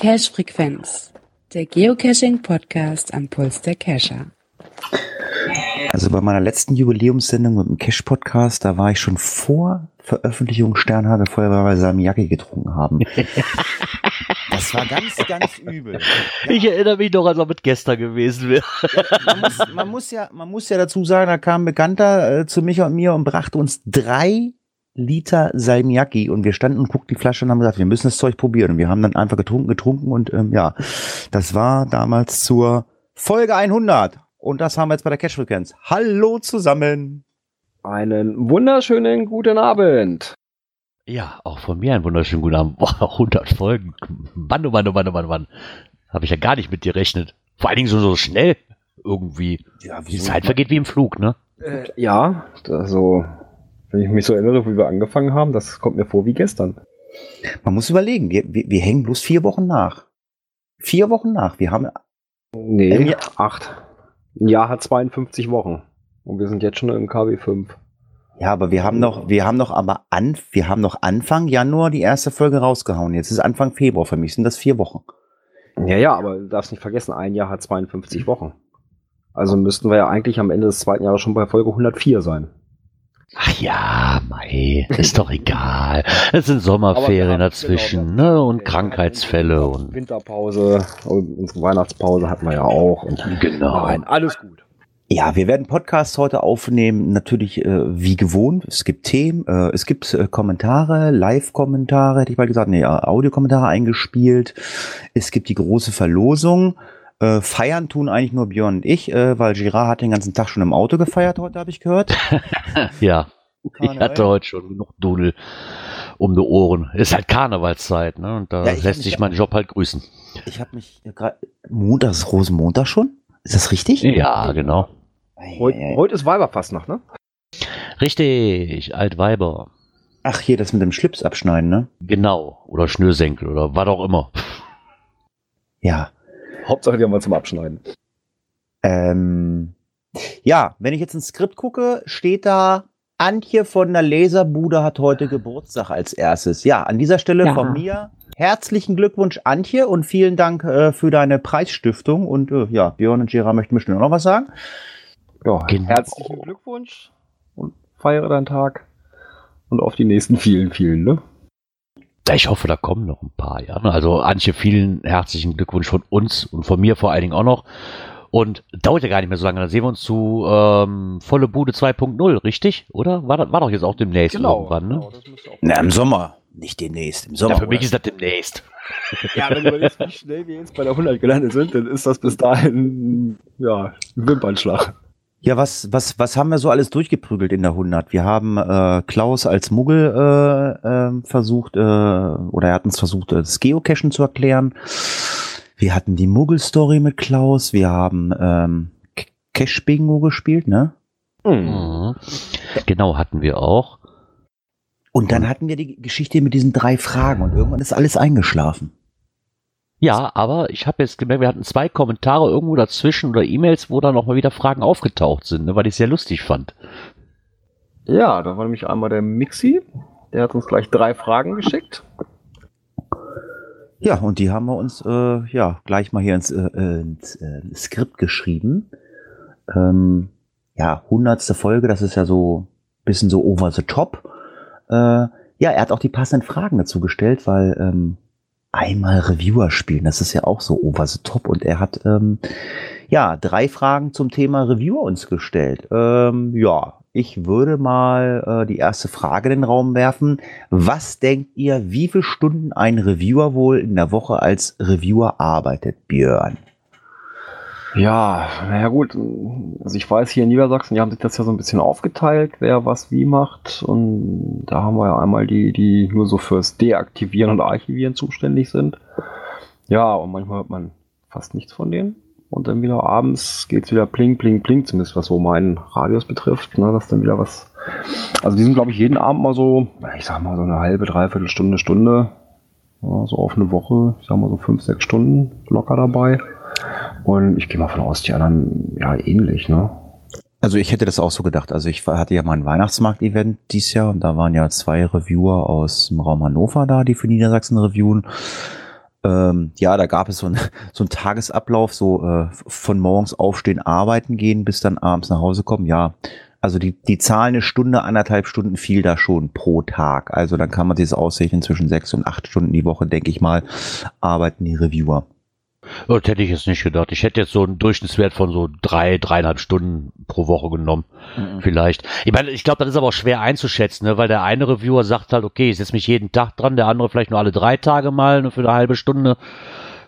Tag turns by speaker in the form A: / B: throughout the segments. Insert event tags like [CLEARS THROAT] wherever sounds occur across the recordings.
A: Cache Frequenz, der Geocaching Podcast am Puls der Cacher.
B: Also bei meiner letzten Jubiläumssendung mit dem Cache Podcast, da war ich schon vor Veröffentlichung Sternhage Feuerwehr bei Samiyaki getrunken haben. [LAUGHS] Das war ganz, ganz übel.
C: Ja. Ich erinnere mich noch, als ob es gestern gewesen wäre.
B: Ja, man, muss, man, muss, ja, man muss ja dazu sagen, da kam ein Bekannter äh, zu mich und mir und brachte uns drei Liter Salmiakki und wir standen und guckten die Flasche und haben gesagt, wir müssen das Zeug probieren. Und wir haben dann einfach getrunken, getrunken und ähm, ja, das war damals zur Folge 100. Und das haben wir jetzt bei der Cash-Frequenz. Hallo zusammen.
D: Einen wunderschönen guten Abend.
C: Ja, auch von mir einen wunderschönen guten Abend. Boah, [LAUGHS] 100 Folgen. Mann, oh Mann, oh Mann, oh Mann, oh Mann. Habe ich ja gar nicht mit dir rechnet. Vor allen Dingen so, so schnell irgendwie. Ja, die Zeit vergeht wie im Flug, ne?
D: Äh, ja, also wenn ich mich so erinnere, wie wir angefangen haben, das kommt mir vor wie gestern.
B: Man muss überlegen, wir, wir, wir hängen bloß vier Wochen nach. Vier Wochen nach. Wir haben.
D: Nee, ähm, acht. Ein Jahr hat 52 Wochen. Und wir sind jetzt schon im KW 5.
B: Ja, aber wir haben noch, wir haben noch aber an, wir haben noch Anfang Januar die erste Folge rausgehauen. Jetzt ist Anfang Februar. Für mich sind das vier Wochen.
D: Ja, ja, aber du darfst nicht vergessen, ein Jahr hat 52 Wochen. Also müssten wir ja eigentlich am Ende des zweiten Jahres schon bei Folge 104 sein.
C: Ach ja, Mai, ist doch egal. Es sind Sommerferien dazwischen, genau, ne? Und Krankheitsfälle und
D: Winterpause und Weihnachtspause hatten wir ja auch. Und
C: genau.
D: Nein, alles gut.
B: Ja, wir werden Podcasts heute aufnehmen, natürlich äh, wie gewohnt. Es gibt Themen, äh, es gibt äh, Kommentare, Live-Kommentare, hätte ich mal gesagt, nee, Audiokommentare eingespielt. Es gibt die große Verlosung. Äh, feiern tun eigentlich nur Björn und ich, äh, weil Girard hat den ganzen Tag schon im Auto gefeiert heute, habe ich gehört. [LAUGHS]
C: ja, ich hatte heute schon genug Dudel um die Ohren. Ist halt Karnevalszeit, ne? Und da ja, lässt sich mein Job halt grüßen.
B: Ich habe mich gerade Montag ist Rosenmontag schon? Ist das richtig?
C: Ja, genau.
D: Heute, heute ist Weiberfastnacht, ne?
C: Richtig, Altweiber.
B: Ach, hier das mit dem Schlips abschneiden, ne?
C: Genau, oder Schnürsenkel oder was auch immer.
B: Ja,
D: Hauptsache, die haben wir zum Abschneiden.
B: Ähm, ja, wenn ich jetzt ins Skript gucke, steht da, Antje von der Laserbude hat heute Geburtstag als erstes. Ja, an dieser Stelle ja. von mir herzlichen Glückwunsch, Antje, und vielen Dank äh, für deine Preisstiftung. Und äh, ja, Björn und Gera möchten bestimmt noch was sagen.
D: Ja, genau. herzlichen Glückwunsch und feiere deinen Tag und auf die nächsten vielen, vielen, ne?
C: Ich hoffe, da kommen noch ein paar, ja. Also Antje, vielen herzlichen Glückwunsch von uns und von mir vor allen Dingen auch noch. Und dauert ja gar nicht mehr so lange. Dann sehen wir uns zu ähm, Volle Bude 2.0, richtig? Oder? War, war doch jetzt auch demnächst genau, irgendwann, ne? Genau,
B: Na, im Sommer. Nicht demnächst, im Sommer.
C: Ja, für mich ist das demnächst. [LAUGHS]
D: ja, wenn du überlegst, wie schnell wir jetzt bei der 100 gelandet sind, dann ist das bis dahin, ja, ein Wimpernschlag.
B: Ja, was, was, was haben wir so alles durchgeprügelt in der 100? Wir haben äh, Klaus als Muggel äh, äh, versucht, äh, oder er hat uns versucht, das Geocachen zu erklären. Wir hatten die Muggel-Story mit Klaus. Wir haben ähm, Cash-Bingo gespielt, ne?
C: Mhm. Genau, hatten wir auch.
B: Und dann hatten wir die Geschichte mit diesen drei Fragen und irgendwann ist alles eingeschlafen.
C: Ja, aber ich habe jetzt gemerkt, wir hatten zwei Kommentare irgendwo dazwischen oder E-Mails, wo dann nochmal wieder Fragen aufgetaucht sind, ne, weil ich es sehr lustig fand.
D: Ja, da war nämlich einmal der Mixi, der hat uns gleich drei Fragen geschickt.
B: Ja, und die haben wir uns äh, ja gleich mal hier ins, äh, ins äh, Skript geschrieben. Ähm, ja, hundertste Folge, das ist ja so bisschen so over the top. Äh, ja, er hat auch die passenden Fragen dazu gestellt, weil ähm, einmal Reviewer spielen. Das ist ja auch so over the top. Und er hat ähm, ja drei Fragen zum Thema Reviewer uns gestellt. Ähm, ja, ich würde mal äh, die erste Frage in den Raum werfen. Was denkt ihr, wie viele Stunden ein Reviewer wohl in der Woche als Reviewer arbeitet, Björn?
D: Ja, naja gut, also ich weiß hier in Niedersachsen, die haben sich das ja so ein bisschen aufgeteilt, wer was wie macht. Und da haben wir ja einmal die, die nur so fürs Deaktivieren und Archivieren zuständig sind. Ja, und manchmal hört man fast nichts von denen. Und dann wieder abends geht's wieder pling, pling, pling, zumindest was so meinen Radius betrifft, ne, dass dann wieder was. Also die sind, glaube ich, jeden Abend mal so, ich sag mal so eine halbe, dreiviertel Stunde, Stunde, ja, so auf eine Woche, ich sag mal so fünf, sechs Stunden locker dabei. Und ich gehe mal von aus, die anderen ja ähnlich, ne?
B: Also ich hätte das auch so gedacht. Also ich hatte ja mal ein Weihnachtsmarkt-Event dieses Jahr und da waren ja zwei Reviewer aus dem Raum Hannover da, die für Niedersachsen reviewen. Ähm, ja, da gab es so, ein, [LAUGHS] so einen Tagesablauf, so äh, von morgens aufstehen, arbeiten gehen, bis dann abends nach Hause kommen. Ja, also die, die Zahl eine Stunde, anderthalb Stunden fiel da schon pro Tag. Also dann kann man das ausrechnen zwischen sechs und acht Stunden die Woche, denke ich mal, arbeiten die Reviewer.
C: Das hätte ich jetzt nicht gedacht. Ich hätte jetzt so einen Durchschnittswert von so drei, dreieinhalb Stunden pro Woche genommen. Mhm. Vielleicht. Ich meine, ich glaube, das ist aber auch schwer einzuschätzen, ne? weil der eine Reviewer sagt halt, okay, ich setze mich jeden Tag dran, der andere vielleicht nur alle drei Tage mal nur für eine halbe Stunde.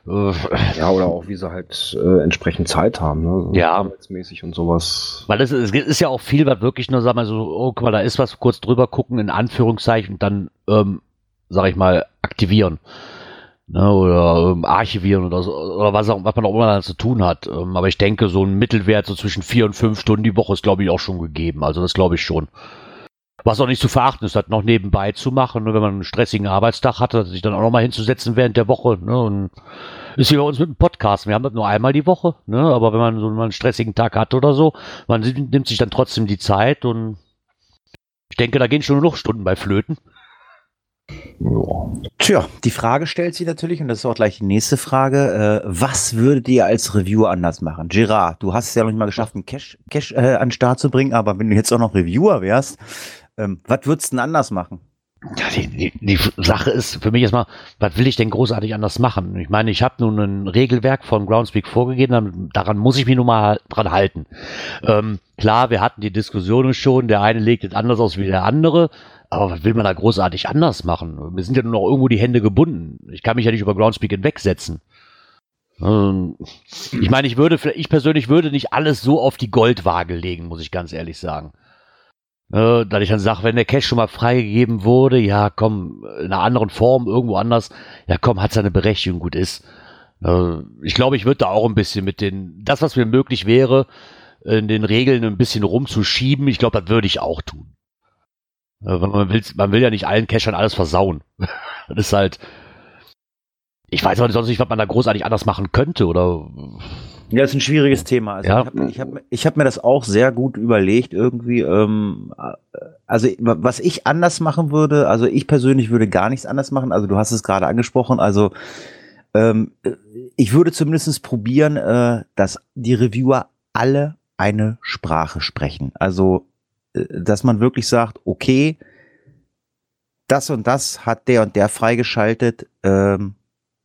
D: Äh, ja, oder auch wie sie halt äh, entsprechend Zeit haben, ne? So
C: ja.
D: Arbeitsmäßig und sowas.
C: Weil es, es ist ja auch viel, was wirklich nur, sag mal so, oh, guck mal, da ist was, kurz drüber gucken, in Anführungszeichen, und dann, ähm, sag ich mal, aktivieren. Ne, oder ähm, archivieren oder so, oder was, auch, was man auch immer da zu tun hat. Ähm, aber ich denke, so ein Mittelwert so zwischen vier und fünf Stunden die Woche ist, glaube ich, auch schon gegeben. Also das glaube ich schon. Was auch nicht zu verachten ist, das noch nebenbei zu machen, ne, wenn man einen stressigen Arbeitstag hatte, sich dann auch noch mal hinzusetzen während der Woche. Ne, und ist wie bei uns mit dem Podcast. Wir haben das nur einmal die Woche, ne, aber wenn man so einen stressigen Tag hat oder so, man nimmt sich dann trotzdem die Zeit und ich denke, da gehen schon noch Stunden bei Flöten.
B: Ja. Tja, die Frage stellt sich natürlich, und das ist auch gleich die nächste Frage, äh, was würdet ihr als Reviewer anders machen? Gerard, du hast es ja noch nicht mal geschafft, einen Cash, Cash äh, an den Start zu bringen, aber wenn du jetzt auch noch Reviewer wärst, ähm, was würdest du denn anders machen?
C: Ja, die, die, die Sache ist für mich erstmal, was will ich denn großartig anders machen? Ich meine, ich habe nun ein Regelwerk von Groundspeak vorgegeben, daran muss ich mich nun mal dran halten. Ähm, klar, wir hatten die Diskussionen schon, der eine legt es anders aus wie der andere, aber was will man da großartig anders machen? Wir sind ja nur noch irgendwo die Hände gebunden. Ich kann mich ja nicht über Groundspeak hinwegsetzen. Ähm, ich meine, ich würde, ich persönlich würde nicht alles so auf die Goldwaage legen, muss ich ganz ehrlich sagen. Äh, da ich dann sage, wenn der Cash schon mal freigegeben wurde, ja komm, in einer anderen Form, irgendwo anders, ja komm, hat seine Berechtigung, gut ist. Äh, ich glaube, ich würde da auch ein bisschen mit den, das, was mir möglich wäre, in den Regeln ein bisschen rumzuschieben, ich glaube, das würde ich auch tun. Äh, man will, man will ja nicht allen Cachern alles versauen. [LAUGHS] das ist halt. Ich weiß aber sonst nicht, was man da großartig anders machen könnte, oder?
B: Ja, das ist ein schwieriges Thema. Also ja. Ich habe hab, hab mir das auch sehr gut überlegt, irgendwie. Ähm, also, was ich anders machen würde, also ich persönlich würde gar nichts anders machen. Also, du hast es gerade angesprochen. Also, ähm, ich würde zumindest probieren, äh, dass die Reviewer alle eine Sprache sprechen. Also, dass man wirklich sagt, okay, das und das hat der und der freigeschaltet, ähm,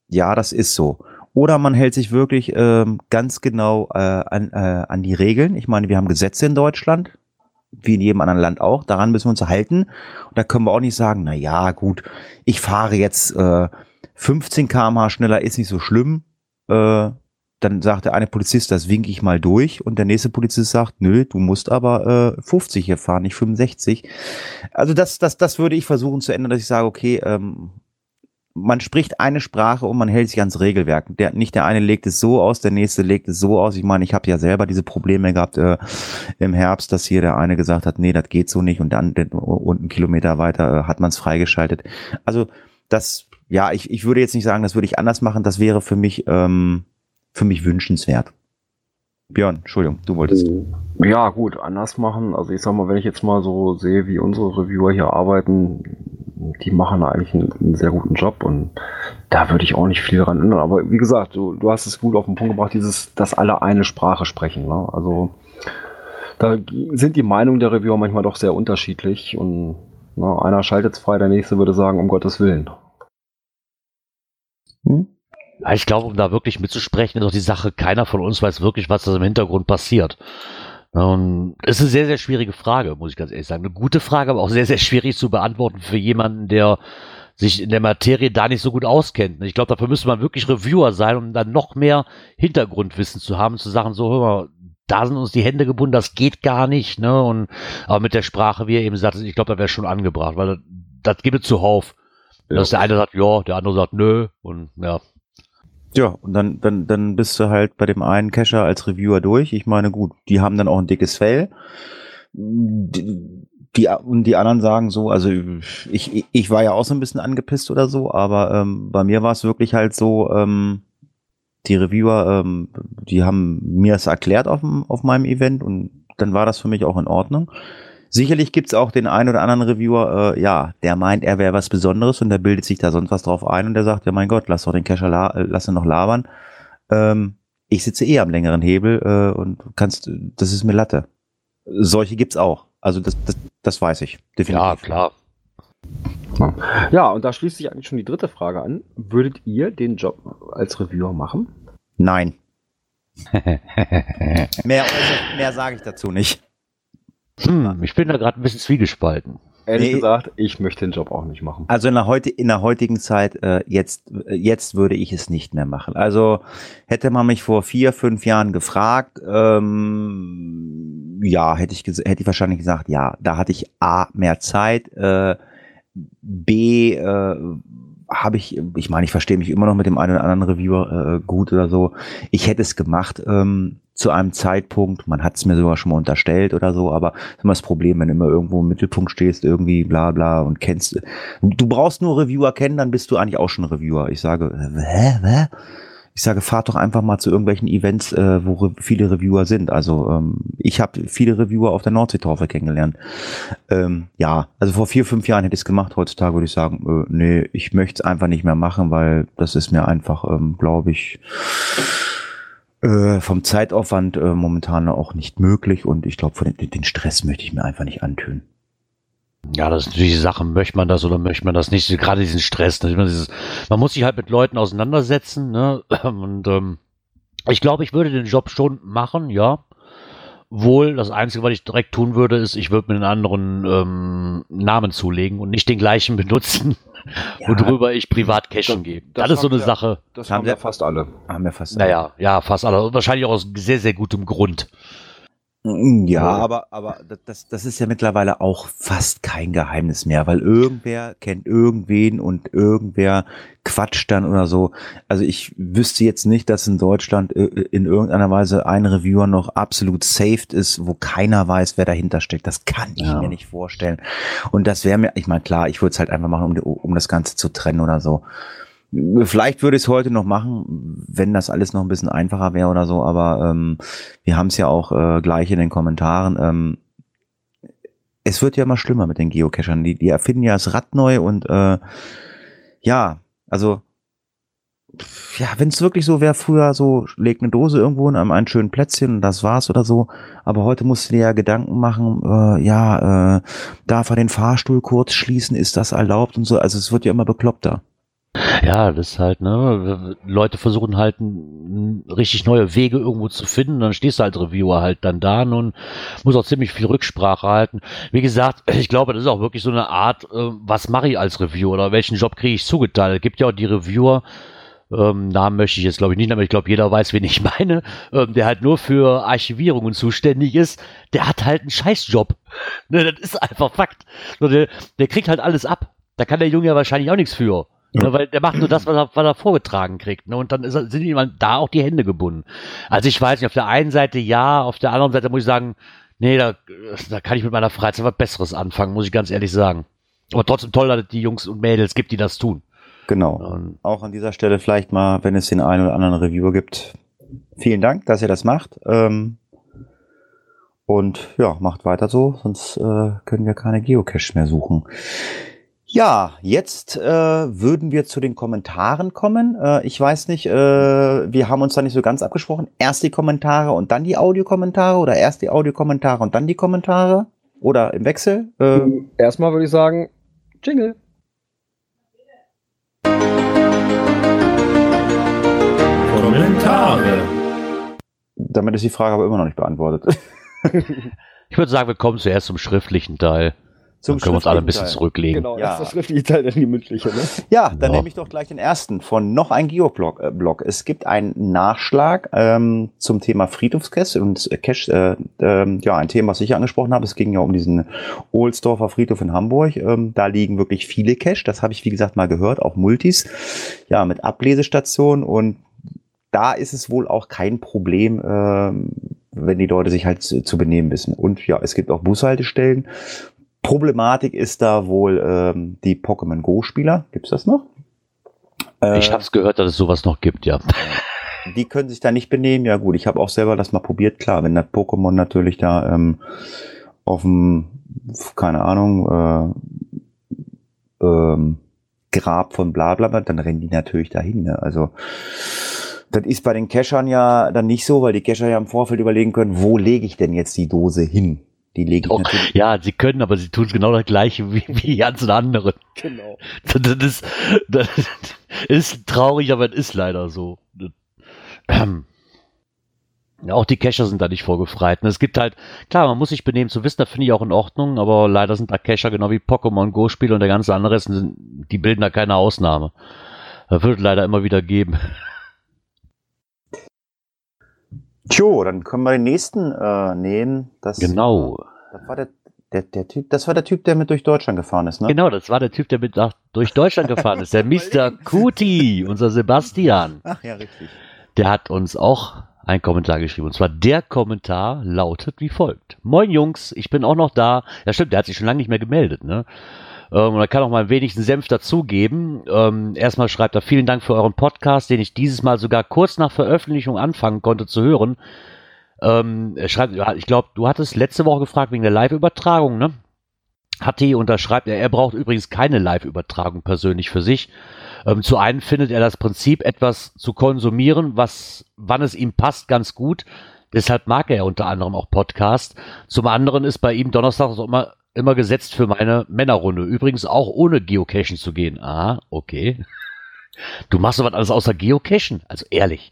B: ja, das ist so. Oder man hält sich wirklich ähm, ganz genau äh, an, äh, an die Regeln. Ich meine, wir haben Gesetze in Deutschland, wie in jedem anderen Land auch. Daran müssen wir uns halten. Und da können wir auch nicht sagen, na ja, gut, ich fahre jetzt äh, 15 km/h schneller, ist nicht so schlimm. Äh, dann sagt der eine Polizist, das winke ich mal durch und der nächste Polizist sagt, nö, du musst aber äh, 50 hier fahren, nicht 65. Also das, das, das würde ich versuchen zu ändern, dass ich sage, okay, ähm, man spricht eine Sprache und man hält sich ans Regelwerk. Der, nicht der eine legt es so aus, der nächste legt es so aus. Ich meine, ich habe ja selber diese Probleme gehabt äh, im Herbst, dass hier der eine gesagt hat, nee, das geht so nicht und dann und einen Kilometer weiter äh, hat man es freigeschaltet. Also das, ja, ich, ich würde jetzt nicht sagen, das würde ich anders machen. Das wäre für mich ähm, für mich wünschenswert. Björn, Entschuldigung, du wolltest.
D: Ja, gut, anders machen. Also ich sag mal, wenn ich jetzt mal so sehe, wie unsere Reviewer hier arbeiten, die machen eigentlich einen, einen sehr guten Job und da würde ich auch nicht viel dran ändern. Aber wie gesagt, du, du hast es gut auf den Punkt gebracht, dieses, dass alle eine Sprache sprechen. Ne? Also da sind die Meinungen der Reviewer manchmal doch sehr unterschiedlich und na, einer schaltet es frei, der nächste würde sagen, um Gottes Willen.
C: Hm? Ich glaube, um da wirklich mitzusprechen, ist auch die Sache, keiner von uns weiß wirklich, was da im Hintergrund passiert. Und es ist eine sehr, sehr schwierige Frage, muss ich ganz ehrlich sagen. Eine gute Frage, aber auch sehr, sehr schwierig zu beantworten für jemanden, der sich in der Materie da nicht so gut auskennt. Ich glaube, dafür müsste man wirklich Reviewer sein, um dann noch mehr Hintergrundwissen zu haben, zu sagen, so, hör mal, da sind uns die Hände gebunden, das geht gar nicht, ne? Und aber mit der Sprache, wie er eben sagt, ich glaube, da wäre schon angebracht, weil das, das gibt es zuhauf. Ja. Dass der eine sagt, ja, der andere sagt, nö, und ja,
B: ja, und dann, dann, dann bist du halt bei dem einen Cacher als Reviewer durch. Ich meine, gut, die haben dann auch ein dickes Fell. Die, die, und die anderen sagen so, also ich, ich war ja auch so ein bisschen angepisst oder so, aber ähm, bei mir war es wirklich halt so, ähm, die Reviewer, ähm, die haben mir es erklärt auf, dem, auf meinem Event und dann war das für mich auch in Ordnung. Sicherlich gibt's auch den einen oder anderen Reviewer, äh, ja, der meint, er wäre was Besonderes und der bildet sich da sonst was drauf ein und der sagt, ja mein Gott, lass doch den Cacher la äh, lass ihn noch labern. Ähm, ich sitze eh am längeren Hebel äh, und kannst, das ist mir Latte. Solche gibt's auch. Also das, das, das weiß ich.
C: Definitiv. Ja, klar.
D: Ja, und da schließt sich eigentlich schon die dritte Frage an. Würdet ihr den Job als Reviewer machen?
B: Nein. [LAUGHS] mehr mehr sage ich dazu nicht.
C: Hm, ich bin da gerade ein bisschen zwiegespalten.
D: Ehrlich nee, gesagt, ich möchte den Job auch nicht machen.
B: Also in der, heute, in der heutigen Zeit, äh, jetzt, jetzt würde ich es nicht mehr machen. Also hätte man mich vor vier, fünf Jahren gefragt, ähm, ja, hätte ich, hätte ich wahrscheinlich gesagt, ja, da hatte ich A, mehr Zeit, äh, B, äh, habe ich, ich meine, ich verstehe mich immer noch mit dem einen oder anderen Reviewer äh, gut oder so. Ich hätte es gemacht ähm, zu einem Zeitpunkt, man hat es mir sogar schon mal unterstellt oder so, aber ist immer das Problem, wenn du immer irgendwo im Mittelpunkt stehst, irgendwie bla bla und kennst. Du brauchst nur Reviewer kennen, dann bist du eigentlich auch schon Reviewer. Ich sage, hä, hä? ich sage, fahrt doch einfach mal zu irgendwelchen Events, äh, wo re viele Reviewer sind. Also ähm, ich habe viele Reviewer auf der Nordseetaufe kennengelernt. Ähm, ja, also vor vier, fünf Jahren hätte ich es gemacht. Heutzutage würde ich sagen, äh, nee, ich möchte es einfach nicht mehr machen, weil das ist mir einfach, ähm, glaube ich, äh, vom Zeitaufwand äh, momentan auch nicht möglich. Und ich glaube, den, den Stress möchte ich mir einfach nicht antun.
C: Ja, das ist natürlich die Sache, möchte man das oder möchte man das nicht? Gerade diesen Stress. Ne? Dieses, man muss sich halt mit Leuten auseinandersetzen. Ne? [CLEARS THROAT] Und ähm, ich glaube, ich würde den Job schon machen, ja. Wohl, das Einzige, was ich direkt tun würde, ist, ich würde mir einen anderen ähm, Namen zulegen und nicht den gleichen [LAUGHS] benutzen, ja, worüber ich privat cashen gehe. Das, das ist so eine
D: ja,
C: Sache.
D: Das haben, haben wir fast alle.
B: Haben wir fast
C: alle. Naja, ja, fast alle. Und wahrscheinlich auch aus sehr, sehr gutem Grund.
B: Mm, ja, aber, aber das, das ist ja mittlerweile auch fast kein Geheimnis mehr, weil irgendwer kennt irgendwen und irgendwer quatscht dann oder so. Also ich wüsste jetzt nicht, dass in Deutschland äh, in irgendeiner Weise ein Reviewer noch absolut saved ist, wo keiner weiß, wer dahinter steckt. Das kann ich ja. mir nicht vorstellen. Und das wäre mir, ich meine, klar, ich würde es halt einfach machen, um, um das Ganze zu trennen oder so. Vielleicht würde ich es heute noch machen, wenn das alles noch ein bisschen einfacher wäre oder so, aber ähm, wir haben es ja auch äh, gleich in den Kommentaren. Ähm, es wird ja immer schlimmer mit den Geocachern. Die, die erfinden ja das Rad neu und äh, ja, also ja, wenn es wirklich so wäre, früher so, leg eine Dose irgendwo in einem, einen schönen Plätzchen und das war's oder so. Aber heute musst du dir ja Gedanken machen, äh, ja, äh, darf er den Fahrstuhl kurz schließen, ist das erlaubt und so. Also es wird ja immer bekloppter.
C: Ja, das ist halt, ne, Leute versuchen halt richtig neue Wege irgendwo zu finden, dann stehst du als Reviewer halt dann da und muss auch ziemlich viel Rücksprache halten. Wie gesagt, [CLEARS THROAT] ich glaube, das ist auch wirklich so eine Art, äh, was mache ich als Reviewer oder welchen Job kriege ich zugeteilt? Es gibt ja auch die Reviewer, ähm, Namen möchte ich jetzt glaube ich nicht, aber ich glaube, jeder weiß, wen ich [LAUGHS] meine, ähm, der halt nur für Archivierungen zuständig ist, der hat halt einen Scheißjob. [LAUGHS] ne, das ist einfach Fakt. Der, der kriegt halt alles ab. Da kann der Junge ja wahrscheinlich auch nichts für. Ne, weil der macht nur das, was er, was er vorgetragen kriegt. Ne? Und dann ist, sind ihm da auch die Hände gebunden. Also ich weiß nicht, auf der einen Seite ja, auf der anderen Seite muss ich sagen, nee, da, da kann ich mit meiner Freizeit was Besseres anfangen, muss ich ganz ehrlich sagen. Aber trotzdem toll, dass es die Jungs und Mädels gibt, die das tun.
B: Genau. Und auch an dieser Stelle vielleicht mal, wenn es den einen oder anderen Reviewer gibt, vielen Dank, dass ihr das macht. Ähm, und ja, macht weiter so, sonst äh, können wir keine Geocache mehr suchen. Ja, jetzt äh, würden wir zu den Kommentaren kommen. Äh, ich weiß nicht, äh, wir haben uns da nicht so ganz abgesprochen. Erst die Kommentare und dann die Audiokommentare oder erst die Audiokommentare und dann die Kommentare? Oder im Wechsel?
D: Äh, Erstmal würde ich sagen, Jingle.
B: Kommentare. Damit ist die Frage aber immer noch nicht beantwortet. [LAUGHS]
C: ich würde sagen, wir kommen zuerst zum schriftlichen Teil. Zum dann können wir uns alle ein bisschen Teil. zurücklegen.
D: Genau, ja. das ist der schriftliche Teil, dann die mündliche. Ne?
B: Ja, dann ja. nehme ich doch gleich den ersten von noch ein Geoblog. Äh, Blog. Es gibt einen Nachschlag ähm, zum Thema Friedhofscache und äh, Cache, äh, äh, ja, ein Thema, was ich angesprochen habe. Es ging ja um diesen Ohlsdorfer Friedhof in Hamburg. Ähm, da liegen wirklich viele Cache. Das habe ich, wie gesagt, mal gehört, auch Multis. Ja, mit Ablesestationen und da ist es wohl auch kein Problem, äh, wenn die Leute sich halt zu, zu benehmen wissen. Und ja, es gibt auch Bushaltestellen, Problematik ist da wohl ähm, die Pokémon Go-Spieler. Gibt's das noch?
C: Äh, ich habe es gehört, dass es sowas noch gibt, ja. [LAUGHS]
B: die können sich da nicht benehmen. Ja gut, ich habe auch selber das mal probiert. Klar, wenn das Pokémon natürlich da ähm, auf dem, keine Ahnung, äh, ähm, Grab von Blablabla, dann rennen die natürlich dahin. Ne? Also das ist bei den Cachern ja dann nicht so, weil die Cacher ja im Vorfeld überlegen können, wo lege ich denn jetzt die Dose hin? Die lege ich natürlich.
C: ja, sie können, aber sie tun es genau das gleiche wie, wie die ganzen anderen.
B: Genau.
C: Das, das, ist, das ist traurig, aber es ist leider so. Ähm. Ja, auch die Cacher sind da nicht vorgefreit. Und es gibt halt, klar, man muss sich benehmen zu wissen, da finde ich auch in Ordnung, aber leider sind da Cacher genau wie Pokémon Go-Spiele und der ganze andere, die bilden da keine Ausnahme. Das wird leider immer wieder geben.
B: Tjo, dann können wir den nächsten äh, nehmen. Das,
C: Genau.
B: Das war der, der, der Typ, das war der Typ, der mit durch Deutschland gefahren ist, ne?
C: Genau, das war der Typ, der mit nach, durch Deutschland gefahren ist, der [LAUGHS] Mr. Kuti, unser Sebastian.
B: Ach ja, richtig.
C: Der hat uns auch einen Kommentar geschrieben. Und zwar der Kommentar lautet wie folgt. Moin Jungs, ich bin auch noch da. Ja stimmt, der hat sich schon lange nicht mehr gemeldet, ne? Ähm, und er kann auch mal wenig Senf dazugeben. Ähm, erstmal schreibt er, vielen Dank für euren Podcast, den ich dieses Mal sogar kurz nach Veröffentlichung anfangen konnte zu hören. Ähm, er schreibt, ich glaube, du hattest letzte Woche gefragt wegen der Live-Übertragung, ne? Hatti unterschreibt er, er braucht übrigens keine Live-Übertragung persönlich für sich. Ähm, zu einem findet er das Prinzip, etwas zu konsumieren, was, wann es ihm passt, ganz gut. Deshalb mag er unter anderem auch Podcast. Zum anderen ist bei ihm Donnerstag auch immer, immer gesetzt für meine Männerrunde. Übrigens auch ohne Geocachen zu gehen. Ah, okay. [LAUGHS] Du machst so was alles außer Geocachen? Also ehrlich.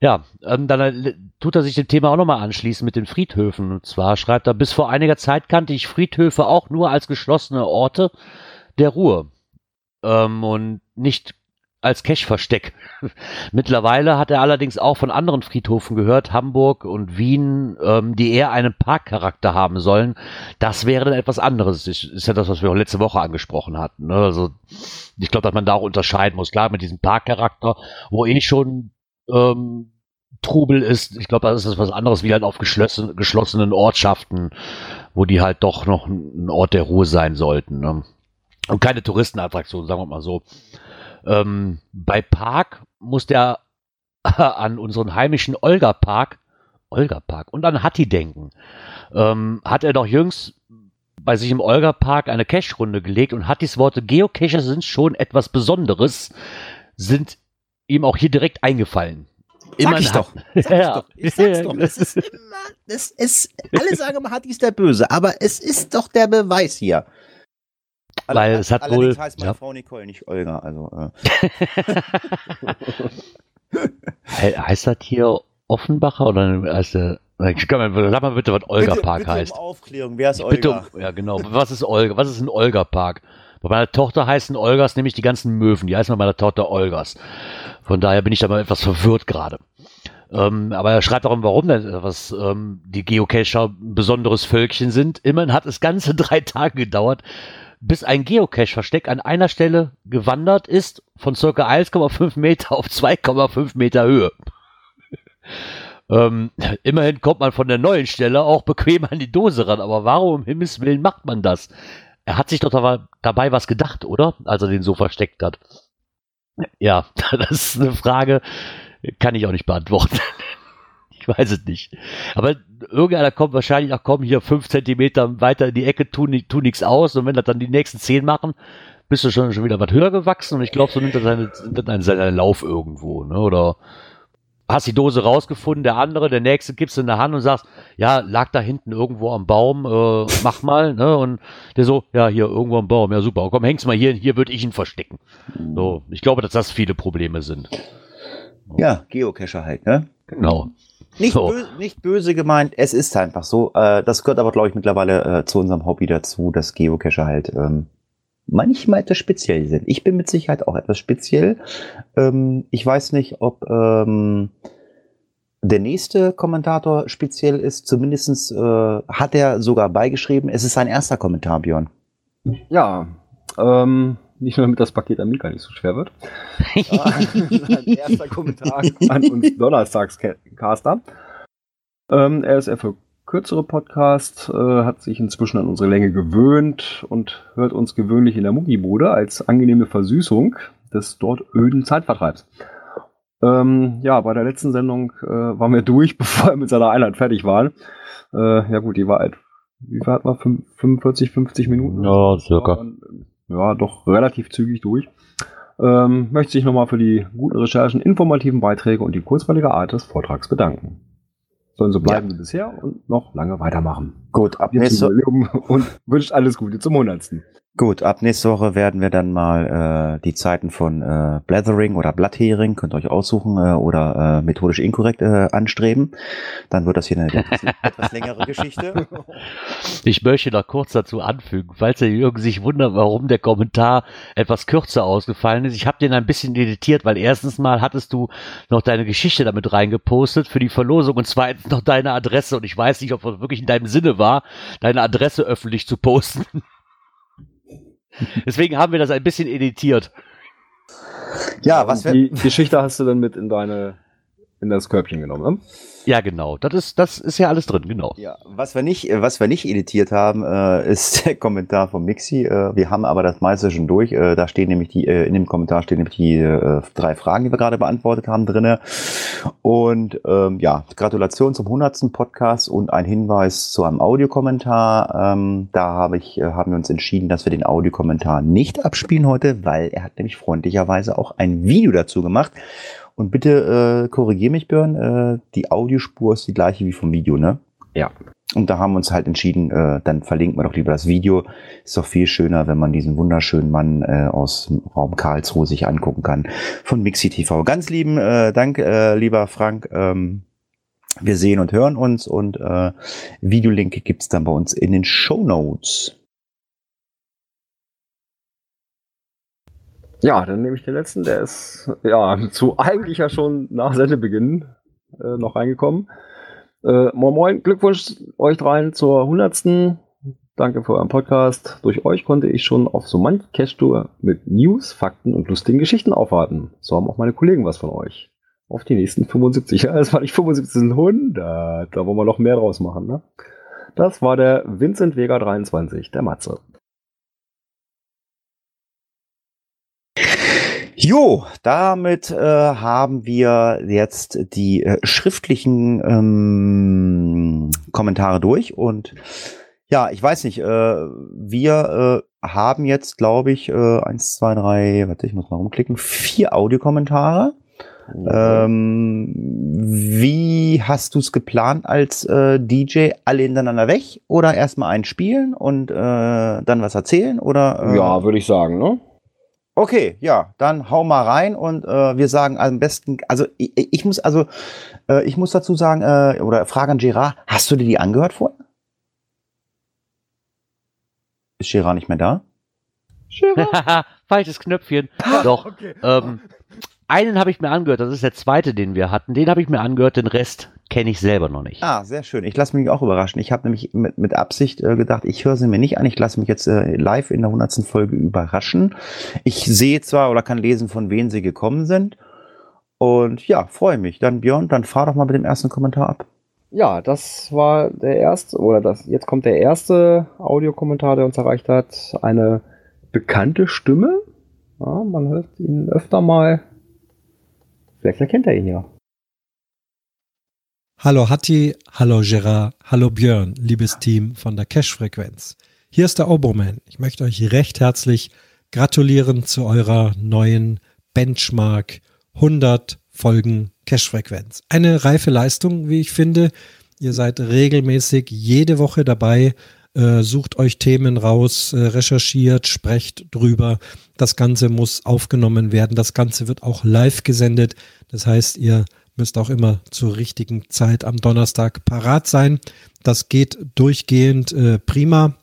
C: Ja, ähm, dann äh, tut er sich dem Thema auch nochmal anschließen mit den Friedhöfen. Und zwar schreibt er, bis vor einiger Zeit kannte ich Friedhöfe auch nur als geschlossene Orte der Ruhe ähm, und nicht als Cache-Versteck. [LAUGHS] Mittlerweile hat er allerdings auch von anderen Friedhofen gehört, Hamburg und Wien, ähm, die eher einen Parkcharakter haben sollen. Das wäre dann etwas anderes. Das ist ja das, was wir auch letzte Woche angesprochen hatten. Ne? Also ich glaube, dass man da auch unterscheiden muss. Klar, mit diesem Parkcharakter, wo eh schon ähm, Trubel ist, ich glaube, das ist was anderes wie halt auf geschlossen, geschlossenen Ortschaften, wo die halt doch noch ein Ort der Ruhe sein sollten. Ne? Und keine Touristenattraktion, sagen wir mal so. Ähm, bei Park muss der [LAUGHS] an unseren heimischen Olga Park, Olga Park und an Hatti denken. Ähm, hat er doch jüngst bei sich im Olga Park eine Cache-Runde gelegt und Hattis Worte Geocacher sind schon etwas Besonderes, sind ihm auch hier direkt eingefallen.
B: Sag [LAUGHS] ich doch. Sag ich
C: Ja.
B: doch. Ich sag's doch. Es ist immer, es ist, alle sagen immer, Hatti ist der Böse, aber es ist doch der Beweis hier.
C: Weil es hat wohl-
B: heißt meine
C: ja.
B: Frau Nicole, nicht Olga. Also, äh, [LAUGHS]
C: He- heißt das hier Offenbacher oder heißt der, sag mal bitte, was Olga
B: bitte,
C: Park
B: bitte
C: heißt.
B: Um Aufklärung, wer ist Olga?
C: bitte, ja genau. Was ist Olga? Was ist ein Olga Park? Bei meiner Tochter heißen Olgas nämlich die ganzen Möwen. Die heißen bei meiner Tochter Olgas. Von daher bin ich da mal etwas verwirrt gerade. Ähm, aber er schreibt darum, warum denn, was ähm, die Geocacher ein besonderes Völkchen sind. Immerhin hat es ganze [LAUGHS] drei Tage gedauert, bis ein Geocache-Versteck an einer Stelle gewandert ist von circa 1,5 Meter auf 2,5 Meter Höhe. [LAUGHS] ähm, immerhin kommt man von der neuen Stelle auch bequem an die Dose ran, aber warum um Himmels Willen macht man das? Er hat sich doch dabei was gedacht, oder? Als er den so versteckt hat. Ja, [LAUGHS] das ist eine Frage, kann ich auch nicht beantworten. Ich weiß es nicht. Aber irgendeiner kommt wahrscheinlich, ach komm, hier fünf Zentimeter weiter in die Ecke, tu, tu nichts aus. Und wenn das dann die nächsten zehn machen, bist du schon, schon wieder was höher gewachsen. Und ich glaube, so nimmt er seine, er seinen Lauf irgendwo. Ne? Oder hast die Dose rausgefunden, der andere, der nächste gibst du in der Hand und sagst, ja, lag da hinten irgendwo am Baum, äh, mach mal. Ne? Und der so, ja, hier irgendwo am Baum, ja super, komm, häng's mal hier, hier würde ich ihn verstecken. So, ich glaube, dass das viele Probleme sind.
B: Ja, Geocacher halt, ne?
C: Genau.
B: Nicht,
C: So.
B: böse, nicht böse gemeint, es ist einfach so. Äh, das gehört aber, glaube ich, mittlerweile äh, zu unserem Hobby dazu, dass Geocacher halt ähm, manchmal etwas speziell sind. Ich bin mit Sicherheit auch etwas speziell. Ähm, ich weiß nicht, ob ähm, der nächste Kommentator speziell ist. Zumindestens äh, hat er sogar beigeschrieben, es ist sein erster Kommentar, Björn.
D: Ja, ähm, nicht nur damit das Paket am Mika nicht so schwer wird. [LAUGHS] [LAUGHS] Sein erster Kommentar an uns Donnerstagscaster. Ähm, er ist eher für kürzere Podcasts, äh, hat sich inzwischen an unsere Länge gewöhnt und hört uns gewöhnlich in der Muggibude als angenehme Versüßung des dort öden Zeitvertreibs. Ähm, ja, bei der letzten Sendung äh, waren wir [LAUGHS] durch, bevor er mit seiner Einheit fertig war. Äh, ja gut, die war halt, wie war das 45, 50 Minuten?
C: Ja, circa.
D: Ja, doch relativ zügig durch. Ähm, möchte sich nochmal für die guten Recherchen, informativen Beiträge und die kurzweilige Art des Vortrags bedanken. Sollen so bleiben ja. wie bisher und noch lange weitermachen.
B: Gut, ab nächste
D: und wünscht alles Gute zum Hundertsten.
B: Gut, ab nächste Woche werden wir dann mal äh, die Zeiten von äh, Blathering oder Bloodhearing, könnt ihr euch aussuchen, äh, oder äh, methodisch inkorrekt äh, anstreben. Dann wird das hier eine [LAUGHS] etwas, etwas längere Geschichte. [LAUGHS]
C: Ich möchte noch kurz dazu anfügen, falls ihr irgendwie sich wundert, warum der Kommentar etwas kürzer ausgefallen ist. Ich habe den ein bisschen editiert, weil erstens mal hattest du noch deine Geschichte damit reingepostet für die Verlosung und zweitens noch deine Adresse. Und ich weiß nicht, ob es wirklich in deinem Sinne war, deine Adresse öffentlich zu posten. [LAUGHS] Deswegen haben wir das ein bisschen editiert.
D: Ja, was wir. Die Geschichte hast du dann mit in deine in das Körbchen genommen, ne?
C: Ja, genau. Das ist, das ist ja alles drin, genau.
B: Ja, was wir nicht, was wir nicht editiert haben, äh, ist [LAUGHS] der Kommentar von Mixi. Äh, wir haben aber das meiste schon durch. Äh, da stehen nämlich die, äh, in dem Kommentar stehen nämlich die äh, drei Fragen, die wir gerade beantwortet haben, drinne. Und ähm, ja, Gratulation zum 100. Podcast und ein Hinweis zu einem Audiokommentar. Ähm, da habe ich, äh, haben wir uns entschieden, dass wir den Audiokommentar nicht abspielen heute, weil er hat nämlich freundlicherweise auch ein Video dazu gemacht. Und bitte äh, korrigier mich, Björn, äh, die Audiospur ist die gleiche wie vom Video, ne?
D: Ja.
B: Und da haben wir uns halt entschieden, äh, dann verlinken wir doch lieber das Video. Ist doch viel schöner, wenn man diesen wunderschönen Mann äh, aus dem Raum Karlsruhe sich angucken kann. Von Mixi TV. Ganz lieben äh, Dank, äh, lieber Frank. Ähm, wir sehen und hören uns und äh, Videolink gibt's dann bei uns in den Show Notes.
D: Ja, dann nehme ich den letzten, der ist ja zu eigentlich ja schon nach Sendebeginn äh, noch reingekommen. Äh, moin Moin, Glückwunsch euch dreien zur 100. Danke für euren Podcast. Durch euch konnte ich schon auf so manch Cash-Tour mit News, Fakten und lustigen Geschichten aufwarten. So haben auch meine Kollegen was von euch. Auf die nächsten 75. [LAUGHS] Ja, es war nicht 75, sind 100. Da wollen wir noch mehr draus machen, ne? Das war der Vincent Vega 23, der Matze.
B: Jo, damit äh, haben wir jetzt die äh, schriftlichen ähm, Kommentare durch und ja, ich weiß nicht, äh, wir äh, haben jetzt, glaube ich, äh, eins, zwei, drei, warte, ich muss mal rumklicken, vier Audiokommentare. Okay. Ähm, wie hast du es geplant als äh, DJ? Alle hintereinander weg oder erstmal einspielen und äh, dann was erzählen? Oder,
D: äh? Ja, würde ich sagen, ne?
B: Okay, ja, dann hau mal rein und äh, wir sagen am besten, also ich, ich muss also, äh, ich muss dazu sagen, äh, oder Frage an Gerard, hast du dir die angehört vorher? Ist Gerard nicht mehr da? [LAUGHS]
C: Falsches Knöpfchen. Doch. Okay. Ähm, [LAUGHS] einen habe ich mir angehört, das ist der zweite, den wir hatten. Den habe ich mir angehört, den Rest kenne ich selber noch nicht.
B: Ah, sehr schön. Ich lasse mich auch überraschen. Ich habe nämlich mit, mit Absicht äh, gedacht, ich höre sie mir nicht an. Ich lasse mich jetzt äh, live in der 100. Folge überraschen. Ich sehe zwar oder kann lesen, von wem sie gekommen sind. Und ja, freue mich. Dann Björn, dann fahr doch mal mit dem ersten Kommentar ab.
D: Ja, das war der erste, oder das, jetzt kommt der erste Audiokommentar, der uns erreicht hat. Eine bekannte Stimme. Ja, man hört ihn öfter mal. Vielleicht erkennt er ihn ja.
E: Hallo Hatti, hallo Gerard, hallo Björn, liebes Team von der Cash-Frequenz. Hier ist der Oboman. Ich möchte euch recht herzlich gratulieren zu eurer neuen Benchmark 100 Folgen Cash-Frequenz. Eine reife Leistung, wie ich finde. Ihr seid regelmäßig jede Woche dabei, äh, sucht euch Themen raus, äh, recherchiert, sprecht drüber. Das Ganze muss aufgenommen werden. Das Ganze wird auch live gesendet. Das heißt, ihr müsst auch immer zur richtigen Zeit am Donnerstag parat sein. Das geht durchgehend äh, prima.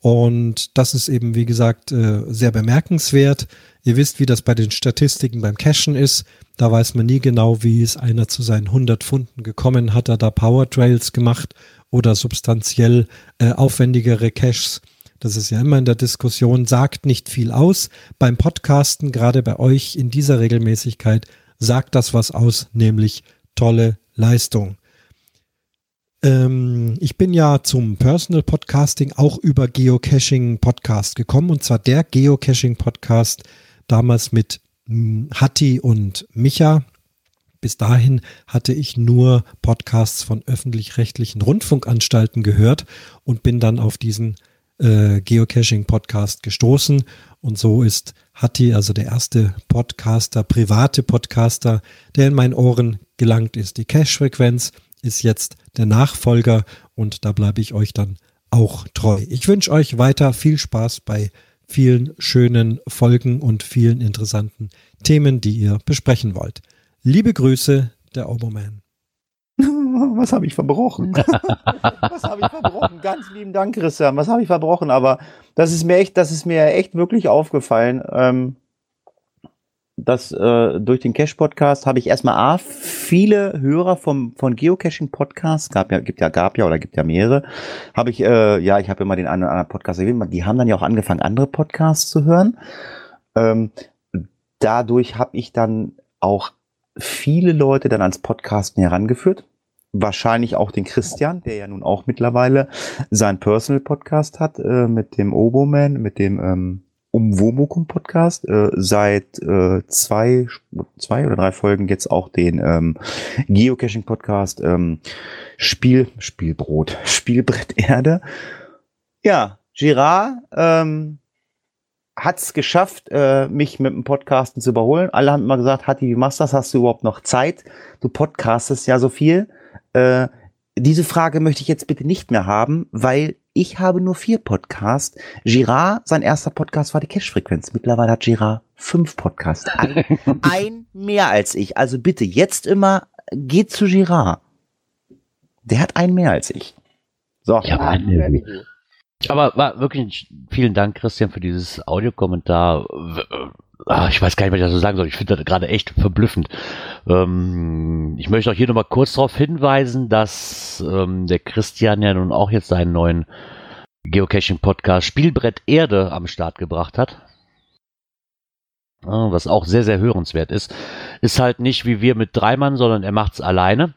E: Und das ist eben, wie gesagt, äh, sehr bemerkenswert. Ihr wisst, wie das bei den Statistiken beim Cashen ist. Da weiß man nie genau, wie es einer zu seinen 100 Funden gekommen. Hat er da Power Trails gemacht oder substanziell äh, aufwendigere Caches? Das ist ja immer in der Diskussion, sagt nicht viel aus. Beim Podcasten, gerade bei euch in dieser Regelmäßigkeit, sagt das was aus, nämlich tolle Leistung. Ähm, ich bin ja zum Personal Podcasting auch über Geocaching Podcast gekommen und zwar der Geocaching Podcast damals mit hm, Hatti und Micha. Bis dahin hatte ich nur Podcasts von öffentlich-rechtlichen Rundfunkanstalten gehört und bin dann auf diesen äh, Geocaching-Podcast gestoßen. Und so ist Hatti, also der erste Podcaster, private Podcaster, der in meinen Ohren gelangt ist. Die Cache-Frequenz ist jetzt der Nachfolger und da bleibe ich euch dann auch treu. Ich wünsche euch weiter viel Spaß bei vielen schönen Folgen und vielen interessanten Themen, die ihr besprechen wollt. Liebe Grüße, der Oberman. [LAUGHS]
B: Was habe ich verbrochen? [LAUGHS] Was habe ich verbrochen? Ganz lieben Dank, Christian. Was habe ich verbrochen? Aber das ist mir echt, das ist mir echt wirklich aufgefallen. Ähm, dass äh, durch den Cache-Podcast habe ich erstmal A, viele Hörer vom, von Geocaching-Podcasts, gab ja, gibt ja, gab ja oder gibt ja mehrere, habe ich, äh, ja, ich habe immer den einen oder anderen Podcast erwähnt, die haben dann ja auch angefangen, andere Podcasts zu hören. Ähm, dadurch habe ich dann auch viele Leute dann ans Podcasten herangeführt. Wahrscheinlich auch den Christian, der ja nun auch mittlerweile sein Personal Podcast hat, äh, mit dem Oboman, mit dem ähm, Umwomukum Podcast. Äh, seit äh, zwei, zwei oder drei Folgen jetzt auch den ähm, Geocaching Podcast ähm, Spiel, Spielbrot, [LAUGHS] Spielbrett Erde. Ja, Girard, ähm, hat es geschafft, äh, mich mit dem Podcasten zu überholen. Alle haben immer gesagt, Hatti, wie machst du das? Hast du überhaupt noch Zeit? Du podcastest ja so viel. Äh, diese Frage möchte ich jetzt bitte nicht mehr haben, weil ich habe nur vier Podcasts. Girard, sein erster Podcast war die Cash-Frequenz. Mittlerweile hat Girard fünf Podcasts. [LAUGHS] Ein, ein mehr als ich. Also bitte jetzt immer, geht zu Girard. Der hat einen mehr als ich.
C: So. Ja, einen aber war wirklich vielen Dank, Christian, für dieses Audiokommentar. Ah, ich weiß gar nicht, was ich dazu sagen soll. Ich finde das gerade echt verblüffend. Ähm, ich möchte auch hier nochmal kurz darauf hinweisen, dass ähm, der Christian ja nun auch jetzt seinen neuen Geocaching-Podcast Spielbrett Erde am Start gebracht hat. was auch sehr, sehr hörenswert ist. Ist halt nicht wie wir mit drei Mann, sondern er macht es alleine.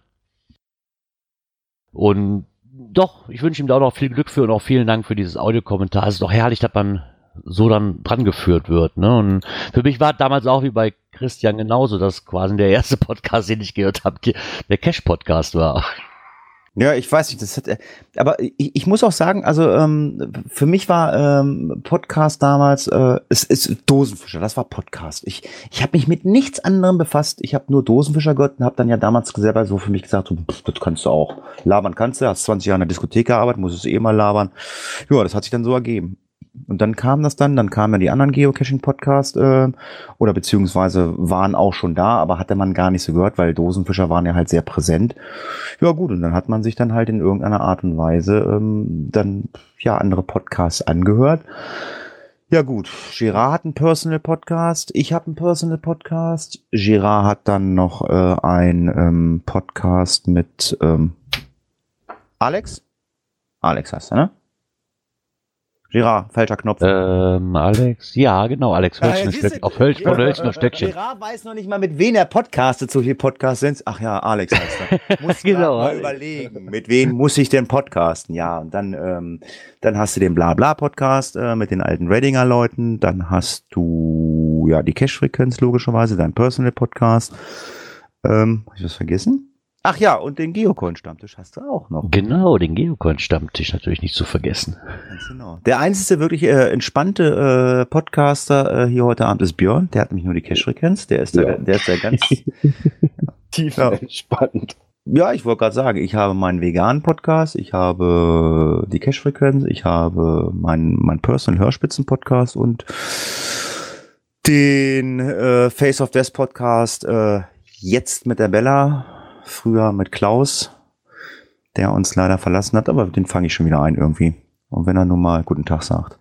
C: Und doch, ich wünsche ihm da auch noch viel Glück für und auch vielen Dank für dieses Audiokommentar. Es ist doch herrlich, dass man so dann dran geführt wird. Ne? Und für mich war damals auch wie bei Christian genauso, dass quasi der erste [LAUGHS] Podcast, den ich gehört habe, der Cash-Podcast war.
B: Ja, ich weiß nicht, das hat, aber ich, ich muss auch sagen, also ähm, für mich war ähm, Podcast damals, äh, es ist Dosenfischer, das war Podcast. Ich, ich habe mich mit nichts anderem befasst. Ich habe nur Dosenfischer gehört und habe dann ja damals selber so für mich gesagt, so, das kannst du auch. Labern kannst du, hast 20 Jahre in der Diskothek gearbeitet, musst es eh mal labern. Ja, das hat sich dann so ergeben. Und dann kam das dann, dann kamen ja die anderen Geocaching-Podcasts äh, oder beziehungsweise waren auch schon da, aber hatte man gar nicht so gehört, weil Dosenfischer waren ja halt sehr präsent. Ja gut, und dann hat man sich dann halt in irgendeiner Art und Weise ähm, dann ja andere Podcasts angehört. Ja gut, Girard hat einen Personal Podcast, ich habe einen Personal Podcast. Girard hat dann noch äh, einen ähm, Podcast mit ähm, Alex. Alex heißt er, ne? Girard, falscher Knopf.
C: Ähm, Alex, ja, genau, Alex Hölzner ja, auf Hölz, von Hölzner Stöckchen.
B: Girard weiß noch nicht mal, mit wem er podcastet, so viel Podcasts sind. Ach ja, Alex heißt er. [LAUGHS] Muss genau, mal überlegen, mit wem muss ich denn podcasten? Ja, und dann, ähm, dann hast du den Blabla-Podcast äh, mit den alten Redinger Leuten, dann hast du, ja, die Cash-Frequenz logischerweise, dein Personal-Podcast. Ähm, hab ich was vergessen? Ach ja, und den Geocoin-Stammtisch hast du auch noch.
C: Genau, den Geocoin-Stammtisch natürlich nicht zu vergessen.
B: Ganz genau. Der einzige wirklich äh, entspannte äh, Podcaster äh, hier heute Abend ist Björn. Der hat nämlich nur die Cash-Frequenz. Der ist ja. der, der ist der ganz [LAUGHS]
D: tief ja. entspannt.
B: Ja, ich wollte gerade sagen, ich habe meinen veganen Podcast, ich habe die Cash-Frequenz, ich habe meinen mein Personal Hörspitzen-Podcast und den äh, Face of Death Podcast äh, jetzt mit der Bella früher mit Klaus, der uns leider verlassen hat, aber den fange ich schon wieder ein irgendwie. Und wenn er nur mal guten Tag sagt.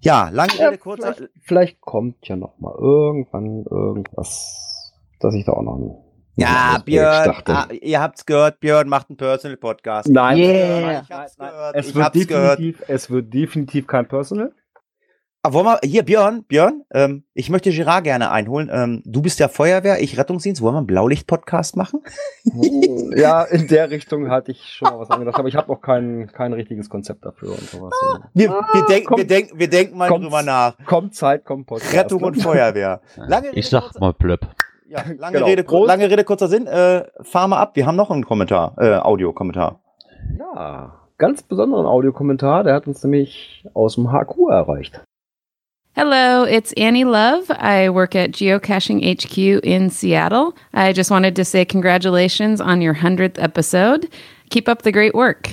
B: Ja, lange ja, Rede, kurzer.
D: Vielleicht, vielleicht, kommt ja noch mal irgendwann irgendwas, dass ich da auch noch
B: ja, Björn, ah, ihr habt's gehört, Björn macht einen Personal Podcast.
D: Nein, yeah. ich hab's gehört. Es, wird definitiv, es wird definitiv kein Personal.
B: Aber wollen wir, hier, Björn, Björn, ähm, ich möchte Girard gerne einholen. Ähm, du bist ja Feuerwehr, ich Rettungsdienst. Wollen wir einen Blaulicht-Podcast machen?
D: Hm, ja, in der Richtung hatte ich schon mal was [LAUGHS] angedacht, aber ich habe noch kein, kein richtiges Konzept dafür und sowas.
B: Ah, wir, wir, denk, kommt, wir, denk, wir denken mal kommt, drüber nach.
D: Kommt Zeit, kommt
B: Podcast. Rettung und Feuerwehr.
C: Lange ich sag mal plöpp.
B: Ja, [LAUGHS] lange,
D: Genau.
B: Rede,
D: Prost.
B: lange Rede, kurzer Sinn. Äh, fahr mal ab. Wir haben noch einen Kommentar, äh, Audiokommentar.
D: Ja, ganz besonderen Audiokommentar, der hat uns nämlich aus dem HQ erreicht.
F: Hello, it's Annie Love. I work at Geocaching HQ in Seattle. I just wanted to say congratulations on your 100th episode. Keep up the great work.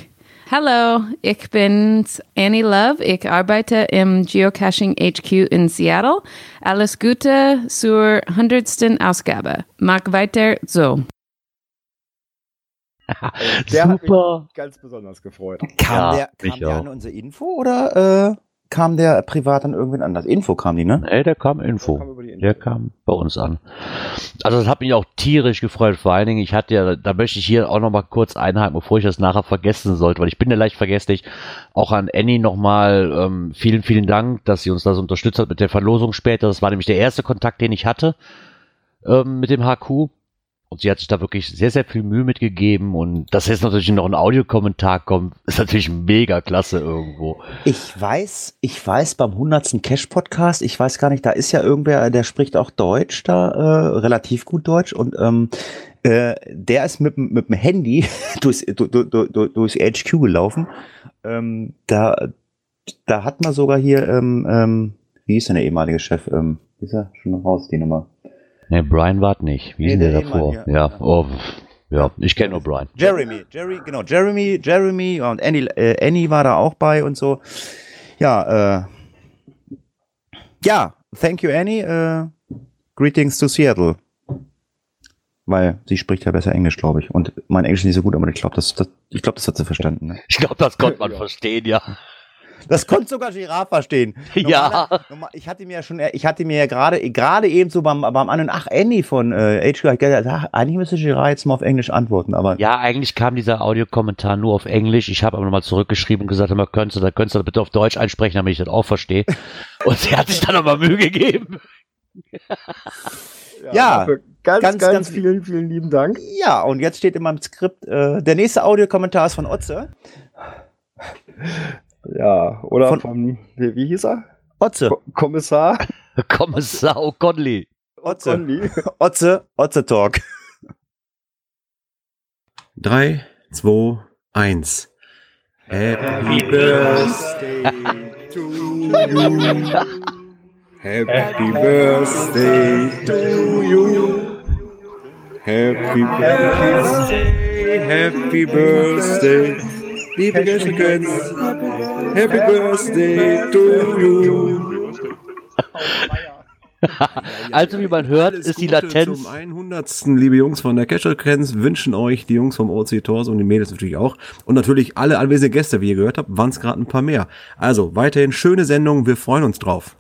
F: Hallo, ich bin Annie Love. Ich arbeite im Geocaching HQ in Seattle. Alles Gute zur 100. Ausgabe. Mach weiter so. [LAUGHS]
D: Der hat
C: Super.
D: mich ganz besonders gefreut.
B: Kam
C: Ja,
B: der, kam der an unsere Info oder äh, kam der privat an irgendwen anders? Info kam die, ne?
C: Nee, der kam Info.
D: Der kam über die Info.
C: Der kam bei uns an. Also das hat mich auch tierisch gefreut. Vor allen Dingen, ich hatte ja, da möchte ich hier auch noch mal kurz einhaken, bevor ich das nachher vergessen sollte, weil ich bin ja leicht vergesslich. Auch an Annie nochmal ähm, vielen, vielen Dank, dass sie uns das unterstützt hat mit der Verlosung später. Das war nämlich der erste Kontakt, den ich hatte ähm, mit dem HQ. Und sie hat sich da wirklich sehr, sehr viel Mühe mitgegeben. Und dass jetzt natürlich noch ein Audiokommentar kommt, ist natürlich mega klasse irgendwo.
B: Ich weiß, ich weiß beim 100. Cash-Podcast, ich weiß gar nicht, da ist ja irgendwer, der spricht auch Deutsch da, äh, relativ gut Deutsch und ähm, äh, der ist mit, dem- mit dem Handy [LAUGHS] durchs, du, du, du, durchs HQ gelaufen. Ähm, da, da hat man sogar hier, ähm, ähm, wie hieß denn der ehemalige Chef? Ähm, ist er schon raus, die Nummer?
C: Ne, Brian war nicht. Wie
B: Nee,
C: ist denn der
B: der
C: davor?
B: Ehemann, ja.
C: Ja, oh, ja, ich kenne nur Brian.
B: Jeremy, Jerry, genau, Jeremy, Jeremy und Annie, äh, Annie war da auch bei und so. Ja, äh, ja, thank you, Annie. Äh, greetings to Seattle. Weil sie spricht ja besser Englisch, glaube ich. Und mein Englisch ist nicht so gut, aber ich glaube, das, das, ich glaube, das hat sie verstanden. Ne?
C: Ich glaube, das konnte man
D: Ja.
C: verstehen, ja.
B: Das konnte sogar Giraffe verstehen. [LAUGHS]
C: Ja.
B: Normaler- normal- Ich hatte mir ja schon, ich hatte mir ja gerade, gerade eben so beim, beim An und Ach, Annie von äh, HQ, ich gedacht, ach, eigentlich müsste Giraffe jetzt mal auf Englisch antworten, aber
C: Ja, eigentlich kam dieser Audiokommentar nur auf Englisch. Ich habe aber nochmal zurückgeschrieben und gesagt, immer könntest du, da könntest du das bitte auf Deutsch einsprechen, damit ich das auch verstehe. [LAUGHS] Und sie hat sich dann nochmal Mühe gegeben. [LAUGHS]
B: Ja,
D: ganz,
B: ganz,
D: ganz,
B: ganz-
D: vielen, vielen lieben Dank.
B: Ja, und jetzt steht in meinem Skript, äh, der nächste Audiokommentar ist von Otze.
D: Ja, oder
B: Von-
D: vom, wie, wie hieß er?
B: Otze,
D: Ko Kommissar [LAUGHS]
C: Kommissar O'Connelly.
B: Otze,
D: Conley. [LAUGHS]
B: Otze, Otze Talk.
G: 3, 2, 1. Happy Birthday to you. Happy Birthday to you. Happy Birthday, Happy Birthday, liebe Geschenke. Happy Birthday to you. [LAUGHS]
C: Also, wie man hört, ist die
G: Gute
C: Latenz.
G: Zum 100. liebe Jungs von der Cash-Frequenz wünschen euch die Jungs vom OC Tors und die Mädels natürlich auch. Und natürlich alle anwesenden Gäste, wie ihr gehört habt, waren es gerade ein paar mehr. Also weiterhin schöne Sendung, wir freuen uns drauf.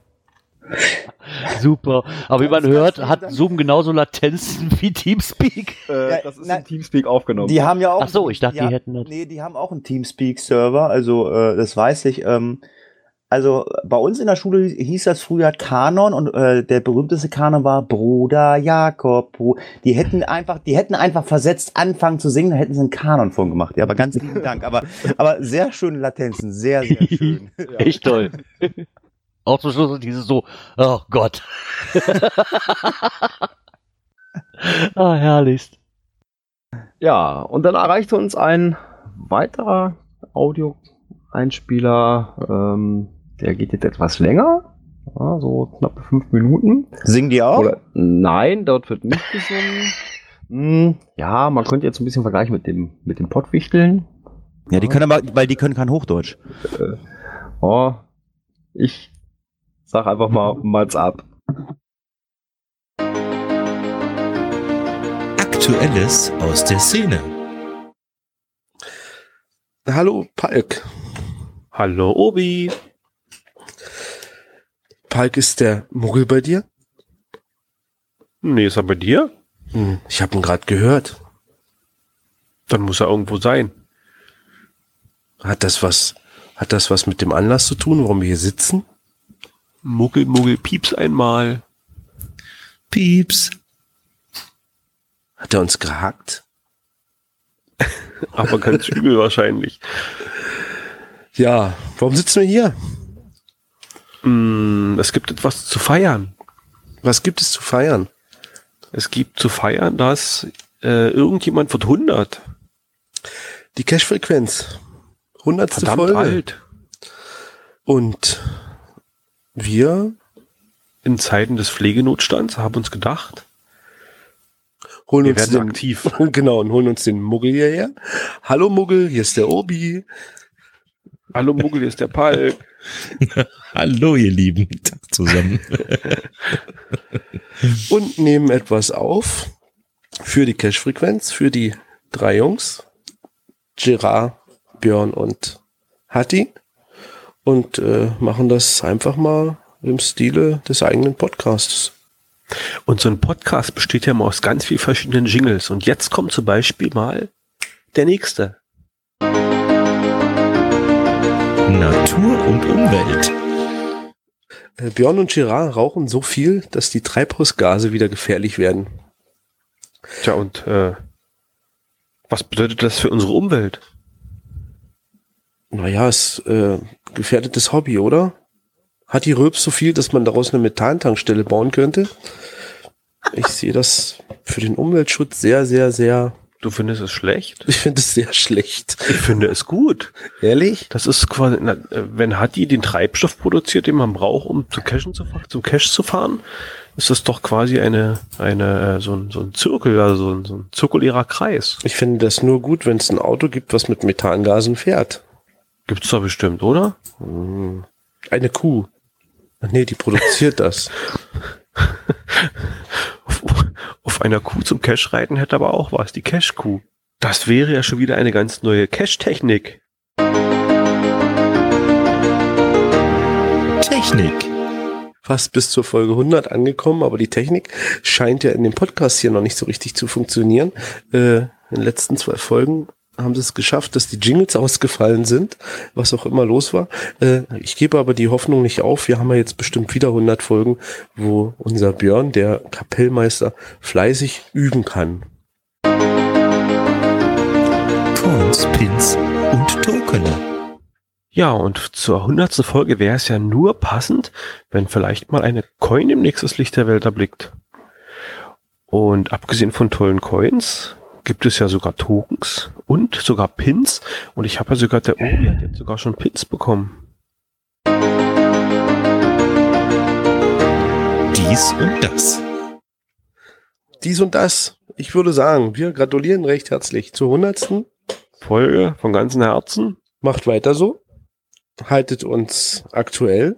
C: Super. Aber wie man hört, hat
B: Dank.
C: Zoom genauso Latenzen [LAUGHS] wie Teamspeak.
D: Äh,
B: Ja,
D: das ist
B: nein.
D: im Teamspeak aufgenommen.
B: Die haben ja auch.
C: Ach so, ich dachte, die
B: ja,
C: hätten das-
B: Nee, die haben auch einen Teamspeak-Server, also äh, das weiß ich. Ähm, also bei uns in der Schule hieß das früher Kanon und äh, der berühmteste Kanon war Bruder Jakob. Die hätten einfach, die hätten einfach versetzt anfangen zu singen, dann hätten sie einen Kanon von gemacht. Ja, aber ganz lieben Dank. Aber, aber sehr schöne Latenzen, sehr, sehr [LAUGHS] schön.
C: Echt toll. [LAUGHS] Auch zum Schluss dieses so, oh Gott. [LAUGHS] ah, herrlichst.
D: Ja, und dann erreichte uns ein weiterer Audio-Einspieler, ähm, der geht jetzt etwas länger, ja, so knappe fünf Minuten.
B: Singen die auch?
D: Oder nein, dort wird nicht gesungen. [LAUGHS] Hm, ja, man könnte jetzt ein bisschen vergleichen mit dem, mit dem Pottwichteln.
B: Ja, die können aber, weil die können kein Hochdeutsch.
D: Oh, ich sag einfach mal mal's ab.
H: Aktuelles aus der Szene.
G: Hallo Palk.
I: Hallo Obi.
G: Palk ist der Muggel bei dir?
I: Nee, ist er bei dir?
G: Hm, ich habe ihn gerade gehört.
I: Dann muss er irgendwo sein.
G: Hat das was? Hat das was mit dem Anlass zu tun, warum wir hier sitzen?
I: Muggel, Muggel, pieps einmal.
G: Pieps. Hat er uns gehackt?
I: Aber ganz [LAUGHS] übel wahrscheinlich.
G: Ja, warum sitzen wir hier?
I: Mm, es gibt etwas zu feiern.
G: Was gibt es zu feiern?
I: Es gibt zu feiern, dass äh, irgendjemand wird 100.
G: Die Cash-Frequenz. Hundertste
I: Verdammt
G: Folge.
I: alt.
G: Und wir
I: In Zeiten des Pflegenotstands haben uns gedacht,
G: holen
I: wir
G: uns
I: werden
G: den,
I: aktiv. [LAUGHS]
G: genau, und holen uns den Muggel hierher. Hallo Muggel, hier ist der Obi.
I: Hallo Muggel, hier ist der Palk. [LAUGHS]
H: Hallo, ihr Lieben. Tag [LAUGHS] zusammen.
G: und nehmen etwas auf für die Cash-Frequenz, für die drei Jungs, Gerard, Björn und Hatti und äh, machen das einfach mal im Stile des eigenen Podcasts.
I: Und so ein Podcast besteht ja mal aus ganz vielen verschiedenen Jingles. Und jetzt kommt zum Beispiel mal der nächste.
H: Natur und Umwelt.
G: Äh, Björn und Gerard rauchen so viel, dass die Treibhausgase wieder gefährlich werden.
I: Tja, und äh, was bedeutet das für unsere Umwelt?
G: Naja, ist äh, gefährdetes Hobby, oder? Hat die Röps so viel, dass man daraus eine Methantankstelle bauen könnte? Ich sehe das für den Umweltschutz sehr, sehr, sehr.
I: Du findest es schlecht?
G: Ich finde es sehr schlecht.
I: Ich finde es gut.
G: Ehrlich?
I: Das ist quasi, na, äh, wenn Hatti den Treibstoff produziert, den man braucht, um zu Cashen zu fahren, zum Cache zu fahren, ist das doch quasi eine, eine, äh, so ein, so ein Zirkel, also so ein, so ein zirkulärer Kreis.
G: Ich finde das nur gut, wenn es ein Auto gibt, was mit Methangasen fährt.
I: Gibt's doch bestimmt, oder?
G: Eine Kuh. Ach nee, die produziert das.
I: Auf, [LAUGHS] auf einer Kuh zum Cache reiten hätte aber auch was, die Cache-Kuh. Das wäre ja schon wieder eine ganz neue Cache-Technik.
H: Technik.
G: Fast bis zur Folge 100 angekommen, aber die Technik scheint ja in dem Podcast hier noch nicht so richtig zu funktionieren. Äh, in den letzten zwei Folgen haben sie es geschafft, dass die Jingles ausgefallen sind, was auch immer los war. Äh, ich gebe aber die Hoffnung nicht auf. Wir haben ja jetzt bestimmt wieder 100 Folgen, wo unser Björn, der Kapellmeister, fleißig üben kann.
H: Coins, Pins und Token.
I: Ja, und zur 100. Folge wäre es ja nur passend, wenn vielleicht mal eine Coin im nächstes Licht der Welt erblickt. Und abgesehen von tollen Coins gibt es ja sogar Tokens und sogar Pins. Und ich habe ja sogar, der Obi hat jetzt sogar schon Pins bekommen.
H: Dies und das.
G: Dies und das. Ich würde sagen, wir gratulieren recht herzlich zur 100.
I: Folge von ganzem Herzen.
G: Macht weiter so. Haltet uns aktuell.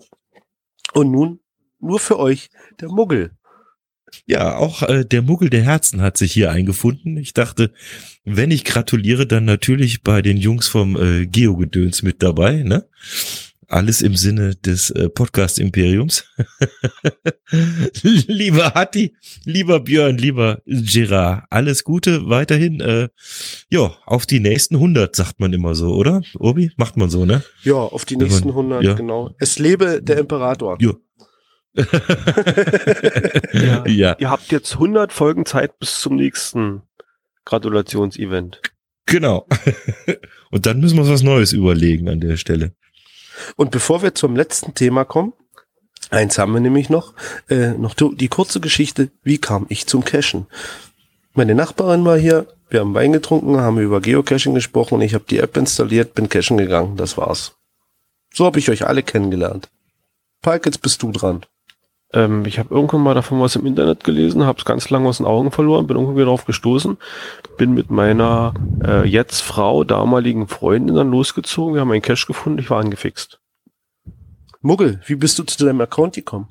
G: Und nun nur für euch der Muggel.
H: Ja, auch äh, der Muggel der Herzen hat sich hier eingefunden. Ich dachte, wenn ich gratuliere, dann natürlich bei den Jungs vom äh, Geogedöns mit dabei, ne? Alles im Sinne des äh, Podcast-Imperiums. [LAUGHS] lieber Hatti, lieber Björn, lieber Gerard, alles Gute weiterhin. Äh, ja, auf die nächsten 100, sagt man immer so, oder? Obi, macht man so, ne?
G: Ja, auf die nächsten
H: man-
G: 100,
H: ja.
G: genau. Es lebe der Imperator.
H: Ja. [LAUGHS] ja,
I: Ihr habt jetzt 100 Folgen Zeit bis zum nächsten Gratulationsevent.
H: genau. [LAUGHS] Und dann müssen wir uns was Neues überlegen an der Stelle.
G: Und bevor wir zum letzten Thema kommen, eins haben wir nämlich noch, äh, noch die, kurze Geschichte, wie kam ich zum Cashen? Meine Nachbarin war hier, wir haben Wein getrunken, haben über Geocaching gesprochen und ich habe die App installiert, bin cashen gegangen, das war's. So habe ich euch alle kennengelernt. Palk, jetzt bist du dran.
I: Ähm, ich habe irgendwann mal davon was im Internet gelesen, habe es ganz lange aus den Augen verloren, bin irgendwann wieder drauf gestoßen, bin mit meiner äh, jetzt Frau, damaligen Freundin dann losgezogen, wir haben einen Cache gefunden, ich war angefixt.
G: Muggel, wie bist du zu deinem Account gekommen?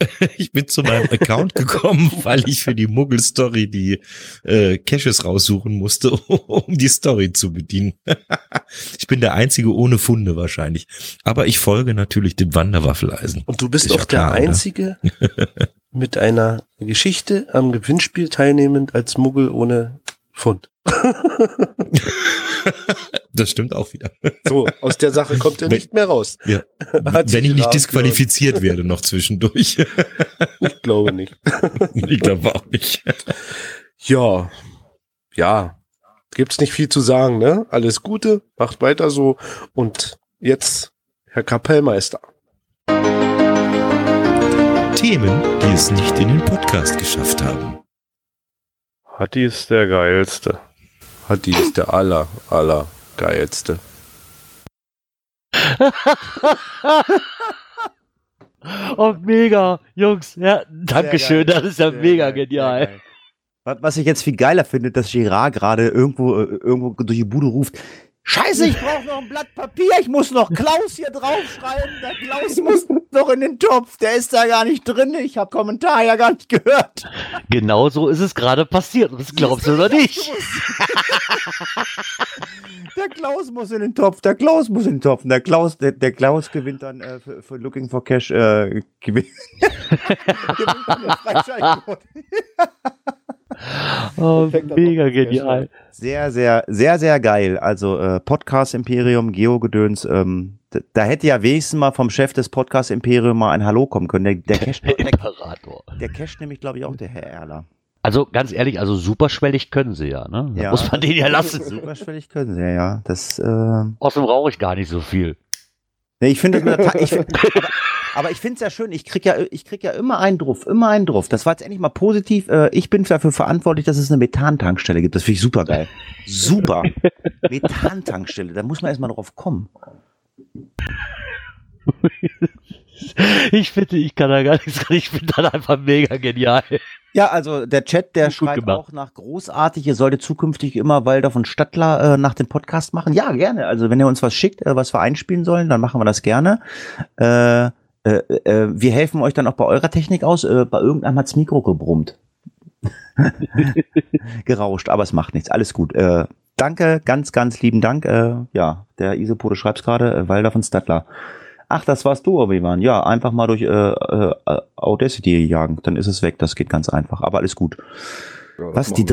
G: [LAUGHS]
H: Ich bin zu meinem Account gekommen, [LAUGHS] weil ich für die Muggel-Story die äh, Caches raussuchen musste, [LAUGHS] um die Story zu bedienen. ich bin der Einzige ohne Funde wahrscheinlich. Aber ich folge natürlich dem Wanderwaffeleisen.
G: Und du bist
H: Ist
G: auch
H: klar,
G: der
H: oder?
G: Einzige mit einer Geschichte am Gewinnspiel teilnehmend als Muggel ohne Fund.
H: Das stimmt auch wieder.
G: So, aus der Sache kommt er
H: Wenn-
G: nicht mehr raus.
H: Ja. [LAUGHS] Wenn ich nicht disqualifiziert werde noch zwischendurch. [LAUGHS]
G: Ich glaube nicht. [LAUGHS]
H: ich glaube auch nicht.
G: Ja, ja, gibt's nicht viel zu sagen, ne? Alles Gute, macht weiter so. Und jetzt, Herr Kapellmeister.
H: Themen, die es nicht in den Podcast geschafft haben.
I: Hatti ist der geilste. Hatti ist der aller, aller geilste. [LAUGHS]
C: oh, mega, Jungs. Ja, Dankeschön, das ist ja
B: Sehr
C: mega
B: geil,
C: genial.
B: Was ich jetzt viel geiler finde, dass Gerard gerade irgendwo, äh, irgendwo durch die Bude ruft. Scheiße, ich brauche noch ein Blatt Papier, ich muss noch Klaus hier draufschreiben. Der Klaus muss noch in den Topf, der ist da gar nicht drin. Ich habe Kommentar ja gar nicht gehört.
C: Genau so ist es gerade passiert. Das glaubst du oder nicht? [LAUGHS]
B: Der Klaus muss in den Topf, der Klaus muss in den Topf. Der Klaus, der, der Klaus gewinnt dann äh, für, für Looking for Cash, äh, gewinnt, [LAUGHS] gewinnt dann.
C: Oh, mega genial.
B: Sehr, sehr, sehr, sehr geil. Also äh, Podcast Imperium, Geo-Gedöns. Ähm, da, hätte ja wenigstens mal vom Chef des Podcast Imperium mal ein Hallo kommen können. Der, der Cash, der, der Cash nämlich, glaube ich, auch der Herr Erler.
C: Also ganz ehrlich, also superschwellig können sie ja, ne? Da
B: Ja.
C: muss man den ja lassen. [LAUGHS]
B: Superschwellig können sie ja, ja. Das, äh,
C: Außerdem rauche ich gar nicht so viel.
B: Nee, ich finde, [LAUGHS] aber, ich finde es ja schön. Ich krieg ja, ich krieg ja immer einen drauf, immer einen drauf. Das war jetzt endlich mal positiv. Äh, ich bin dafür verantwortlich, dass es eine Methantankstelle gibt. Das finde ich super geil. [LAUGHS] Super. Methantankstelle. Da muss man erstmal drauf kommen.
C: Ich finde, ich kann da gar nichts. Ich finde das einfach mega genial.
B: Ja, also der Chat, der schreibt auch nach großartig. Ihr solltet zukünftig immer Walder von Stadtler äh, nach dem Podcast machen. Ja, gerne. Also wenn ihr uns was schickt, äh, was wir einspielen sollen, dann machen wir das gerne. Äh, äh, äh, wir helfen euch dann auch bei eurer Technik aus. Äh, bei irgendeinem hat's Mikro gebrummt. [LAUGHS] Gerauscht, aber es macht nichts. Alles gut. Danke, ganz, ganz lieben Dank. Ja, der Isopode schreibt's gerade, Walder von Stadtler. Ach, das warst du, Obi-Wan. Ja, einfach mal durch äh, äh, Audacity jagen. Dann ist es weg. Das geht ganz einfach. Aber alles gut. Was, die?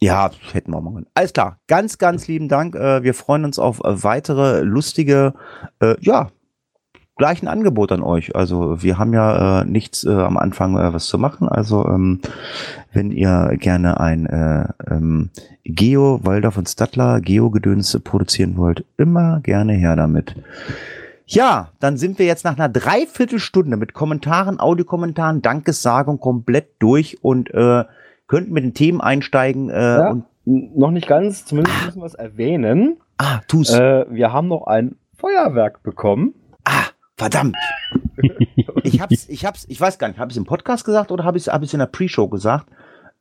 B: Ja, hätten wir mal. Alles klar. Ganz, ganz lieben Dank. Äh, wir freuen uns auf äh, weitere lustige, äh, ja, gleichen Angebot an euch. Also wir haben ja äh, nichts äh, am Anfang äh, was zu machen. Also ähm, wenn ihr gerne ein äh, ähm, Geo Walder von Stadler Geo-Gedöns produzieren wollt, immer gerne her damit. Ja, dann sind wir jetzt nach einer Dreiviertelstunde mit Kommentaren, Audiokommentaren, Dankessagung komplett durch und äh, könnten mit den Themen einsteigen. Äh,
D: Ja. Noch nicht ganz, zumindest müssen wir es erwähnen.
B: ah, tu's.
D: Äh, wir haben noch ein Feuerwerk bekommen.
B: ah, verdammt. ich hab's, ich hab's, ich weiß gar nicht, habe ich im Podcast gesagt oder habe ich es in der Pre-Show gesagt?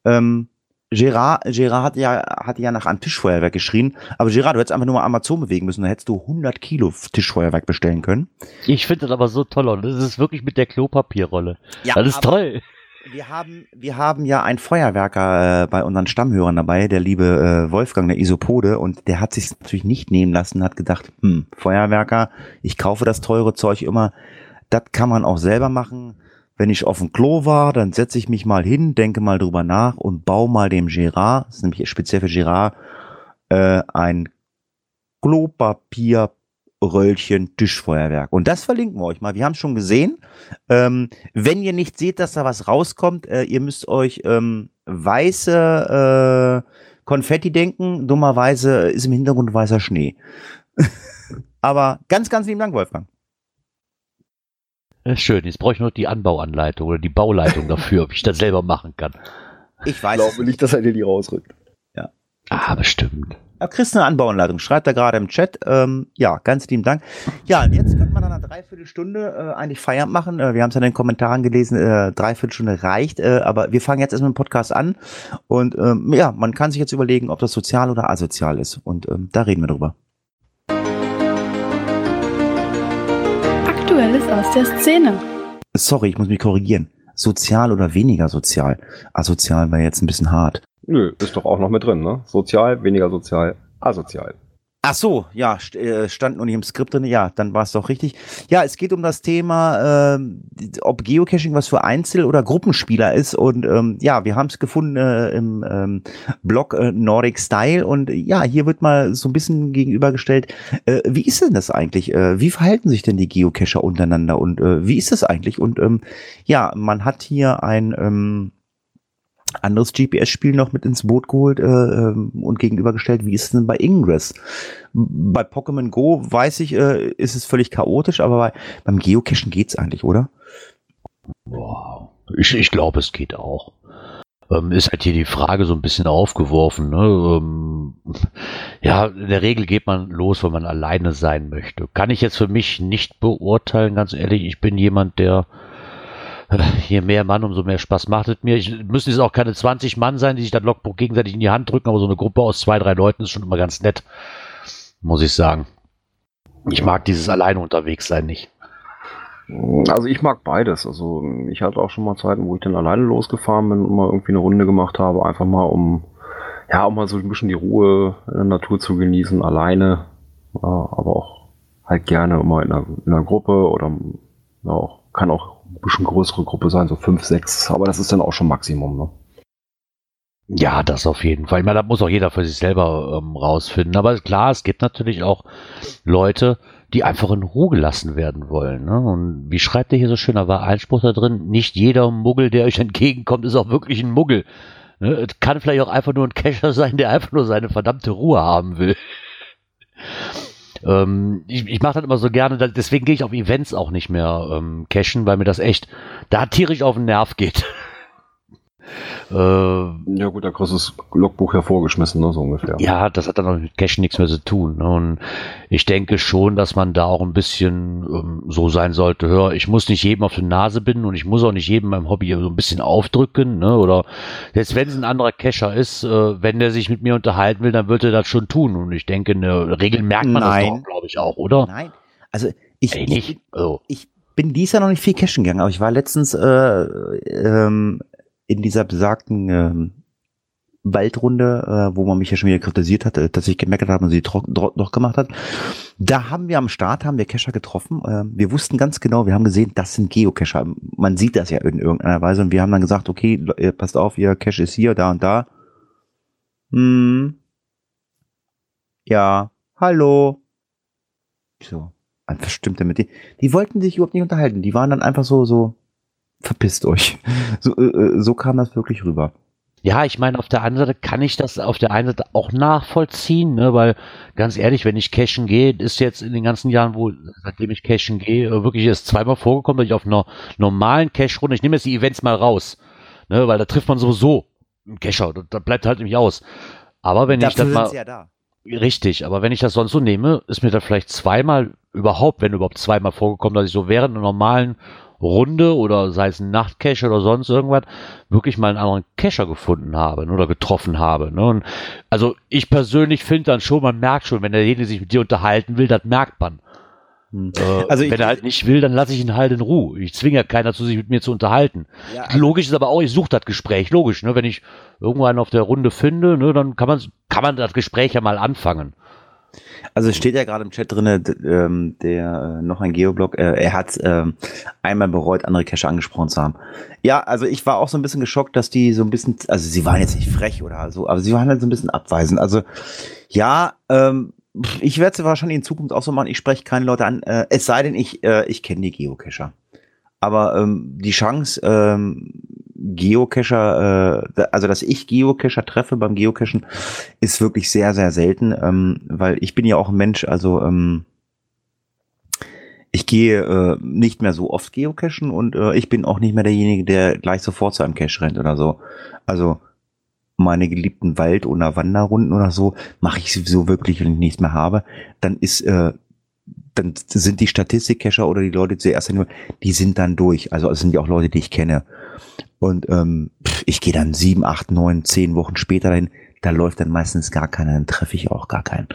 B: Ähm, Gerard, Gerard hat ja, hat ja nach einem Tischfeuerwerk geschrien, aber Gerard, du hättest einfach nur mal Amazon bewegen müssen, dann hättest du 100 Kilo Tischfeuerwerk bestellen können.
C: Ich finde das aber so toll. Und das ist wirklich mit der Klopapierrolle.
B: Ja,
C: das ist toll.
B: Wir haben, wir haben ja einen Feuerwerker äh, bei unseren Stammhörern dabei, der liebe äh, Wolfgang, der Isopode, und der hat sich natürlich nicht nehmen lassen, hat gedacht, hm, Feuerwerker, ich kaufe das teure Zeug immer, das kann man auch selber machen. Wenn ich auf dem Klo war, dann setze ich mich mal hin, denke mal drüber nach und baue mal dem Gerard, das ist nämlich speziell für Gerard, äh, ein Klopapierröllchen Tischfeuerwerk. Und das verlinken wir euch mal. Wir haben es schon gesehen. Ähm, wenn ihr nicht seht, dass da was rauskommt, äh, ihr müsst euch ähm, weiße äh, Konfetti denken. Dummerweise ist im Hintergrund weißer Schnee. [LAUGHS] Aber ganz, ganz lieben Dank, Wolfgang.
C: Ja, Schön, jetzt brauche ich noch die Anbauanleitung oder die Bauleitung dafür, ob ich das selber machen kann.
B: Ich
D: Ich
B: weiß.
D: glaube nicht, dass er dir die rausrückt.
C: Ah, bestimmt.
B: Ja, kriegst eine Anbauanleitung. Schreibt er gerade im Chat. Ähm, ja, ganz lieben Dank. Ja, und jetzt könnte man dann eine Dreiviertelstunde äh, eigentlich Feierabend machen. Äh, wir haben es ja in den Kommentaren gelesen, äh, Dreiviertelstunde reicht. Äh, aber wir fangen jetzt erst mit dem Podcast an. Und ähm, ja, man kann sich jetzt überlegen, ob das sozial oder asozial ist. Und ähm, da reden wir drüber.
J: Aktuelles aus der Szene.
B: Sorry, ich muss mich korrigieren. Sozial oder weniger sozial? Asozial wäre jetzt ein bisschen hart.
D: Nö, ist doch auch noch mit drin, ne? Sozial, weniger sozial, asozial.
B: Ach so, ja, äh, stand nur nicht im Skript drin. Ja, dann war es doch richtig. Ja, es geht um das Thema, ähm, ob Geocaching was für Einzel- oder Gruppenspieler ist. Und ähm, ja, wir haben es gefunden äh, im ähm, Blog äh, Nordic Style. Und äh, ja, hier wird mal so ein bisschen gegenübergestellt, äh, wie ist denn das eigentlich? Äh, wie verhalten sich denn die Geocacher untereinander? Und äh, wie ist das eigentlich? Und ähm, ja, man hat hier ein... Ähm, anderes GPS-Spiel noch mit ins Boot geholt äh, ähm, und gegenübergestellt, wie ist es denn bei Ingress? Bei Pokémon Go weiß ich, äh, ist es völlig chaotisch, aber bei, beim Geocachen geht's eigentlich, oder?
C: Boah, ich, ich glaube, es geht auch. Ähm, ist halt hier die Frage so ein bisschen aufgeworfen. Ne? Ähm, ja, in der Regel geht man los, wenn man alleine sein möchte. Kann ich jetzt für mich nicht beurteilen, ganz ehrlich. Ich bin jemand, der [LAUGHS] je mehr Mann, umso mehr Spaß macht es mir. Ich, müssen es auch keine 20 Mann sein, die sich das Logbuch gegenseitig in die Hand drücken, aber so eine Gruppe aus zwei, drei Leuten ist schon immer ganz nett, muss ich sagen. Ich mag dieses alleine unterwegs sein nicht.
D: Also ich mag beides. Also ich hatte auch schon mal Zeiten, wo ich dann alleine losgefahren bin und mal irgendwie eine Runde gemacht habe, einfach mal um ja, um mal so ein bisschen die Ruhe in der Natur zu genießen, alleine, aber auch halt gerne immer in einer, in einer Gruppe oder ja, auch, kann auch ein bisschen größere Gruppe sein, so fünf, sechs, aber das ist dann auch schon Maximum, ne?
C: Ja, das auf jeden Fall. Ich meine, da muss auch jeder für sich selber ähm, rausfinden. Aber klar, es gibt natürlich auch Leute, die einfach in Ruhe gelassen werden wollen. Ne? Und wie schreibt er hier so schön, da war Einspruch da drin, nicht jeder Muggel, der euch entgegenkommt, ist auch wirklich ein Muggel. Ne? Es kann vielleicht auch einfach nur ein Cacher sein, der einfach nur seine verdammte Ruhe haben will. Ähm, ich ich mache das immer so gerne, deswegen gehe ich auf Events auch nicht mehr ähm, cashen, weil mir das echt da tierisch auf den Nerv geht. [LAUGHS]
D: Äh, ja gut, da kriegst du das Logbuch hervorgeschmissen, ne, so ungefähr.
C: Ja, das hat dann auch mit Cache nichts mehr zu tun. Ne? Und ich denke schon, dass man da auch ein bisschen ähm, so sein sollte. Hör, ich muss nicht jedem auf die Nase binden und ich muss auch nicht jedem beim Hobby so ein bisschen aufdrücken. Ne? Oder jetzt, wenn es ein anderer Cacher ist, äh, wenn der sich mit mir unterhalten will, dann wird er das schon tun. Und ich denke, in der Regel merkt man Nein. das glaube ich, auch, oder?
B: Nein. Also ich, Ey, ich, also. ich bin dies Jahr noch nicht viel cashen gegangen, aber ich war letztens äh, ähm, in dieser besagten ähm, Waldrunde, äh, wo man mich ja schon wieder kritisiert hat, äh, dass ich gemerkt habe, dass man sie doch gemacht hat. Da haben wir am Start, haben wir Cacher getroffen. Äh, wir wussten ganz genau, wir haben gesehen, das sind Geocacher. Man sieht das ja in irgendeiner Weise und wir haben dann gesagt, okay, passt auf, ihr Cache ist hier, da und da. Hm. Ja, hallo. So, was stimmt denn mit die? Die wollten sich überhaupt nicht unterhalten. Die waren dann einfach so, so, verpisst euch. So, äh, äh, so kam das wirklich rüber.
C: Ja, ich meine, auf der anderen Seite kann ich das auf der einen Seite auch nachvollziehen, ne, weil ganz ehrlich, wenn ich cashen gehe, ist jetzt in den ganzen Jahren, wo, seitdem ich cashen gehe, äh, wirklich erst zweimal vorgekommen, dass ich auf einer normalen Cash-Runde, ich nehme jetzt die Events mal raus, ne, weil da trifft man sowieso einen Cacher, da, da bleibt halt nämlich aus. Aber wenn Dafür ich das mal, ja da. richtig, aber wenn ich das sonst so nehme, ist mir da vielleicht zweimal überhaupt, wenn überhaupt zweimal vorgekommen, dass ich so während einer normalen Runde oder sei es ein Nachtcache oder sonst irgendwas, wirklich mal einen anderen Cacher gefunden habe oder getroffen habe. Ne? Und also ich persönlich finde dann schon, man merkt schon, wenn derjenige sich mit dir unterhalten will, das merkt man. Hm. Äh, also wenn er halt nicht will, dann lasse ich ihn halt in Ruhe. Ich zwinge ja keiner zu, sich mit mir zu unterhalten. Ja, also logisch ist aber auch, ich suche das Gespräch, logisch. Ne? Wenn ich irgendwo einen auf der Runde finde, ne, dann kann man, kann man das Gespräch ja mal anfangen.
B: Also es steht ja gerade im Chat drin, ähm, der äh, noch ein Geoblog, äh, er hat ähm, einmal bereut, andere Cache angesprochen zu haben. Ja, also ich war auch so ein bisschen geschockt, dass die so ein bisschen, also sie waren jetzt nicht frech oder so, aber sie waren halt so ein bisschen abweisend. Also ja, ähm, ich werde es wahrscheinlich in Zukunft auch so machen, ich spreche keine Leute an, äh, es sei denn, ich, äh, ich kenne die Geocacher. Aber ähm, die Chance, ähm, Geocacher, äh, also dass ich Geocacher treffe beim Geocachen, ist wirklich sehr, sehr selten, ähm, weil ich bin ja auch ein Mensch, also ähm, ich gehe äh, nicht mehr so oft geocachen und äh, ich bin auch nicht mehr derjenige, der gleich sofort zu einem Cache rennt oder so. Also meine geliebten Wald- oder Wanderrunden oder so mache ich sowieso wirklich, wenn ich nichts mehr habe. Dann ist äh, dann sind die Statistikcacher oder die Leute, die zuerst nur, die sind dann durch. Also es sind ja auch Leute, die ich kenne. Und ähm, ich gehe dann sieben, acht, neun, zehn Wochen später dahin. Da läuft dann meistens gar keiner, dann treffe ich auch gar keinen.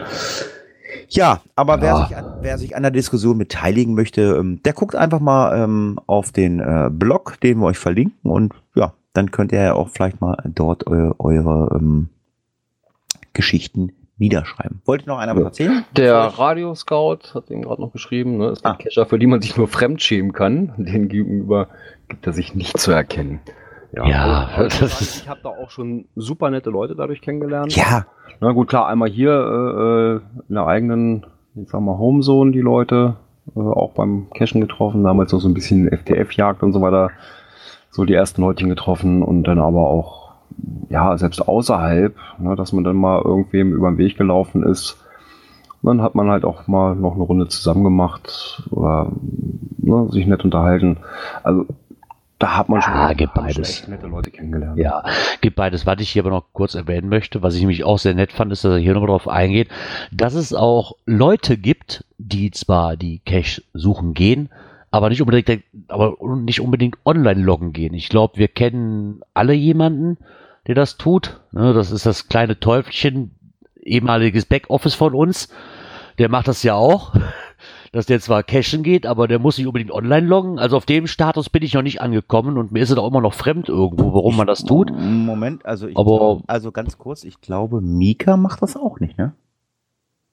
B: Ja, aber ja. Wer, sich an, wer sich an der Diskussion beteiligen möchte, ähm, der guckt einfach mal ähm, auf den äh, Blog, den wir euch verlinken und ja, dann könnt ihr ja auch vielleicht mal dort eu eure ähm, Geschichten niederschreiben. Wollte noch einer was erzählen?
D: Der Radio Scout hat eben gerade noch geschrieben, ne, es gibt ah. Cacher, für die man sich nur fremdschämen kann. Den gegenüber gibt er sich nicht zu erkennen. Ja, ja also, [LAUGHS] ich habe da auch schon super nette Leute dadurch kennengelernt.
B: Ja.
D: Na gut, klar, einmal hier äh, äh in der eigenen, ich sag mal, Homezone die Leute, äh, auch beim Cashen getroffen, damals noch so ein bisschen FTF-Jagd und so weiter, so die ersten Leute getroffen und dann aber auch, ja, selbst außerhalb, ne, dass man dann mal irgendwem über den Weg gelaufen ist. Und dann hat man halt auch mal noch eine Runde zusammen gemacht oder ne, sich nett unterhalten. Also da hat man schon,
C: Ah, gibt
D: schon
C: beides.
D: nette Leute kennengelernt.
C: Ja, gibt beides. Was ich hier aber noch kurz erwähnen möchte, was ich nämlich auch sehr nett fand, ist, dass er hier nochmal drauf eingeht, dass es auch Leute gibt, die zwar die Cache suchen gehen, aber nicht unbedingt, aber nicht unbedingt online loggen gehen. Ich glaube, wir kennen alle jemanden, der das tut. Ne, das ist das kleine Teufelchen, ehemaliges Backoffice von uns. Der macht das ja auch. [LAUGHS] Dass der zwar cashen geht, aber der muss nicht unbedingt online loggen. Also auf dem Status bin ich noch nicht angekommen und mir ist es auch immer noch fremd irgendwo, warum man das tut.
B: Moment, also ich
C: Aber-
B: glaub, also ganz kurz, ich glaube, Mika macht das auch nicht, ne?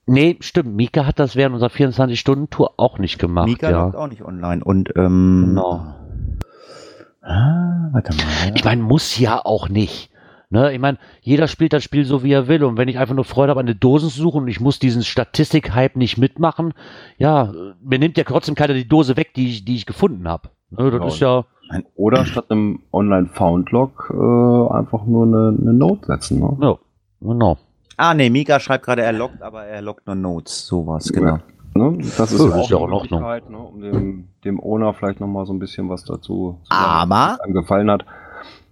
C: Nee, stimmt. Mika hat das während unserer 24-Stunden-Tour auch nicht gemacht.
B: Mika
C: ja.
B: auch nicht online. Und ähm,
C: Genau.
B: ah, warte mal. Ja.
C: Ich meine, muss ja auch nicht. Ne? Ich meine, jeder spielt das Spiel so, wie er will. Und wenn ich einfach nur Freude habe, eine Dosen zu suchen und ich muss diesen Statistik-Hype nicht mitmachen, ja, mir nimmt ja trotzdem keiner die Dose weg, die ich, die ich gefunden habe. Ne, das
D: Genau.
C: ist ja,
D: Oder statt einem Online-Found-Log äh, einfach nur eine, eine Note setzen. Ne?
C: ja, genau.
B: Ah, nee, Mika schreibt gerade, er lockt, aber er lockt nur Notes. Sowas, genau.
D: Ne? Das ist
C: Ja,
D: ja
C: das
D: auch
C: ist ja
D: eine
C: auch in Ordnung.
D: Möglichkeit, ne? um dem, dem Owner vielleicht nochmal so ein bisschen was dazu zu sagen,
B: Aber-
D: was einem gefallen hat.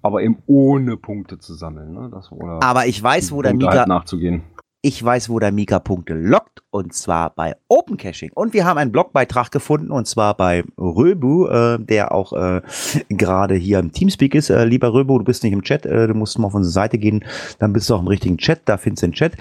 D: Aber eben ohne Punkte zu sammeln. Ne? Das, oder
B: Aber ich weiß, wo der
D: Punkte
B: Mika,
D: halt nachzugehen.
B: Ich weiß, wo der Mika Punkte lockt. Und zwar bei Open Caching. Und wir haben einen Blogbeitrag gefunden. Und zwar bei Röbu, äh, der auch äh, gerade hier im Teamspeak ist. Äh, lieber Röbu, du bist nicht im Chat. Äh, du musst mal auf unsere Seite gehen. Dann bist du auch im richtigen Chat. Da findest du den Chat.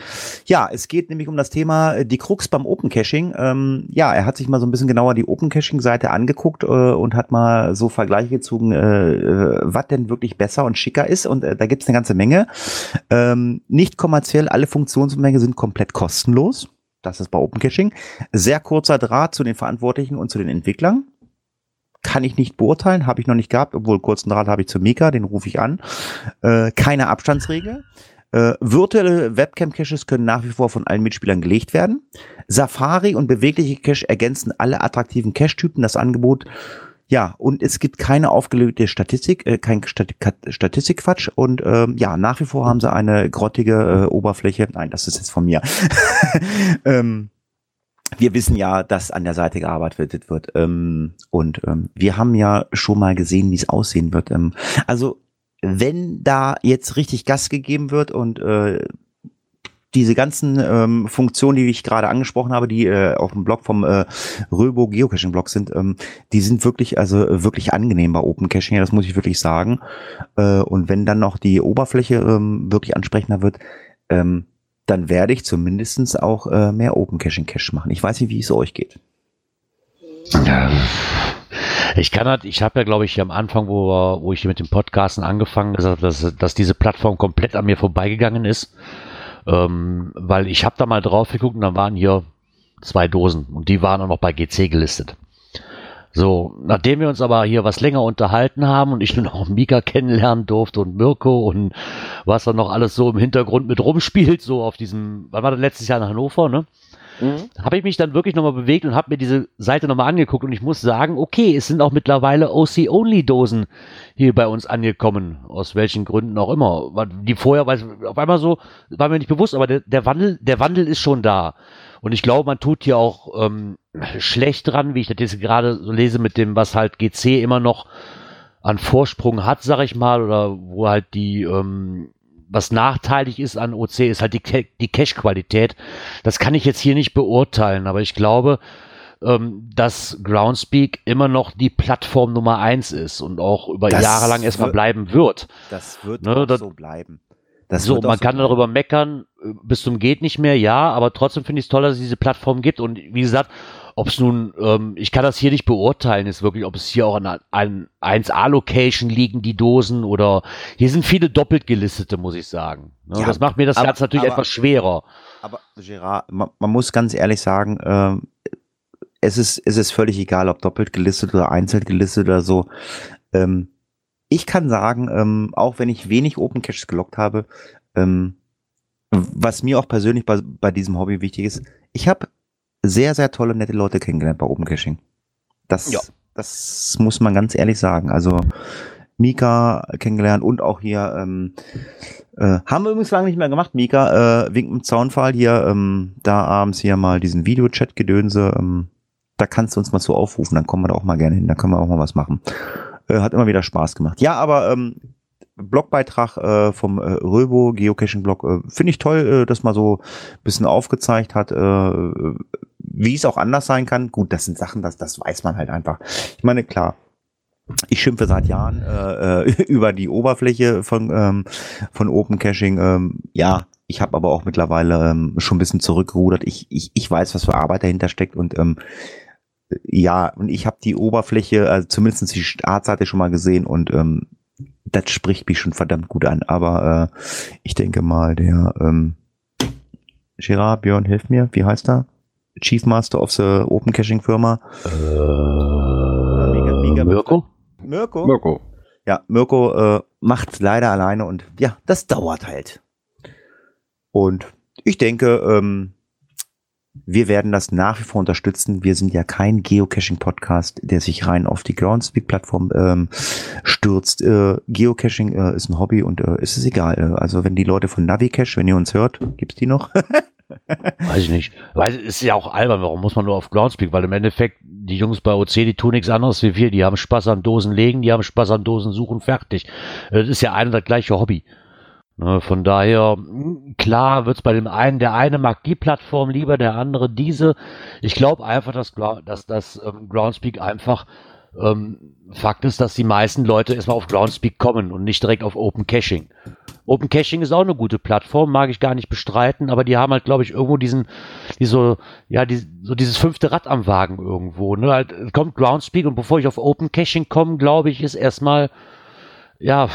B: Ja, es geht nämlich um das Thema äh, die Krux beim Open Caching. Ähm, ja, er hat sich mal so ein bisschen genauer die Open Caching Seite angeguckt äh, und hat mal so Vergleiche gezogen, äh, äh, was denn wirklich besser und schicker ist. Und äh, da gibt's eine ganze Menge. Ähm, nicht kommerziell, alle Funktionsumfänge sind komplett kostenlos. Das ist bei Open Caching. Sehr kurzer Draht zu den Verantwortlichen und zu den Entwicklern. Kann ich nicht beurteilen, habe ich noch nicht gehabt, obwohl kurzen Draht habe ich zu Mika, den rufe ich an. Äh, keine Abstandsregel. Äh, virtuelle Webcam-Caches können nach wie vor von allen Mitspielern gelegt werden. Safari und bewegliche Cache ergänzen alle attraktiven Cache-Typen. Das Angebot ja, und es gibt keine aufgelegte Statistik, äh, kein Kat- Statistikquatsch und ähm, ja, nach wie vor haben sie eine grottige äh, Oberfläche. Nein, das ist jetzt von mir. [LAUGHS] ähm, wir wissen ja, dass an der Seite gearbeitet wird. Ähm, und ähm, wir haben ja schon mal gesehen, wie es aussehen wird. Ähm, also, wenn da jetzt richtig Gas gegeben wird und äh, diese ganzen ähm, Funktionen, die ich gerade angesprochen habe, die äh, auf dem Blog vom äh, Röbo Geocaching Blog sind, ähm, die sind wirklich, also äh, wirklich angenehm bei Open Caching, ja, das muss ich wirklich sagen. Äh, und wenn dann noch die Oberfläche ähm, wirklich ansprechender wird, ähm, dann werde ich zumindestens auch äh, mehr Open Caching Cache machen. Ich weiß nicht, wie es euch geht.
C: Ich kann halt, ich habe ja, glaube ich, am Anfang, wo, wo ich mit dem Podcasten angefangen gesagt, dass, dass diese Plattform komplett an mir vorbeigegangen ist. Ähm, weil ich habe da mal drauf geguckt und dann waren hier zwei Dosen und die waren auch noch bei GC gelistet. So, nachdem wir uns aber hier was länger unterhalten haben und ich [LAUGHS] nun auch Mika kennenlernen durfte und Mirko und was dann noch alles so im Hintergrund mit rumspielt, so auf diesem, wann war das letztes Jahr in Hannover, ne? Habe ich mich dann wirklich nochmal bewegt und habe mir diese Seite nochmal angeguckt und ich muss sagen, okay, es sind auch mittlerweile OC-Only-Dosen hier bei uns angekommen, aus welchen Gründen auch immer. Die vorher, weil auf einmal so, war mir nicht bewusst, aber der, der Wandel, der Wandel ist schon da. Und ich glaube, man tut hier auch ähm, schlecht dran, wie ich das jetzt gerade so lese mit dem, was halt GC immer noch an Vorsprung hat, sag ich mal, oder wo halt die, ähm, was nachteilig ist an OC, ist halt die, die Cache-Qualität. Das kann ich jetzt hier nicht beurteilen, aber ich glaube, ähm, dass Groundspeak immer noch die Plattform Nummer eins ist und auch über
B: Das
C: Jahre lang erstmal bleiben wird.
B: Das wird
C: Ne, das-
B: so bleiben. Das
C: so, man kann
B: bleiben.
C: darüber meckern, äh, bis zum geht nicht mehr, ja, aber trotzdem finde ich es toll, dass es diese Plattform gibt. Und wie gesagt, ob es nun, ähm, ich kann das hier nicht beurteilen, ist wirklich, ob es hier auch an, an 1A-Location liegen, die Dosen, oder hier sind viele doppelt gelistete, muss ich sagen. Ne,
B: Ja,
C: das macht mir das
B: aber-
C: Ganze natürlich
B: aber-
C: etwas schwerer.
B: Aber Gerard, man, man muss ganz ehrlich sagen, ähm, es ist, es ist völlig egal, ob doppelt gelistet oder einzeln gelistet oder so. Ähm, ich kann sagen, ähm, auch wenn ich wenig Open Caches gelockt habe, ähm, was mir auch persönlich bei, bei diesem Hobby wichtig ist, ich habe sehr, sehr tolle, nette Leute kennengelernt bei Open Caching. Das,
C: Ja.
B: das muss man ganz ehrlich sagen. Also Mika kennengelernt und auch hier ähm, äh, haben wir übrigens lange nicht mehr gemacht, Mika. Äh, Wink mit Zaunfall hier, ähm, da abends hier mal diesen Videochat-Gedönse. Ähm, da kannst du uns mal so aufrufen, dann kommen wir da auch mal gerne hin, da können wir auch mal was machen. Äh, hat immer wieder Spaß gemacht. Ja, aber ähm, Blogbeitrag äh, vom äh, Röbo Geocaching-Blog äh, finde ich toll, äh, dass mal so bisschen aufgezeigt hat, äh, wie es auch anders sein kann. Gut, das sind Sachen, das, das weiß man halt einfach. Ich meine, klar, ich schimpfe seit Jahren äh, äh, [LAUGHS] über die Oberfläche von, ähm, von Open Caching. Ähm, ja, ich habe aber auch mittlerweile ähm, schon ein bisschen zurückgerudert. Ich, ich, ich weiß, was für Arbeit dahinter steckt und ähm, ja, und ich habe die Oberfläche, also zumindest die Startseite schon mal gesehen und ähm, das spricht mich schon verdammt gut an. Aber äh, ich denke mal, der ähm, Gerard Björn, hilf mir, wie heißt er? Chief Master of the Open Caching Firma.
C: Äh, Mirko?
B: Mirko?
D: Mirko.
B: Ja, Mirko äh, macht leider alleine und ja, das dauert halt. Und ich denke, ähm, wir werden das nach wie vor unterstützen. Wir sind ja kein Geocaching-Podcast, der sich rein auf die Groundspeak-Plattform ähm, stürzt. Äh, Geocaching äh, ist ein Hobby und äh, ist es egal. Äh, also wenn die Leute von Navicache, wenn ihr uns hört, gibt's die noch? [LAUGHS]
C: Weiß ich nicht. Weil es ist ja auch albern, warum muss man nur auf Groundspeak? Weil im Endeffekt, die Jungs bei OC, die tun nichts anderes wie wir. Die haben Spaß an Dosen legen, die haben Spaß an Dosen suchen, fertig. Das ist ja ein und das gleiche Hobby. Ne, Von daher, mh, klar wird's bei dem einen, der eine mag die Plattform lieber, der andere diese. Ich glaube einfach, dass, dass das ähm, Groundspeak einfach ähm, Fakt ist, dass die meisten Leute erstmal auf Groundspeak kommen und nicht direkt auf Open Caching. Open Caching ist auch eine gute Plattform, mag ich gar nicht bestreiten, aber die haben halt, glaube ich, irgendwo diesen, die so, ja, die, so dieses fünfte Rad am Wagen irgendwo. Ne? Halt, kommt Groundspeak und bevor ich auf Open Caching komme, glaube ich, ist erstmal, ja,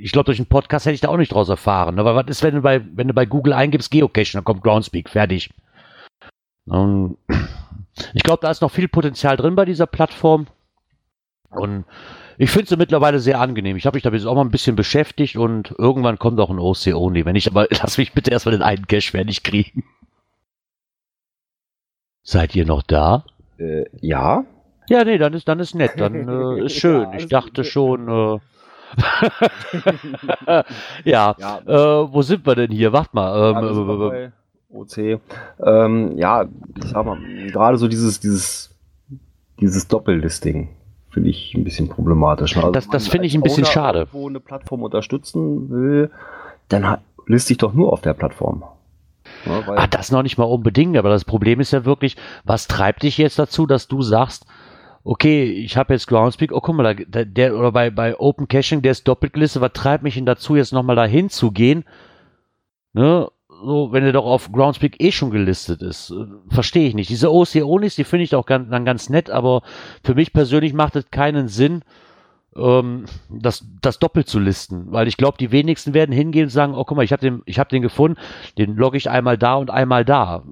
C: ich glaube, durch einen Podcast hätte ich da auch nicht draus erfahren. Aber was ist, wenn du bei, wenn du bei Google eingibst Geocaching, dann kommt Groundspeak, fertig. Und ich glaube, da ist noch viel Potenzial drin bei dieser Plattform. Und ich finde sie mittlerweile sehr angenehm. Ich habe mich damit auch mal ein bisschen beschäftigt und irgendwann kommt auch ein OC Only. Wenn ich aber, [LAUGHS] lass mich bitte erstmal den einen Cache fertig kriegen. Seid ihr noch da?
D: Äh, ja.
C: Ja, nee, dann ist, dann ist nett, dann [LAUGHS] äh, ist schön. Ich dachte schon, äh, [LAUGHS] ja,
D: Ja.
C: äh, wo sind wir denn hier? Wart mal.
D: Ja,
C: Ähm,
D: noch
C: äh,
D: OC. Ähm, ja, ich sag mal, gerade so dieses, dieses, dieses Doppellisting finde ich ein bisschen problematisch. ne? Also
C: Das- das finde ich ein bisschen
D: Owner
C: schade.
D: irgendwo eine Plattform unterstützen will, dann liste ich doch nur auf der Plattform. Ja,
C: ah, das noch nicht mal unbedingt, aber das Problem ist ja wirklich, was treibt dich jetzt dazu, dass du sagst, okay, ich habe jetzt Groundspeak, oh guck mal, da, der, oder bei, bei Open Caching, der ist doppelt gelistet, was treibt mich denn dazu, jetzt nochmal dahin zu gehen? Ne? So, wenn der doch auf Groundspeak eh schon gelistet ist. Äh, Verstehe ich nicht. Diese OC-Onis, die finde ich auch ganz, dann ganz nett, aber für mich persönlich macht es keinen Sinn, ähm, das, das doppelt zu listen, weil ich glaube, die wenigsten werden hingehen und sagen, oh guck mal, ich habe den, habe den gefunden, den logge ich einmal da und einmal da.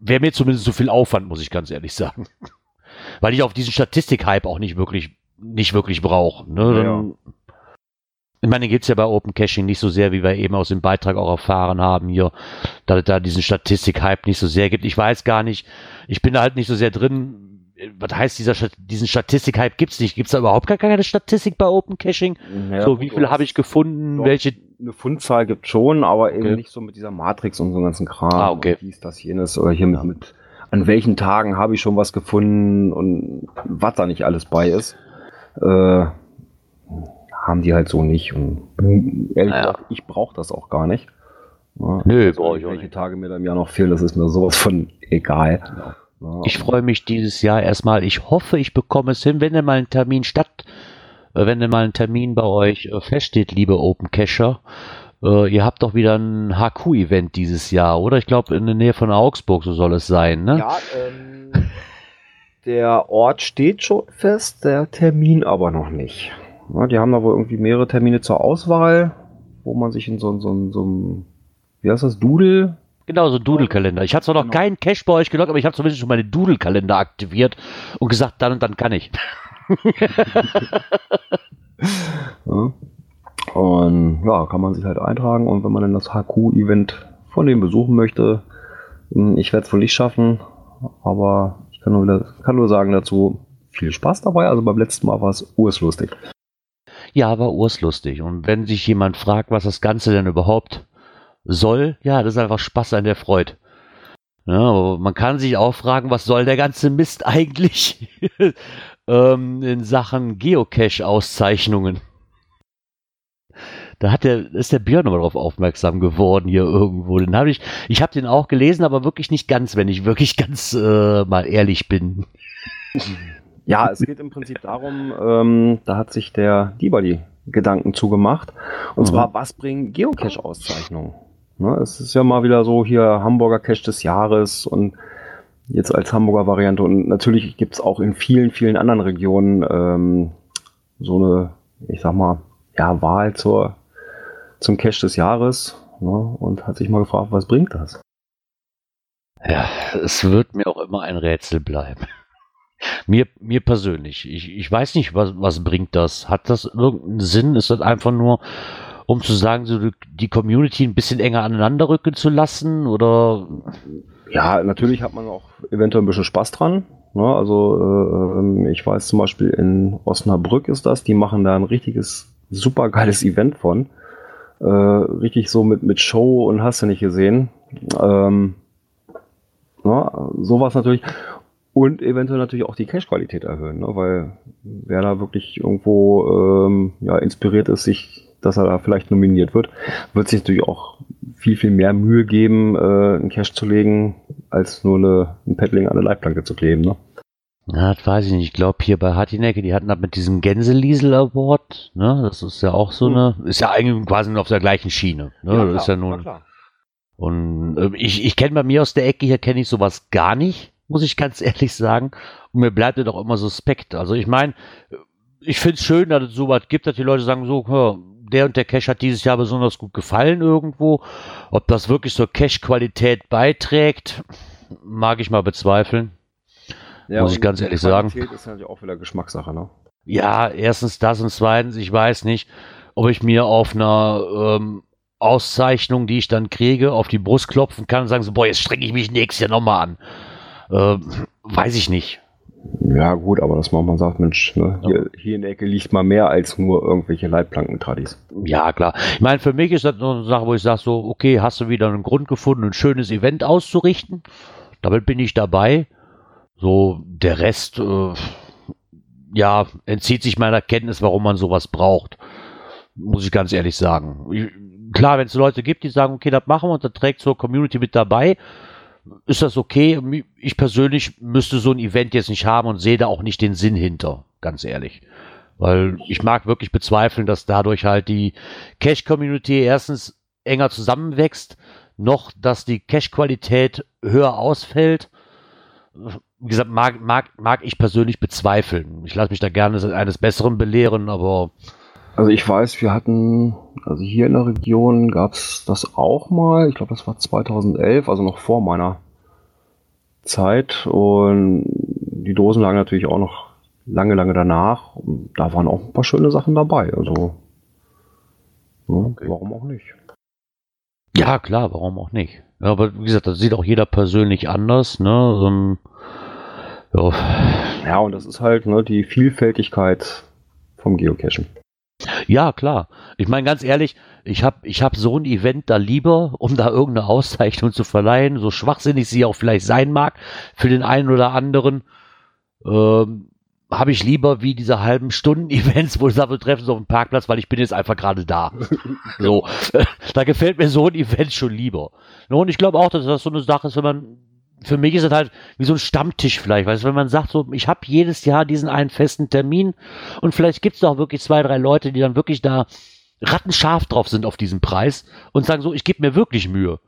C: Wäre mir zumindest so viel Aufwand, muss ich ganz ehrlich sagen. Weil ich auf diesen Statistik-Hype auch nicht wirklich, nicht wirklich brauche. Ne?
D: Ja,
C: Ich meine, den gibt's ja bei Open Caching nicht so sehr, wie wir eben aus dem Beitrag auch erfahren haben hier, da es da diesen Statistik-Hype nicht so sehr gibt. Ich weiß gar nicht, ich bin da halt nicht so sehr drin. Was heißt dieser diesen Statistik-Hype gibt's nicht? Gibt's da überhaupt gar keine Statistik bei Open Caching?
D: ja,
C: so, wie viel habe ich gefunden? Welche?
D: eine Fundzahl gibt schon, aber eben
C: Okay.
D: nicht so mit dieser Matrix und so ganzen Kram.
C: Ah, okay.
D: Dies, das, jenes. Oder hier mit, mit an welchen Tagen habe ich schon was gefunden und was da nicht alles bei ist. Äh, haben die halt so nicht. Und ehrlich
C: Naja.
D: gesagt, ich brauche das auch gar nicht. Ja,
C: Nö,
D: also,
C: brauch ich auch
D: welche
C: nicht.
D: Tage mir da im Jahr noch fehlen, das ist mir sowas von egal. Ja,
C: Ich freue mich dieses Jahr erstmal. Ich hoffe, ich bekomme es hin, wenn denn mal ein Termin statt, äh, wenn denn mal ein Termin bei euch äh, feststeht, liebe Open Cacher. Äh, ihr habt doch wieder ein HQ-Event dieses Jahr, oder? Ich glaube, in der Nähe von Augsburg, so soll es sein, ne?
D: Ja, ähm, der Ort steht schon fest, der Termin aber noch nicht. Ja, die haben da wohl irgendwie mehrere Termine zur Auswahl, wo man sich in so, so, so einem, wie heißt das, Doodle?
C: Genau, so ein Doodle-Kalender. Ich hatte zwar noch
D: Genau.
C: keinen Cache bei euch gelockt, aber ich habe zumindest schon meine Doodle-Kalender aktiviert und gesagt, dann und dann kann ich. [LAUGHS]
D: Ja. Und ja, kann man sich halt eintragen und wenn man dann das HQ-Event von dem besuchen möchte, hm, ich werde es wohl nicht schaffen, aber ich kann nur, wieder, kann nur sagen dazu, viel Spaß dabei. Also beim letzten Mal war es urslustig.
C: Ja, war urslustig. Und wenn sich jemand fragt, was das Ganze denn überhaupt soll, ja, das ist einfach Spaß an der Freude. Ja, man kann sich auch fragen, was soll der ganze Mist [LAUGHS] eigentlich? ähm, in Sachen Geocache-Auszeichnungen. Da hat der, ist der Björn nochmal drauf aufmerksam geworden hier irgendwo. Den habe ich, ich habe den auch gelesen, aber wirklich nicht ganz, wenn ich wirklich [LAUGHS] ganz äh, mal ehrlich bin.
D: Ja, es geht im Prinzip darum, ähm, da hat sich der Dibali Gedanken zugemacht. Und
C: Mhm.
D: zwar, was bringen Geocache-Auszeichnungen? Ne, es ist ja mal wieder so hier Hamburger Cache des Jahres und jetzt als Hamburger Variante. Und natürlich gibt es auch in vielen, vielen anderen Regionen ähm, so eine, ich sag mal, ja, Wahl zur, zum Cache des Jahres. Ne, und hat sich mal gefragt, was bringt das?
C: Ja, es wird mir auch immer ein Rätsel bleiben. [LAUGHS] Mir, mir persönlich. Ich, ich weiß nicht, was, was bringt das? Hat das irgendeinen Sinn? Ist das einfach nur, um zu sagen, so die- Community ein bisschen enger aneinander rücken zu lassen? Oder
D: Ja, natürlich hat man auch eventuell ein bisschen Spaß dran. Ne? Also äh, ähm, ich weiß zum Beispiel in Osnabrück ist das, die machen da ein richtiges, super geiles Event von. Äh, richtig so mit, mit Show und hast du nicht gesehen. Ähm, na, sowas natürlich. Und eventuell natürlich auch die Cache-Qualität erhöhen, ne? weil wer da wirklich irgendwo ähm, ja, inspiriert ist, sich, dass er da vielleicht nominiert wird, wird sich natürlich auch viel, viel mehr Mühe geben, äh, einen Cache zu legen, als nur eine, ein Paddling an eine Leitplanke zu kleben. Ne?
C: Ja, das weiß ich nicht. Ich glaube, hier bei Hartinecke, die hatten das mit diesem Gänseliesel Award, ne? Das ist ja auch so eine, ist ja eigentlich quasi auf der gleichen Schiene. Ne? das ist ja nun,
D: klar.
C: Und äh, ich, ich kenne bei mir aus der Ecke hier, kenne ich sowas gar nicht, muss ich ganz [LAUGHS] ehrlich sagen. Und mir bleibt das auch immer suspekt. Also ich meine, ich finde es schön, dass es sowas gibt, dass die Leute sagen so, hör, der und der Cache hat dieses Jahr besonders gut gefallen irgendwo. Ob das wirklich zur Cache-Qualität beiträgt, mag ich mal bezweifeln. Muss ich ganz ehrlich sagen.
D: Qualität ist natürlich auch wieder Geschmackssache. Ne?
C: Ja, erstens das und zweitens, ich weiß nicht, ob ich mir auf einer ähm, Auszeichnung, die ich dann kriege, auf die Brust klopfen kann und sagen so, boah, jetzt strenge ich mich nächstes Jahr nochmal an. Ähm, weiß ich nicht.
D: Ja gut, aber dass man mal sagt, Mensch, ne, hier, hier in der Ecke liegt mal mehr als nur irgendwelche Leitplanken-Tradis.
C: Ja, klar. Ich meine, für mich ist das so eine Sache, wo ich sage so, okay, hast du wieder einen Grund gefunden, ein schönes Event auszurichten? Damit bin ich dabei. So, der Rest, äh, ja, entzieht sich meiner Kenntnis, warum man sowas braucht. Muss ich ganz ehrlich sagen. Ich, klar, wenn es Leute gibt, die sagen, okay, das machen wir und das trägt zur Community mit dabei, ist das okay. Ich persönlich müsste so ein Event jetzt nicht haben und sehe da auch nicht den Sinn hinter, ganz ehrlich. Weil ich mag wirklich bezweifeln, dass dadurch halt die Cache-Community erstens enger zusammenwächst, noch, dass die Cache-Qualität höher ausfällt. Wie gesagt, mag, mag, mag ich persönlich bezweifeln. Ich lasse mich da gerne eines Besseren belehren, aber.
D: Also ich weiß, wir hatten, also hier in der Region gab es das auch mal, ich glaube, das war 2011, also noch vor meiner Zeit. Und die Dosen lagen natürlich auch noch lange, lange danach. Und da waren auch ein paar schöne Sachen dabei. Also, ne, warum auch nicht?
C: Ja, klar, warum auch nicht. Ja, aber wie gesagt, das sieht auch jeder persönlich anders, ne? Ähm, ja.
D: ja, und das ist halt ne, die Vielfältigkeit vom Geocachen.
C: Ja, klar. Ich meine, ganz ehrlich, ich habe ich hab so ein Event da lieber, um da irgendeine Auszeichnung zu verleihen, so schwachsinnig sie auch vielleicht sein mag, für den einen oder anderen, ähm, habe ich lieber wie diese halben Stunden Events, wo ich sage, wir treffen uns auf dem Parkplatz, weil ich bin jetzt einfach gerade da. [LAUGHS] so, [LAUGHS] da gefällt mir so ein Event schon lieber. Und ich glaube auch, dass das so eine Sache ist, wenn man für mich ist das halt wie so ein Stammtisch vielleicht, weißt du, wenn man sagt, so, ich habe jedes Jahr diesen einen festen Termin und vielleicht gibt es auch wirklich zwei, drei Leute, die dann wirklich da rattenscharf drauf sind auf diesen Preis und sagen so, ich gebe mir wirklich Mühe.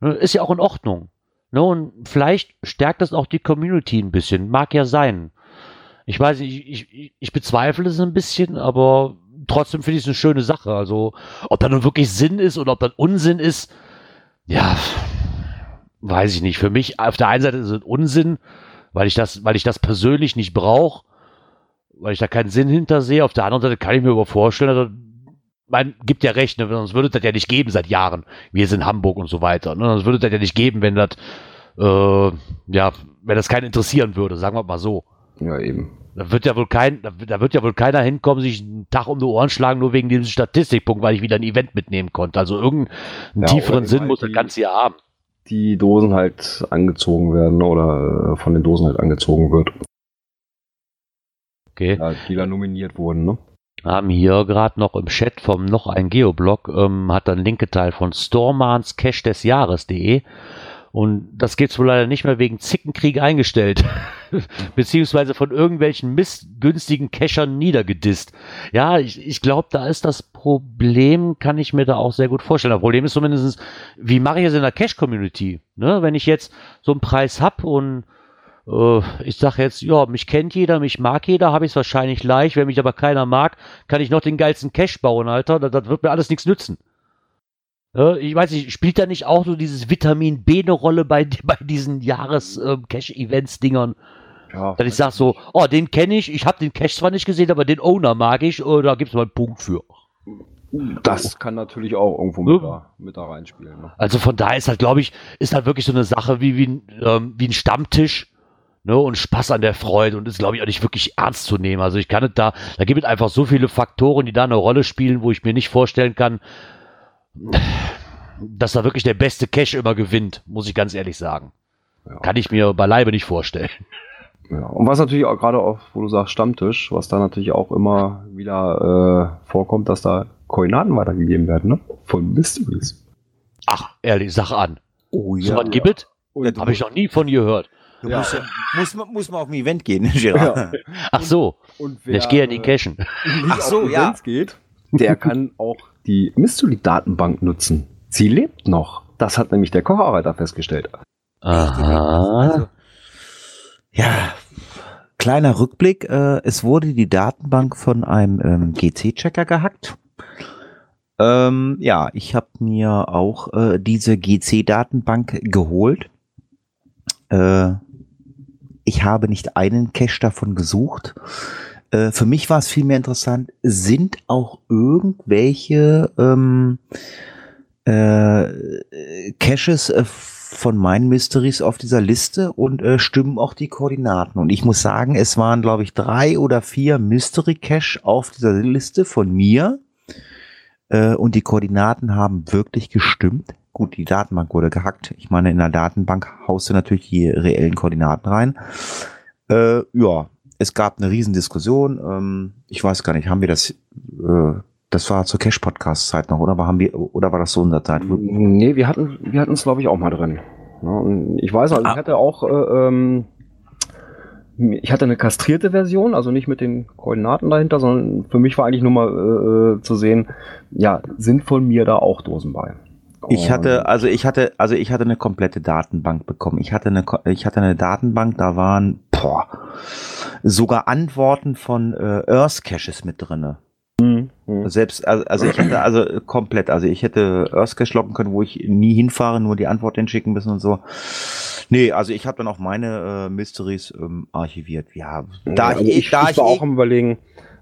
C: Ne, Ist ja auch in Ordnung. Ne, Und vielleicht stärkt das auch die Community ein bisschen. Mag ja sein. Ich weiß nicht, ich, ich, ich bezweifle es ein bisschen, aber trotzdem finde ich es eine schöne Sache. Also, ob da nun wirklich Sinn ist oder ob das Unsinn ist, ja, weiß ich nicht. Für mich auf der einen Seite ist es Unsinn, weil ich das, weil ich das persönlich nicht brauche, weil ich da keinen Sinn hinter sehe. Auf der anderen Seite kann ich mir aber vorstellen, also, man gibt ja recht, ne, sonst würde das ja nicht geben seit Jahren. Wir sind Hamburg und so weiter. Ne? Sonst würde das ja nicht geben, wenn das, äh, ja, wenn das keinen interessieren würde, sagen wir mal so.
D: Ja, eben.
C: Da wird ja wohl kein, da, wird ja wohl keiner hinkommen, sich einen Tag um die Ohren schlagen, nur wegen diesem Statistikpunkt, weil ich wieder ein Event mitnehmen konnte. Also irgendeinen
D: Ja,
C: tieferen Sinn muss das Ganze ja haben.
D: Die Dosen halt angezogen werden oder äh, von den Dosen halt angezogen wird.
C: Okay.
D: Ja, die da nominiert wurden, ne?
C: haben hier gerade noch im Chat vom noch ein Geoblog, ähm, hat dann Link geteilt von Stormans Cash des Jahres.de. Und das gibt's wohl leider nicht mehr wegen Zickenkrieg eingestellt. [LAUGHS] Beziehungsweise von irgendwelchen missgünstigen Cachern niedergedisst. Ja, ich, ich glaube, da ist das Problem, kann ich mir da auch sehr gut vorstellen. Das Problem ist zumindest, wie mache ich es in der Cache-Community? Ne? Wenn ich jetzt so einen Preis hab und äh, ich sage jetzt, ja, mich kennt jeder, mich mag jeder, habe ich es wahrscheinlich leicht. Wenn mich aber keiner mag, kann ich noch den geilsten Cache bauen, Alter. Das, das wird mir alles nichts nützen. Äh, ich weiß nicht, spielt da nicht auch so dieses Vitamin B eine Rolle bei, [LAUGHS] bei diesen Jahres-Cache-Events-Dingern?
D: Ja,
C: Dass ich sage so, oh, den kenne ich, ich habe den Cache zwar nicht gesehen, aber den Owner mag ich, äh, da gibt es mal einen Punkt für.
D: das kann natürlich auch irgendwo
C: Ja.
D: mit, da, mit da reinspielen. Ne?
C: Also von daher ist halt, glaube ich, ist halt wirklich so eine Sache wie, wie, ein, ähm, wie ein Stammtisch. Ne, und Spaß an der Freude und ist, glaube ich, auch nicht wirklich ernst zu nehmen. Also ich kann es da, da gibt es einfach so viele Faktoren, die da eine Rolle spielen, wo ich mir nicht vorstellen kann, dass da wirklich der beste Cash immer gewinnt, muss ich ganz ehrlich sagen.
D: Ja.
C: Kann ich mir beileibe nicht vorstellen.
D: Ja. Und was natürlich auch gerade auch, wo du sagst Stammtisch, was da natürlich auch immer wieder äh, vorkommt, dass da Koordinaten weitergegeben werden, ne? Von Mysteries.
C: Ach, ehrlich, sag an.
B: Oh
C: So was gibt es?
B: Und
C: Habe ich noch nie von gehört.
B: Du musst, ja, muss, man, muss man auf ein Event gehen, [LAUGHS] Gerard.
D: Ja.
C: Ach so,
D: Und
C: ich gehe ja nie cashen. [LAUGHS]
D: nicht
B: Ach so,
D: auf
B: ja.
D: Geht, [LAUGHS] der kann auch die Mystery-Datenbank nutzen. Sie lebt noch. Das hat nämlich der Kocharbeiter festgestellt.
C: Aha.
B: Also, ja, kleiner Rückblick. Äh, es wurde die Datenbank von einem ähm, GC-Checker gehackt. Ähm, ja, ich habe mir auch äh, diese GC-Datenbank geholt. Äh, ich habe nicht einen Cache davon gesucht. Äh, für mich war es vielmehr interessant, sind auch irgendwelche ähm, äh, Caches äh, von meinen Mysteries auf dieser Liste und äh, stimmen auch die Koordinaten. Und ich muss sagen, es waren, glaube ich, drei oder vier Mystery Cache auf dieser Liste von mir. Äh, und die Koordinaten haben wirklich gestimmt. Gut, die Datenbank wurde gehackt. Ich meine, in der Datenbank haust du natürlich die reellen Koordinaten rein. Äh, ja, es gab eine Riesendiskussion. Ähm, ich weiß gar nicht, haben wir das, äh, das war zur Cash-Podcast-Zeit noch, oder? Aber haben wir, oder war das so unser Zeit?
D: Nee, wir hatten wir hatten es, glaube ich, auch mal drin. Ja, und ich weiß, also ich
B: Ah.
D: hatte auch, äh, ähm, ich hatte eine kastrierte Version, also nicht mit den Koordinaten dahinter, sondern für mich war eigentlich nur mal äh, äh, zu sehen, ja, sind von mir da auch Dosen bei.
B: Ich hatte, also ich hatte, also ich hatte eine komplette Datenbank bekommen. Ich hatte eine, ich hatte eine Datenbank, da waren, boah, sogar Antworten von äh, Earth Caches mit drinne.
D: Mhm. Mhm.
B: Selbst, also, also ich hätte also komplett, also ich hätte Earth Cache locken können, wo ich nie hinfahre, nur die Antwort hinschicken müssen und so. Nee, also ich habe dann auch meine äh, Mysteries ähm, archiviert. Ja, da
D: also
B: ich,
D: ich,
B: da
D: ich
B: ich,
D: war
B: eh-
D: auch am überlegen,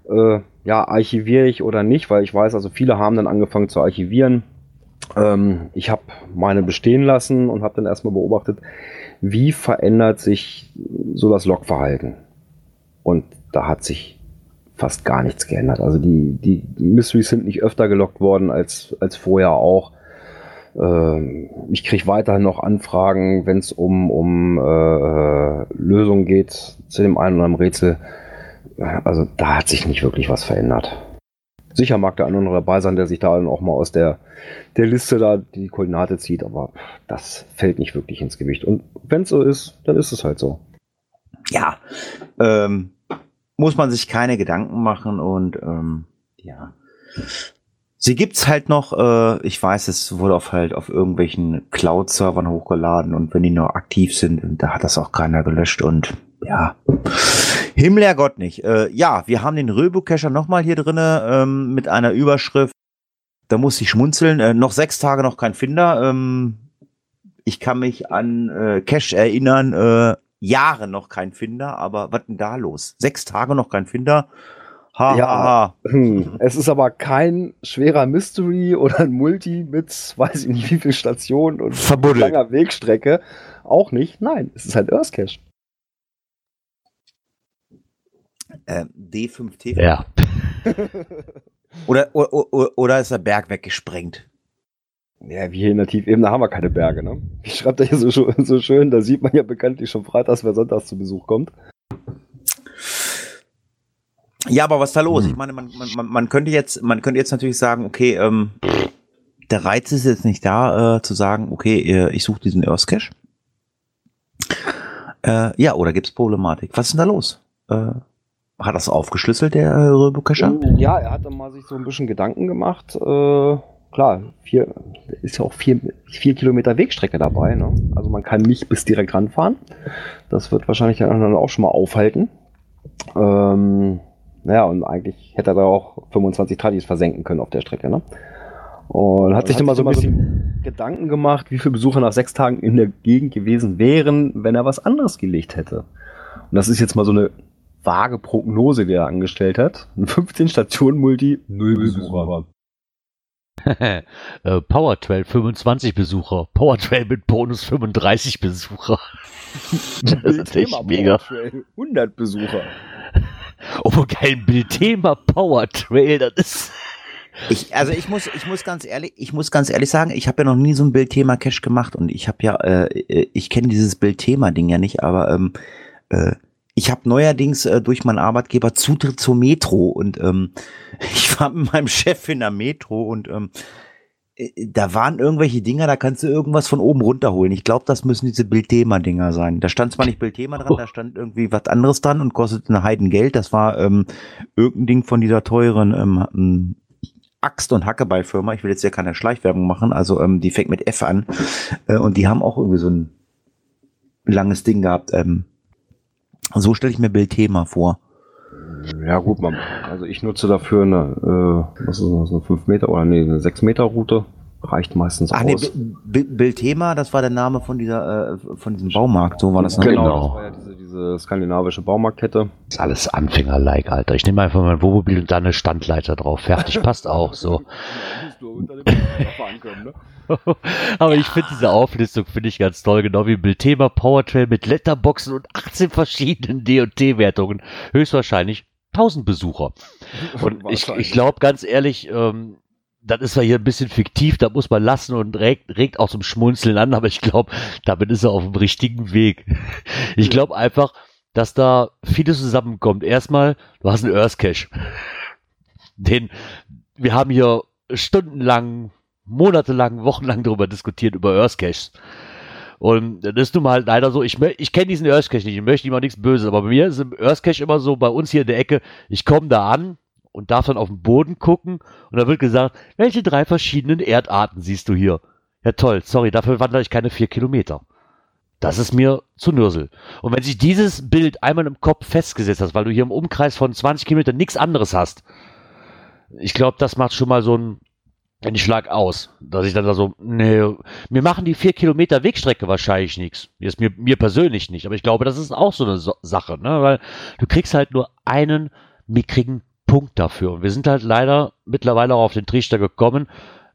D: äh, ja, archiviere ich oder nicht, weil ich weiß, also viele haben dann angefangen zu archivieren. Ähm, ich habe meine bestehen lassen und habe dann erstmal beobachtet, wie verändert sich so das Logverhalten. Und da hat sich fast gar nichts geändert. Also die, die Mysteries sind nicht öfter gelockt worden als, als vorher auch. Ähm, ich kriege weiterhin noch Anfragen, wenn es um, um äh, Lösungen geht zu dem einen oder anderen Rätsel. Also da hat sich nicht wirklich was verändert. Sicher mag der eine oder andere dabei sein, der sich da dann auch mal aus der, der Liste da die Koordinate zieht, aber das fällt nicht wirklich ins Gewicht. Und wenn es so ist, dann ist es halt so.
B: ja, ähm, muss man sich keine Gedanken machen und ähm, ja. Sie gibt's halt noch, äh, ich weiß, es wurde auf halt auf irgendwelchen Cloud-Servern hochgeladen und wenn die noch aktiv sind, da hat das auch keiner gelöscht und ja. Himmler nicht. Äh, ja, wir haben den Röbu-Cacher nochmal hier drinne ähm, mit einer Überschrift. Da muss ich schmunzeln. Äh, noch sechs Tage noch kein Finder. Ähm, ich kann mich an äh, Cache erinnern, äh, Jahre noch kein Finder, aber was denn da los? Sechs Tage noch kein Finder? Ha,
D: Ja.
B: ha, ha.
D: Hm, es ist aber kein schwerer Mystery oder ein Multi mit weiß ich nicht wie viel Stationen und
B: Verbuddelt.
D: langer Wegstrecke. Auch nicht. Nein, es ist halt Earth Cache.
B: Äh, D5T.
C: Ja. [LAUGHS]
B: Oder, oder, oder ist der Berg weggesprengt?
D: Ja, wie hier in der Tiefebene haben wir keine Berge, ne? Ich schreibe da hier so, so schön, da sieht man ja bekanntlich schon freitags, wer sonntags zu Besuch kommt.
B: Ja, aber was ist da los? Ich meine, man, man, man- man könnte jetzt, man könnte jetzt natürlich sagen, okay, ähm, der Reiz ist jetzt nicht da, äh, zu sagen, okay, äh, ich suche diesen Earth Cache. Äh, ja, oder gibt's Problematik? Was ist denn da los? Äh, hat das aufgeschlüsselt, der äh, Röbo-Cacher?
D: Ja, er hat dann mal sich so ein bisschen Gedanken gemacht. Äh, klar, vier, ist ja auch vier, vier Kilometer Wegstrecke dabei. Ne? Also man kann nicht bis direkt ranfahren. Das wird wahrscheinlich dann auch schon mal aufhalten. Ähm, naja, und eigentlich hätte er da auch 25 Tradis versenken können auf der Strecke. Ne? Und hat sich dann mal so ein bisschen Gedanken gemacht, wie viele Besucher nach sechs Tagen in der Gegend gewesen wären, wenn er was anderes gelegt hätte. Und das ist jetzt mal so eine vage Prognose, die er angestellt hat. Ein [LAUGHS] 15 Stationen Multi, null Besucher. [LAUGHS]
C: äh, Power Trail 25 Besucher. Power Trail mit Bonus 35 Besucher. [LAUGHS] das ist echt mega.
D: 100 Besucher.
C: Oh, geil, Bildthema Power Trail, das ist.
B: Ich, also ich muss, ich muss ganz ehrlich, ich muss ganz ehrlich sagen, ich habe ja noch nie so ein Bildthema Cache gemacht und ich habe ja, äh, ich kenne dieses Bildthema Ding ja nicht, aber ähm, äh, ich habe neuerdings äh, durch meinen Arbeitgeber Zutritt zur Metro und ähm, [LAUGHS] ich war mit meinem Chef in der Metro und ähm, äh, da waren irgendwelche Dinger, da kannst du irgendwas von oben runterholen. Ich glaube, das müssen diese Bildthema-Dinger sein. Da stand zwar nicht Bildthema dran, da stand irgendwie was anderes dran und kostete eine Heidengeld. Das war ähm, irgendein Ding von dieser teuren ähm, ähm, Axt- und Hackeball-Firma. Ich will jetzt ja keine Schleichwerbung machen, also ähm, die fängt mit F an. Äh, und die haben auch irgendwie so ein langes Ding gehabt. Ähm, so stelle ich mir Bildthema vor.
D: Ja gut, man, also ich nutze dafür eine, äh, was ist das, eine 5 Meter oder nee, eine 6 Meter Route. Reicht meistens
B: Ach nee,
D: aus.
B: Bi- Bildthema, das war der Name von dieser, äh, von diesem Baumarkt, so war das. ne?
D: genau,
C: Genau.
D: das war ja diese, diese skandinavische Baumarktkette.
C: ist alles Anfänger-like, Alter. Ich nehme einfach mein Wohnmobil und da eine Standleiter drauf. Fertig, passt auch so. [LAUGHS] [LAUGHS] Aber ich finde diese Auflistung finde ich ganz toll, genau wie Bildthema Powertrail mit Letterboxen und 18 verschiedenen D&T-Wertungen. Höchstwahrscheinlich 1000 Besucher. [LAUGHS] Und ich, ich glaube ganz ehrlich, ähm, das ist ja hier ein bisschen fiktiv, da muss man lassen und regt, regt auch zum Schmunzeln an, aber ich glaube, damit ist er auf dem richtigen Weg. [LAUGHS] Ich glaube einfach, dass da vieles zusammenkommt. Erstmal, du hast einen Earth Cache. Den, wir haben hier stundenlang, monatelang, wochenlang darüber diskutiert, über Earth Caches. Und das ist nun mal leider so, ich, ich kenne diesen Earth Cache nicht, ich möchte ihm auch nichts Böses, aber bei mir ist im Earth Cache immer so, bei uns hier in der Ecke, ich komme da an und darf dann auf den Boden gucken und da wird gesagt, welche drei verschiedenen Erdarten siehst du hier? Ja toll, sorry, dafür wandere ich keine vier Kilometer. Das ist mir zu Nürsel. Und wenn sich dieses Bild einmal im Kopf festgesetzt hat, weil du hier im Umkreis von 20 Kilometern nichts anderes hast, ich glaube, das macht schon mal so ein, einen Schlag aus, dass ich dann da so, nee, mir machen die vier Kilometer Wegstrecke wahrscheinlich nichts. Jetzt mir, mir persönlich nicht, aber ich glaube, das ist auch so eine so Sache, ne? weil du kriegst halt nur einen mickrigen Punkt dafür. Und wir sind halt leider mittlerweile auch auf den Trichter gekommen,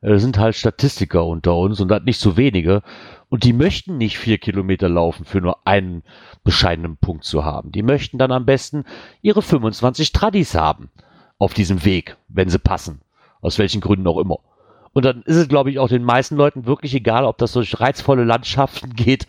C: äh, sind halt Statistiker unter uns und das nicht so wenige. Und die möchten nicht vier Kilometer laufen für nur einen bescheidenen Punkt zu haben. Die möchten dann am besten ihre 25 Tradis haben auf diesem Weg, wenn sie passen. Aus welchen Gründen auch immer. Und dann ist es, glaube ich, auch den meisten Leuten wirklich egal, ob das durch reizvolle Landschaften [LAUGHS] geht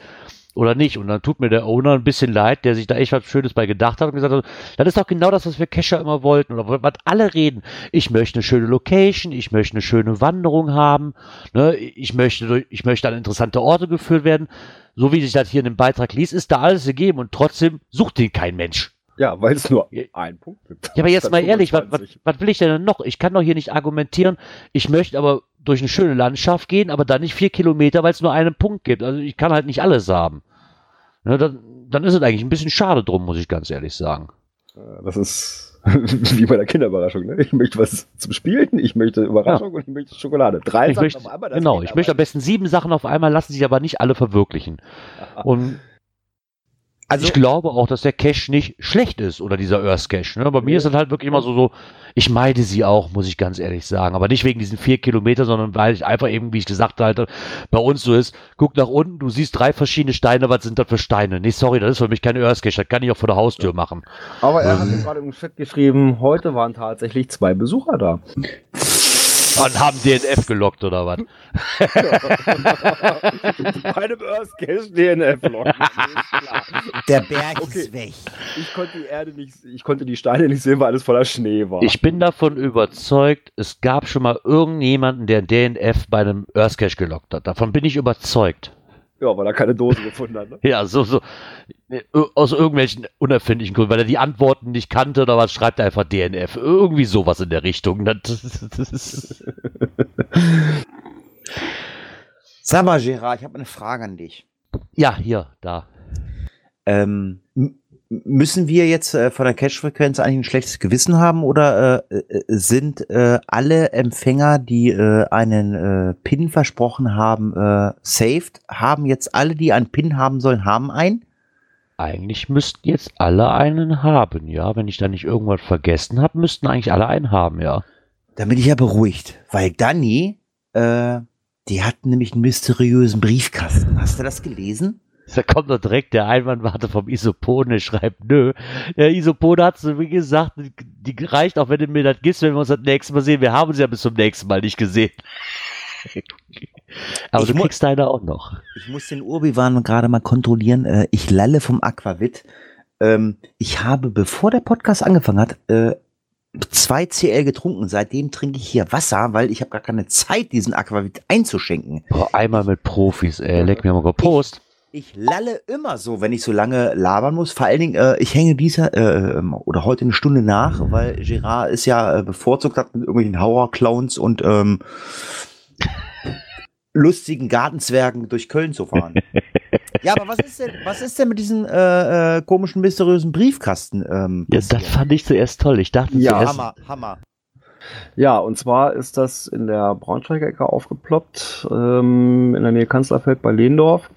C: oder nicht. Und dann tut mir der Owner ein bisschen leid, der sich da echt was Schönes bei gedacht hat und gesagt hat, das ist doch genau das, was wir Cacher immer wollten oder was alle reden. Ich möchte eine schöne Location, ich möchte eine schöne Wanderung haben, ne? ich, möchte, ich möchte an interessante Orte geführt werden. So wie sich das hier in dem Beitrag liest, ist da alles gegeben und trotzdem sucht den kein Mensch.
D: Ja, weil es nur
C: Ja.
D: einen Punkt gibt.
C: Ja, aber jetzt mal ehrlich, was, was,
D: 25.
C: was will ich denn noch? Ich kann doch hier nicht argumentieren, ich möchte aber durch eine schöne Landschaft gehen, aber dann nicht vier Kilometer, weil es nur einen Punkt gibt. Also ich kann halt nicht alles haben. Ne, dann, dann ist es eigentlich ein bisschen schade drum, muss ich ganz ehrlich sagen.
D: Das ist [LAUGHS] wie bei der Kinderüberraschung. Ne? Ich möchte was zum Spielen, ich möchte Überraschung und ich möchte Schokolade. Drei
C: Ich
D: Sachen
C: möchte,
D: auf einmal,
C: genau, ich möchte am besten sieben Sachen auf einmal, lassen sich aber nicht alle verwirklichen. Und
B: Also,
C: ich glaube auch, dass der Cache nicht schlecht ist oder dieser Earth Cache. Ne? Bei mir ist es halt wirklich immer so, so, ich meide sie auch, muss ich ganz ehrlich sagen. Aber nicht wegen diesen vier Kilometern, sondern weil ich einfach eben, wie ich gesagt hatte, bei uns so ist, guck nach unten, du siehst drei verschiedene Steine, was sind das für Steine? Nee, sorry, das ist für mich kein Earth Cache, das kann ich auch vor der Haustür machen.
D: Aber er hat mir gerade im Chat geschrieben, heute waren tatsächlich zwei Besucher da.
C: Und haben DNF gelockt oder was? [LAUGHS]
D: Bei einem Earth Cache DNF locken. [LAUGHS]
B: Der Berg
D: Okay.
B: ist weg.
D: Ich konnte die Erde nicht, ich konnte die Steine nicht sehen, weil alles voller Schnee war.
C: Ich bin davon überzeugt, es gab schon mal irgendjemanden, der DNF bei einem Earth Cache gelockt hat. Davon bin ich überzeugt.
D: Ja, weil er keine Dose gefunden hat. Ne? [LAUGHS]
C: Ja, so, so. Aus irgendwelchen unerfindlichen Gründen, weil er die Antworten nicht kannte oder was, schreibt er einfach DNF. Irgendwie sowas in der Richtung. Ist,
B: Sag mal, Gerard, ich habe eine Frage an dich.
C: ja, hier, da.
B: Ähm, müssen wir jetzt äh, von der Cache-Frequenz eigentlich ein schlechtes Gewissen haben oder äh, äh, sind äh, alle Empfänger, die äh, einen äh, PIN versprochen haben, äh, saved? Haben jetzt alle, die einen PIN haben sollen, haben einen?
C: Eigentlich müssten jetzt alle einen haben, ja. Wenn ich da nicht irgendwas vergessen habe, müssten eigentlich alle einen haben, ja.
B: Da bin ich ja beruhigt, weil Dani, äh, die hatten nämlich einen mysteriösen Briefkasten. Hast du das gelesen?
C: Da kommt doch direkt der Einwandwarte vom Isopone, schreibt, nö. Der Isopone hat so wie gesagt, die, reicht auch, wenn du mir das gibst, wenn wir uns das nächste Mal sehen. Wir haben uns ja bis zum nächsten Mal nicht gesehen. [LAUGHS] Aber
B: Ich
C: du kriegst deine auch noch.
B: Ich muss den Urbiwan gerade mal kontrollieren. Äh, ich lalle vom Aquavit. Ähm, ich habe, bevor der Podcast angefangen hat, äh, zwei CL getrunken. Seitdem trinke ich hier Wasser, weil ich habe gar keine Zeit, diesen Aquavit einzuschenken.
C: Boah, einmal mit Profis, ey. Leck mir mal Prost.
B: Ich lalle immer so, wenn ich so lange labern muss. Vor allen Dingen, äh, ich hänge dieser äh, ähm, oder heute eine Stunde nach, weil Gerard ist ja äh, bevorzugt hat mit irgendwelchen Horror-Clowns und ähm, lustigen Gartenzwergen durch Köln zu fahren. [LAUGHS] ja, aber was ist denn, was ist denn mit diesem äh, äh, komischen, mysteriösen Briefkasten? Ähm,
C: Ja, das fand ich zuerst toll. Ich dachte
D: Ja,
C: zuerst,
B: Hammer, Hammer.
D: Ja, und zwar ist das in der Braunschweiger Ecke aufgeploppt, ähm, in der Nähe Kanzlerfeld bei Lehndorf.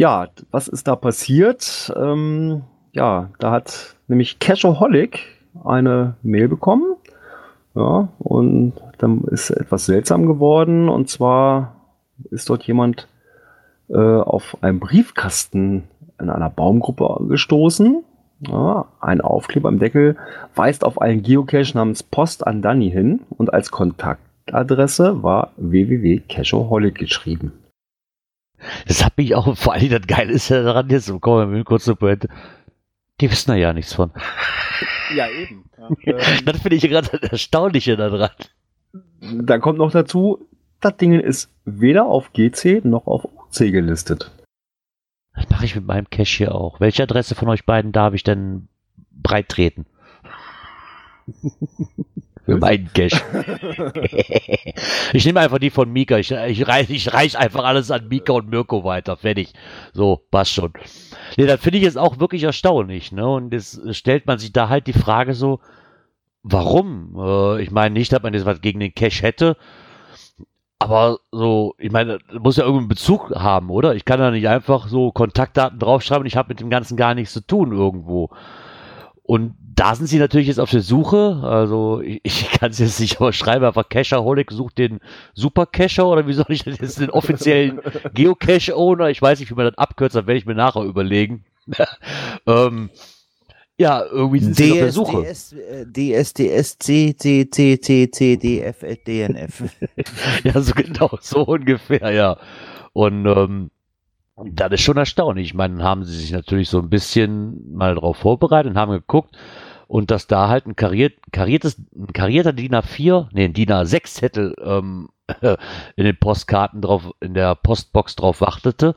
D: Ja, was ist da passiert? Ähm, ja, da hat nämlich Cashaholic eine Mail bekommen. Ja, und dann ist etwas seltsam geworden. Und zwar ist dort jemand äh, auf einen Briefkasten in einer Baumgruppe gestoßen. Ja, ein Aufkleber am Deckel weist auf einen Geocache namens Post an Danny hin und als Kontaktadresse war www.cacheaholic geschrieben.
C: Das hat mich auch, vor allem das Geile ist ja daran, jetzt kommen wir mit kurz zur Pointe. Die wissen da ja nichts von. [LAUGHS]
D: Ja, eben. [LAUGHS]
C: Das finde ich gerade das Erstaunliche daran.
D: dann kommt noch dazu, das Ding ist weder auf GC noch auf OC gelistet.
C: Das mache ich mit meinem Cache hier auch. Welche Adresse von euch beiden darf ich denn breit treten? [LAUGHS] Für meinen Cache. [LAUGHS] ich nehme einfach die von Mika. Ich, ich, reich, ich reich einfach alles an Mika und Mirko weiter. Fertig. So, passt schon. Nee, das finde ich jetzt auch wirklich erstaunlich. Ne? Und jetzt stellt man sich da halt die Frage so, warum? Äh, ich meine nicht, dass man jetzt was gegen den Cache hätte. Aber so, ich meine, das muss ja irgendeinen Bezug haben, oder? Ich kann da nicht einfach so Kontaktdaten draufschreiben ich habe mit dem Ganzen gar nichts zu tun irgendwo. Und da sind sie natürlich jetzt auf der Suche. Also ich, [LAUGHS] ich kann es jetzt nicht, aber schreibe einfach Cacheaholic, sucht den Super Cacher oder wie soll ich das jetzt den offiziellen [LAUGHS] Geocache-Owner? Ich weiß nicht, wie man das abkürzt, das werde ich mir nachher überlegen. [LAUGHS] ähm, ja, irgendwie sind sie auf der Suche.
B: DSDS, äh, DSDS, C, C, C, C, C, D, F, äh, DNF.
C: Ja, so genau, so ungefähr, ja. Und ähm, das ist schon erstaunlich. Ich meine, haben sie sich natürlich so ein bisschen mal darauf vorbereitet und haben geguckt und dass da halt ein, kariert, kariertes, ein karierter DIN A4, nee, ein DIN A6 Zettel ähm, [LAUGHS] in den Postkarten drauf, in der Postbox drauf wartete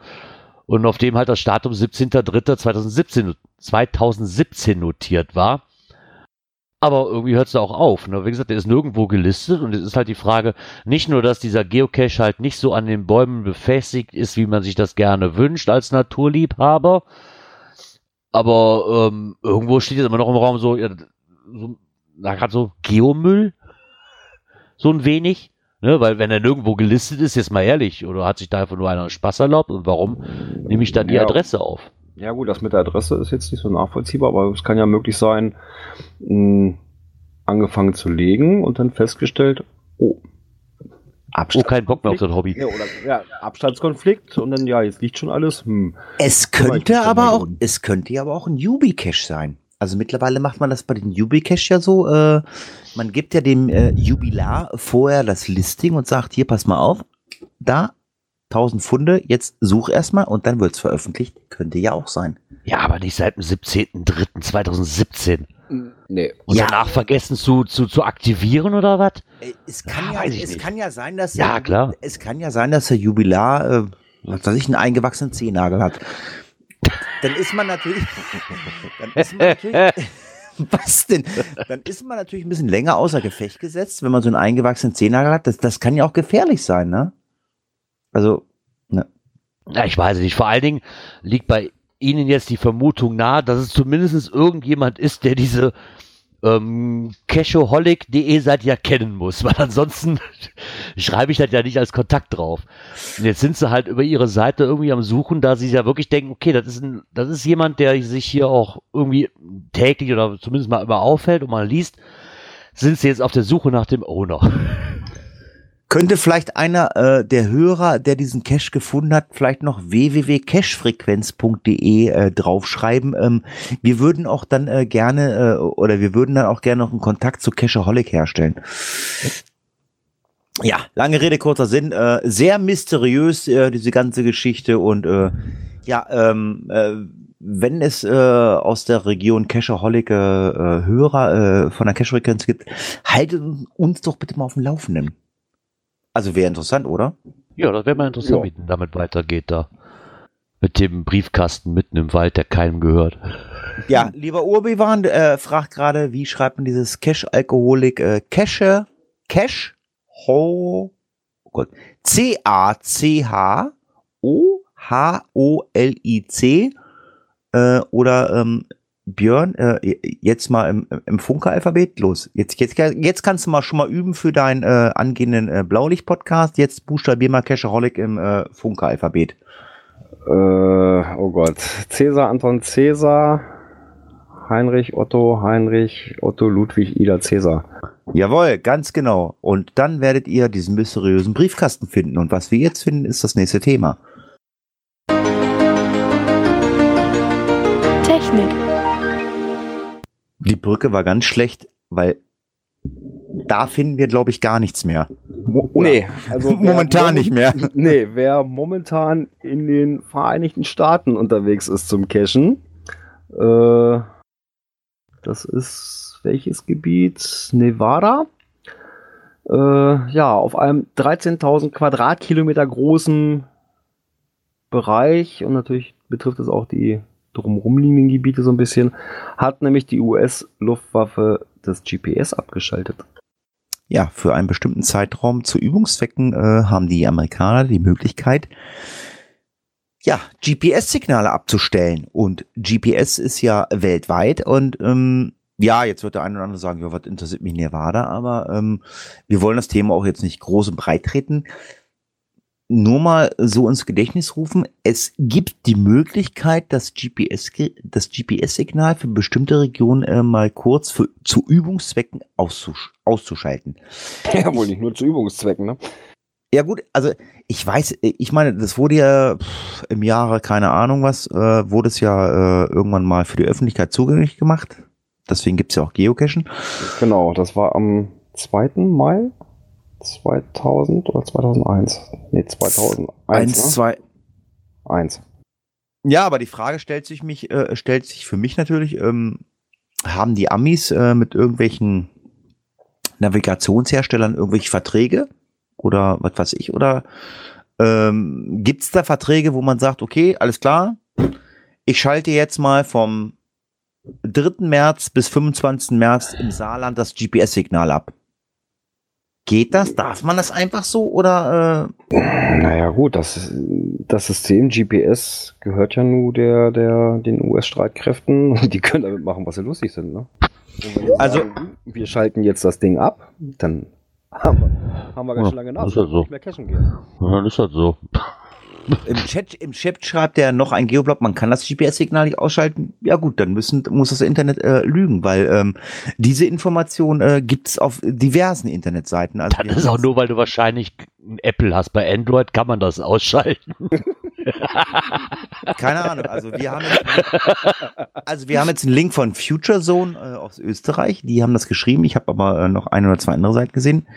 C: und auf dem halt das Datum 17.03.2017 2017 notiert war. Aber irgendwie hört es da auch auf. Ne? Wie gesagt, der ist nirgendwo gelistet und es ist halt die Frage, nicht nur, dass dieser Geocache halt nicht so an den Bäumen befestigt ist, wie man sich das gerne wünscht als Naturliebhaber, aber ähm, irgendwo steht jetzt immer noch im Raum so, ja, so na, gerade so Geomüll, so ein wenig. Ne, weil wenn er nirgendwo gelistet ist, jetzt mal ehrlich, oder hat sich da einfach nur einer Spaß erlaubt und warum nehme ich dann die
D: Ja.
C: Adresse auf?
D: Ja gut, das mit der Adresse ist jetzt nicht so nachvollziehbar, aber es kann ja möglich sein, mh, angefangen zu legen und dann festgestellt, oh,
C: Oh, kein Bock mehr auf das Hobby.
D: Ja, oder, ja, Abstandskonflikt und dann, ja, jetzt liegt schon alles. Hm.
B: Es könnte aber auch,
D: drum.
B: es könnte ja aber auch ein Yubi-Cache sein. Also mittlerweile macht man das bei den Ubicache ja so, äh, man gibt ja dem äh, Jubilar vorher das Listing und sagt, hier, pass mal auf, da 1000 Pfunde, jetzt such erstmal und dann wird's veröffentlicht. Könnte ja auch sein.
C: Ja, aber nicht seit dem 17.03.2017.
D: Nee.
C: Und
B: Ja.
C: danach vergessen zu, zu, zu aktivieren oder was?
B: Äh, Es kann
C: Ja,
B: ja,
C: weiß ich
B: es
C: nicht.
B: kann ja sein, dass
C: Ja, klar.
B: Es kann ja sein, dass der Jubilar, äh, was weiß ich, einen eingewachsenen Zehennagel hat. Dann ist man natürlich, [LAUGHS] dann ist man natürlich, [LAUGHS] was denn? Dann ist man natürlich ein bisschen länger außer Gefecht gesetzt, wenn man so einen eingewachsenen Zehennagel hat. Das, das kann ja auch gefährlich sein, ne? Also, ne.
C: Ja, ich weiß nicht. Vor allen Dingen liegt bei Ihnen jetzt die Vermutung nahe, dass es zumindest irgendjemand ist, der diese ähm, Cachoholic.de Seite ja kennen muss, weil ansonsten [LAUGHS] schreibe ich das ja nicht als Kontakt drauf. Und jetzt sind sie halt über ihre Seite irgendwie am Suchen, da sie ja wirklich denken, okay, das ist ein, das ist jemand, der sich hier auch irgendwie täglich oder zumindest mal immer aufhält und mal liest, sind sie jetzt auf der Suche nach dem Owner. [LAUGHS]
B: Könnte vielleicht einer äh, der Hörer, der diesen Cache gefunden hat, vielleicht noch www.cachefrequenz.de äh, draufschreiben. Ähm, wir würden auch dann äh, gerne äh, oder wir würden dann auch gerne noch einen Kontakt zu Cacheaholic herstellen. Ja, lange Rede, kurzer Sinn. Äh, sehr mysteriös, äh, diese ganze Geschichte. Und äh, ja, ähm, äh, wenn es äh, aus der Region Cacheaholic äh, äh, Hörer äh, von der Cache-Frequenz gibt, haltet uns doch bitte mal auf dem Laufenden. Also wäre interessant, oder?
C: Ja, das wäre mal interessant,
D: Ja.
C: wie denn damit weitergeht da. Mit dem Briefkasten mitten im Wald, der keinem gehört.
B: Ja, lieber Urbiwan äh, fragt gerade, wie schreibt man dieses Cash-Alkoholik? Äh, Cache, Cash, Ho, oh Gott, C-A-C-H-O-H-O-L-I-C äh, oder ähm, Björn, äh, jetzt mal im, im Funke-Alphabet, los. Jetzt, jetzt, jetzt kannst du mal schon mal üben für deinen äh, angehenden äh, Blaulicht-Podcast. Jetzt buchstabier mal Cashaholic im äh, Funke-Alphabet.
D: Äh, oh Gott. Cäsar, Anton, Cäsar, Heinrich, Otto, Heinrich, Otto, Ludwig, Ida, Cäsar.
B: Jawohl, ganz genau. Und dann werdet ihr diesen mysteriösen Briefkasten finden. Und was wir jetzt finden, ist das nächste Thema.
J: Technik.
B: Die Brücke war ganz schlecht, weil da finden wir, glaube ich, gar nichts mehr. Mo oder?
D: Nee, also [LAUGHS]
B: Momentan nicht mehr. [LAUGHS]
D: Nee, wer momentan in den Vereinigten Staaten unterwegs ist zum Cashen, äh, das ist welches Gebiet? Nevada. Äh, ja, auf einem 13.000 Quadratkilometer großen Bereich und natürlich betrifft es auch die drumherum liegenden Gebiete so ein bisschen, hat nämlich die US-Luftwaffe das GPS abgeschaltet.
B: Ja, für einen bestimmten Zeitraum zu Übungszwecken äh, haben die Amerikaner die Möglichkeit, ja, GPS-Signale abzustellen. Und GPS ist ja weltweit und ähm, ja, jetzt wird der eine oder andere sagen, ja, was interessiert mich Nevada, aber ähm, wir wollen das Thema auch jetzt nicht groß und breit treten. Nur mal so ins Gedächtnis rufen, es gibt die Möglichkeit, das GPS, das GPS-Signal für bestimmte Regionen äh, mal kurz für, zu Übungszwecken auszusch auszuschalten. [LAUGHS]
D: Ja, wohl nicht nur zu Übungszwecken, ne?
B: Ja gut, also ich weiß, ich meine, das wurde ja pff, im Jahre, keine Ahnung was, äh, wurde es ja äh, irgendwann mal für die Öffentlichkeit zugänglich gemacht. Deswegen gibt's ja auch Geocachen.
D: Genau, das war am 2. Mai 2000 oder 2001? Nee, 2001.
B: Eins,
D: ne?
B: zwei.
D: Eins.
B: Ja, aber die Frage stellt sich mich, äh, stellt sich für mich natürlich, ähm, haben die Amis äh, mit irgendwelchen Navigationsherstellern irgendwelche Verträge? Oder was weiß ich? Oder ähm, gibt's da Verträge, wo man sagt, okay, alles klar, ich schalte jetzt mal vom 3. März bis 25. März im Saarland das GPS-Signal ab. Geht das? Darf man das einfach so? Oder äh,
D: Naja, gut, das, das System GPS gehört ja nur der, der, den US-Streitkräften und [LAUGHS] die können damit machen, was sie lustig sind, ne?
B: Also-
D: sagen, wir schalten jetzt das Ding ab, dann haben wir, haben wir ganz
C: Ja,
D: schön lange nach,
C: ist ja so.
D: nicht mehr cashen gehen.
C: Ja, dann ist das so.
B: Im Chat, im Chat schreibt er noch ein Geoblog, man kann das GPS-Signal nicht ausschalten. Ja gut, dann müssen, muss das Internet äh, lügen, weil ähm, diese Information äh, gibt es auf diversen Internetseiten. Also
C: Das ist auch nur, weil du wahrscheinlich ein Apple hast. Bei Android kann man das ausschalten. [LAUGHS] [LAUGHS]
B: Keine Ahnung. Also wir haben jetzt, also wir haben jetzt einen Link von Future Zone äh, aus Österreich. Die haben das geschrieben. Ich habe aber äh, noch ein oder zwei andere Seiten gesehen.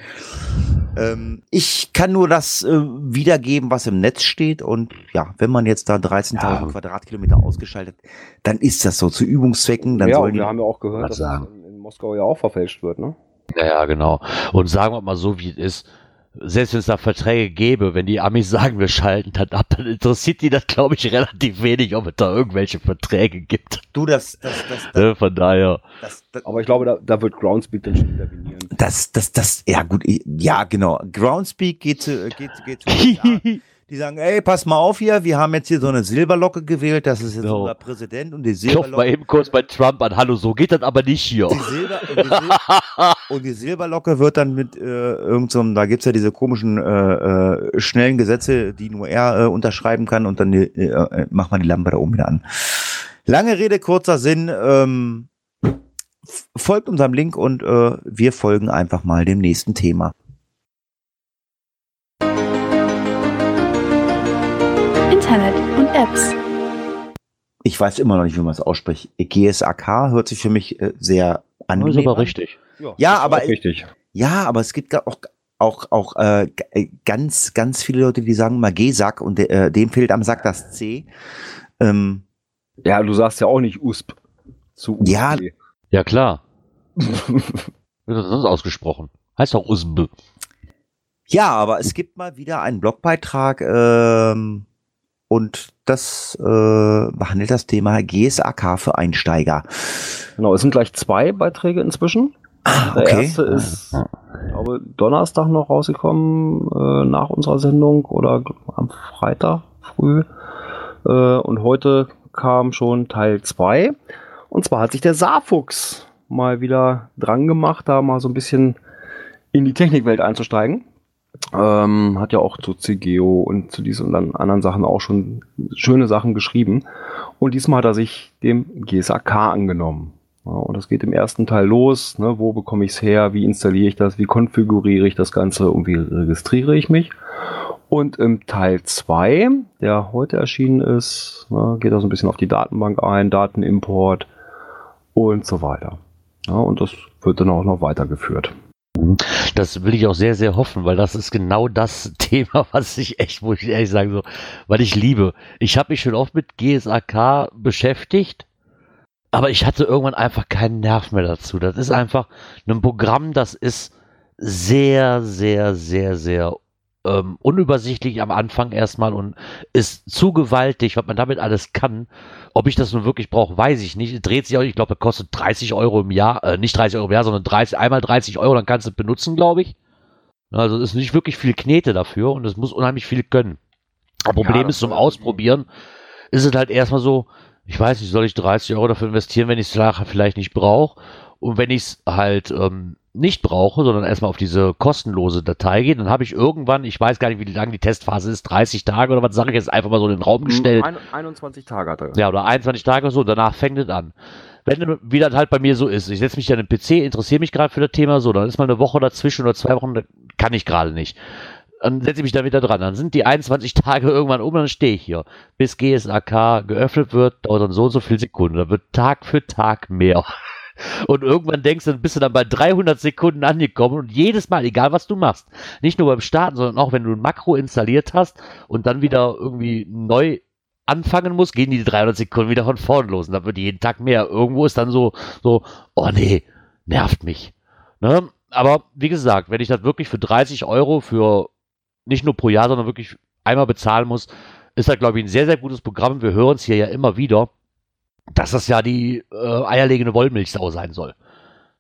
B: Ähm, ich kann nur das äh, wiedergeben, was im Netz steht. Und ja, wenn man jetzt da 13.000
C: Ja.
B: Quadratkilometer ausgeschaltet, dann ist das so zu Übungszwecken. Dann
D: ja,
B: sollen
D: und wir haben ja auch gehört, dass
C: sagen?
D: es in, in Moskau ja auch verfälscht wird, ne?
C: Ja, ja, genau. Und sagen wir mal so, wie es ist. Selbst wenn es da Verträge gäbe, wenn die Amis sagen, wir schalten dann ab, dann interessiert die das, glaube ich, relativ wenig, ob es da irgendwelche Verträge gibt.
B: du das, das, das, das,
C: Ne, Von daher.
B: das, das,
D: Aber ich glaube, da, da wird Groundspeak dann schon intervenieren.
B: das, das, das, ja gut, ja genau. Groundspeak geht zu, geht, geht zu USA. [LAUGHS] Die sagen, ey, pass mal auf hier, wir haben jetzt hier so eine Silberlocke gewählt, das ist jetzt
C: Genau.
B: unser Präsident und die
C: Klopf mal
B: Silberlocke.
C: eben kurz bei Trump an. Hallo, so geht das aber nicht hier.
B: Die Silber, und, die Sil [LAUGHS] und die Silberlocke wird dann mit äh, irgendeinem, da gibt's ja diese komischen äh, äh, schnellen Gesetze, die nur er äh, unterschreiben kann und dann äh, äh, macht man die Lampe da oben wieder an. Lange Rede, kurzer Sinn. Ähm, folgt unserem Link und äh, wir folgen einfach mal dem nächsten Thema.
J: Apps.
B: Ich weiß immer noch nicht, wie man es ausspricht. GSAK hört sich für mich äh, sehr
C: Das
B: angenehm
C: ist aber
B: an.
C: richtig.
B: Ja,
D: ist
B: aber
D: auch richtig.
B: Ja, aber es gibt auch auch auch äh, ganz ganz viele Leute, die sagen mal G-Sack und de, äh, dem fehlt am Sack das C. Ähm,
D: Ja, du sagst ja auch nicht USP zu USP.
B: Ja.
C: Ja, klar. [LAUGHS] Wird das sonst ausgesprochen? Heißt doch Usb.
B: ja, aber es gibt mal wieder einen Blogbeitrag ähm, und das äh, behandelt das Thema GSAK für Einsteiger.
D: Genau, es sind gleich zwei Beiträge inzwischen.
B: Ah,
D: Der
B: okay.
D: erste ist, ich glaube, Donnerstag noch rausgekommen, äh, nach unserer Sendung oder am Freitag früh. Äh, und heute kam schon Teil 2. Und zwar hat sich der Saarfuchs mal wieder dran gemacht, da mal so ein bisschen in die Technikwelt einzusteigen. Ähm, hat ja auch zu CGO und zu diesen anderen Sachen auch schon schöne Sachen geschrieben. Und diesmal hat er sich dem GSAK angenommen. Ja, und das geht im ersten Teil los. Ne, wo bekomme ich es her? Wie installiere ich das? Wie konfiguriere ich das Ganze? Und wie registriere ich mich? Und im Teil 2, der heute erschienen ist, ne, geht er so ein bisschen auf die Datenbank ein, Datenimport und so weiter. Ja, und das wird dann auch noch weitergeführt.
C: Das will ich auch sehr, sehr hoffen, weil das ist genau das [LAUGHS] Thema, was ich echt, muss ich ehrlich sagen, so, weil ich liebe. Ich habe mich schon oft mit GSAK beschäftigt, aber ich hatte irgendwann einfach keinen Nerv mehr dazu. Das ist einfach ein Programm, das ist sehr, sehr, sehr, sehr ähm, unübersichtlich am Anfang erstmal und ist zu gewaltig, was man damit alles kann. Ob ich das nun wirklich brauche, weiß ich nicht. Dreht sich auch, ich glaube, das kostet 30 Euro im Jahr, äh, nicht 30 Euro im Jahr, sondern 30, einmal 30 Euro, dann kannst du es benutzen, glaube ich. Also es ist nicht wirklich viel Knete dafür und es muss unheimlich viel können. Das Problem
D: das
C: ist zum Ausprobieren, ist es halt erstmal so, ich weiß nicht, soll ich 30 Euro dafür investieren, wenn ich es nachher vielleicht nicht brauche? Und wenn ich es halt ähm, nicht brauche, sondern erstmal auf diese kostenlose Datei gehe, dann habe ich irgendwann, ich weiß gar nicht, wie lang die Testphase ist, 30 Tage oder was sage ich jetzt einfach mal so in den Raum gestellt.
D: Ein, 21 Tage hat er.
C: Ja, oder 21 Tage oder so, danach fängt es an. Wenn, wie das halt bei mir so ist, ich setze mich an den PC, interessiere mich gerade für das Thema so, dann ist mal eine Woche dazwischen oder zwei Wochen, da kann ich gerade nicht. Dann setze ich mich da wieder dran. Dann sind die 21 Tage [LAUGHS] irgendwann um, dann stehe ich hier. Bis GSAK geöffnet wird, dauert dann so und so viele Sekunden. Da wird Tag für Tag mehr. Und irgendwann denkst du, bist du dann bei 300 Sekunden angekommen und jedes Mal, egal was du machst, nicht nur beim Starten, sondern auch wenn du ein Makro installiert hast und dann wieder irgendwie neu anfangen muss, gehen die 300 Sekunden wieder von vorn los und dann wird jeden Tag mehr. Irgendwo ist dann so, so, oh nee, nervt mich. Ne? Aber wie gesagt, wenn ich das wirklich für 30 Euro für nicht nur pro Jahr, sondern wirklich einmal bezahlen muss, ist das, glaube ich, ein sehr, sehr gutes Programm. Wir hören es hier ja immer wieder, dass das ja die äh, eierlegende Wollmilchsau sein soll.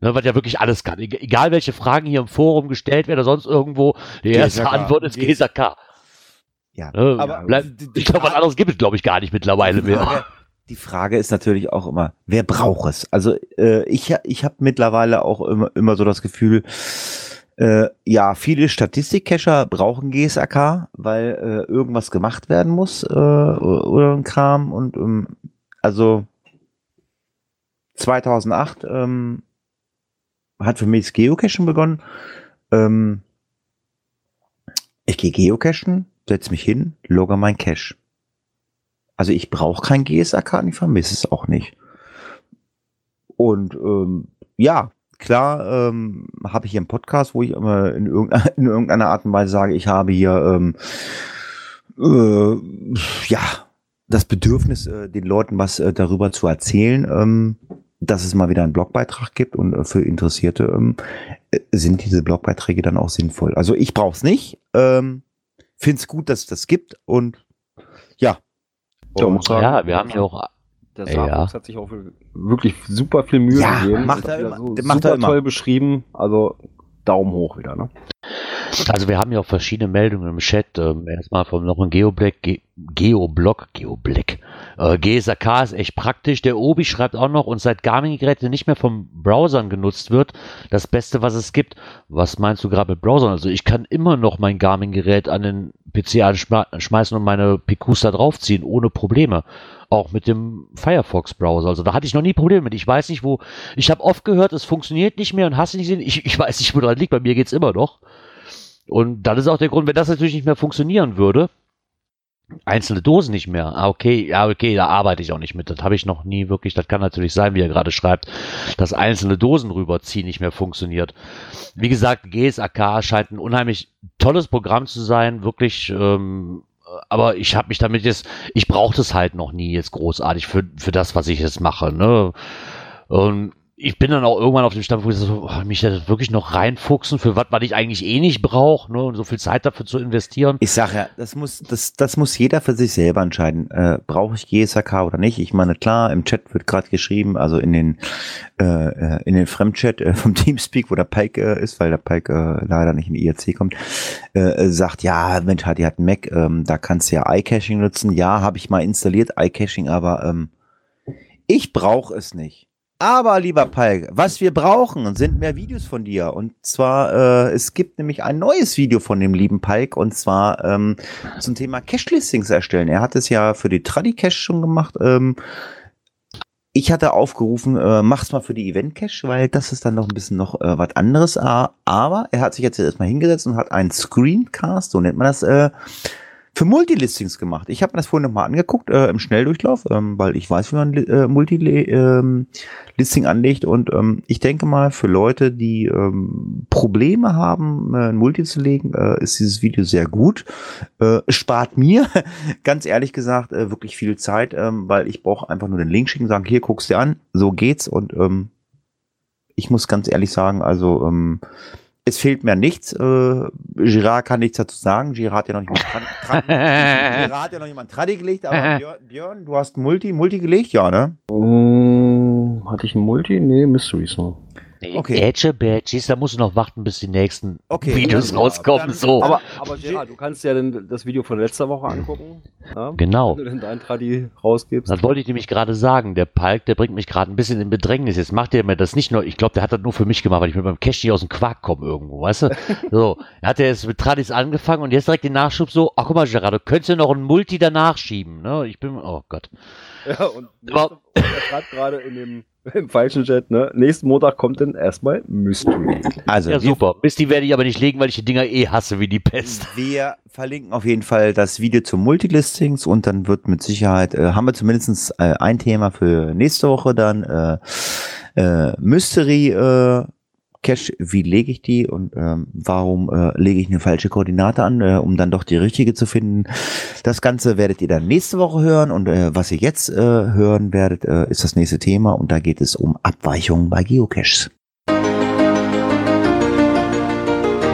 C: Ne, was ja wirklich alles kann. Eg egal welche Fragen hier im Forum gestellt werden oder sonst irgendwo, die erste
B: GSAK.
C: Antwort ist GSAK.
B: Ja,
C: Ne,
B: aber
C: bleib, ich glaube, was anderes gibt es, glaube ich, gar nicht mittlerweile
B: die
C: mehr.
B: Frage, die Frage ist natürlich auch immer, wer braucht es? Also äh, ich, ich habe mittlerweile auch immer, immer so das Gefühl, äh, ja, viele Statistikcacher brauchen GSAK, weil äh, irgendwas gemacht werden muss äh, oder ein Kram und ähm, also 2008 ähm, hat für mich das Geocachen begonnen. Ähm, ich gehe geocachen, setze mich hin, logge mein Cache. Also ich brauche kein GSAK und ich vermisse es auch nicht. Und ähm, ja, klar ähm, habe ich hier einen Podcast, wo ich immer in irgendeiner, [LAUGHS] in irgendeiner Art und Weise sage, ich habe hier ähm, äh, ja das Bedürfnis, äh, den Leuten was äh, darüber zu erzählen, ähm, dass es mal wieder einen Blogbeitrag gibt und äh, für Interessierte ähm, äh, sind diese Blogbeiträge dann auch sinnvoll. Also ich brauche es nicht, ähm, finde es gut, dass es das gibt und ja.
D: Ja, sagen,
C: Ja, wir haben ja auch.
D: Der
C: Ja.
D: Saarfuchs hat sich auch wirklich super viel Mühe
B: Ja,
D: gegeben.
B: macht
D: Das
B: er immer.
D: So
B: macht
D: super
B: er immer.
D: toll beschrieben. Also Daumen hoch wieder, ne?
C: Also wir haben ja auch verschiedene Meldungen im Chat. Ähm, erstmal vom noch ein Geoblock, Ge Geoblock, Geoblock. Äh, GSAK ist echt praktisch. Der Obi schreibt auch noch, und seit Garmin-Geräte nicht mehr vom Browsern genutzt wird, das Beste, was es gibt. Was meinst du gerade mit Browsern? Also ich kann immer noch mein Garmin-Gerät an den PC anschmeißen und meine PQs da draufziehen, ohne Probleme. Auch mit dem Firefox-Browser. Also da hatte ich noch nie Probleme mit. Ich weiß nicht, wo. Ich habe oft gehört, es funktioniert nicht mehr und hast nicht gesehen. Ich, ich [LAUGHS] weiß nicht, wo dran liegt. Bei mir geht's immer noch. Und das ist auch der Grund, wenn das natürlich nicht mehr funktionieren würde, einzelne Dosen nicht mehr. Ah, okay, ja, okay, da arbeite ich auch nicht mit. Das habe ich noch nie wirklich. Das kann natürlich sein, wie er gerade schreibt, dass einzelne Dosen rüberziehen nicht mehr funktioniert. Wie gesagt, GSAK scheint ein unheimlich tolles Programm zu sein, wirklich. Ähm, aber ich habe mich damit jetzt, ich brauche das halt noch nie jetzt großartig für, für das, was ich jetzt mache. Ne? Und ich bin dann auch irgendwann auf dem Stand, wo ich so, oh, mich da wirklich noch reinfuchsen für was, was ich eigentlich eh nicht brauche, ne? und so viel Zeit dafür zu investieren.
B: Ich sage ja, das muss, das, das muss jeder für sich selber entscheiden. Äh, Brauche ich GSAK oder nicht? Ich meine, klar, im Chat wird gerade geschrieben, also in den äh, äh, in den Fremdchat äh, vom [LAUGHS] Teamspeak, wo der Pike äh, ist, weil der Pike äh, leider nicht in die IRC kommt, äh, äh, sagt, ja, Mensch, die hat einen Mac, ähm, da kannst du ja iCaching nutzen. Ja, habe ich mal installiert, iCaching, aber ähm, ich brauche es nicht. Aber, lieber Pike, was wir brauchen, sind mehr Videos von dir. Und zwar, äh, es gibt nämlich ein neues Video von dem lieben Pike, und zwar ähm, zum Thema Cache-Listings erstellen. Er hat es ja für die Tradi-Cache schon gemacht. Ähm, ich hatte aufgerufen, äh, mach's mal für die Event-Cache, weil das ist dann noch ein bisschen noch äh, was anderes. Ah, Aber er hat sich jetzt erstmal hingesetzt und hat einen Screencast, so nennt man das, äh, für Multilistings gemacht. Ich habe mir das vorhin nochmal angeguckt äh, im Schnelldurchlauf, ähm, weil ich weiß, wie man äh, Multilisting ähm, anlegt und ähm, ich denke mal, für Leute, die ähm, Probleme haben, äh, ein Multi zu legen, äh, ist dieses Video sehr gut. Äh, spart mir, [LAUGHS] ganz ehrlich gesagt, äh, wirklich viel Zeit, ähm, weil ich brauche einfach nur den Link schicken, sagen, hier guckst du an, so geht's und ähm, ich muss ganz ehrlich sagen, also ähm, es fehlt mir nichts. Äh, Girard kann nichts dazu sagen. Girard hat ja noch nicht mal Tradi, [LAUGHS] Girard hat ja noch gelegt, aber [LAUGHS] Björn, Björn, du hast Multi, Multi gelegt, ja, ne?
D: Ähm, hatte ich ein Multi? Nee, Mysteries noch.
B: Okay.
C: Ätsche, Bätschis, da musst du noch warten, bis die nächsten
B: Okay.
C: Videos
B: Ja,
C: rauskommen.
B: dann-
C: so.
D: Aber, aber Gerard, du kannst ja dann das Video von letzter Woche angucken. Ja?
C: Genau.
D: Wenn du dann dein Tradi rausgibst.
C: Das wollte ich nämlich gerade sagen. Der Palk, der bringt mich gerade ein bisschen in Bedrängnis. Jetzt macht er mir das nicht nur, ich glaube, der hat das nur für mich gemacht, weil ich mit meinem Cash nicht aus dem Quark komme irgendwo, weißt du? [LAUGHS] So, er hat ja jetzt mit Tradis angefangen und jetzt direkt den Nachschub so, ach guck mal, Gerard, du könntest ja noch ein Multi danach schieben, ne? Ich bin, oh Gott.
D: Ja, und
C: Aber-
D: nächste, er schreibt gerade in dem [LAUGHS] im falschen Chat, ne? Nächsten Montag kommt dann erstmal Mystery.
B: Also,
C: Ja, super. Bis die werde ich aber nicht legen, weil ich die Dinger eh hasse wie die Pest.
B: wir verlinken auf jeden Fall das Video zum Multilistings und dann wird mit Sicherheit, äh, haben wir zumindest äh, ein Thema für nächste Woche dann, äh, äh, Mystery, äh, Cache, wie lege ich die und ähm, warum äh, lege ich eine falsche Koordinate an, äh, um dann doch die richtige zu finden. Das Ganze werdet ihr dann nächste Woche hören und äh, was ihr jetzt äh, hören werdet, äh, ist das nächste Thema und da geht es um Abweichungen bei Geocaches.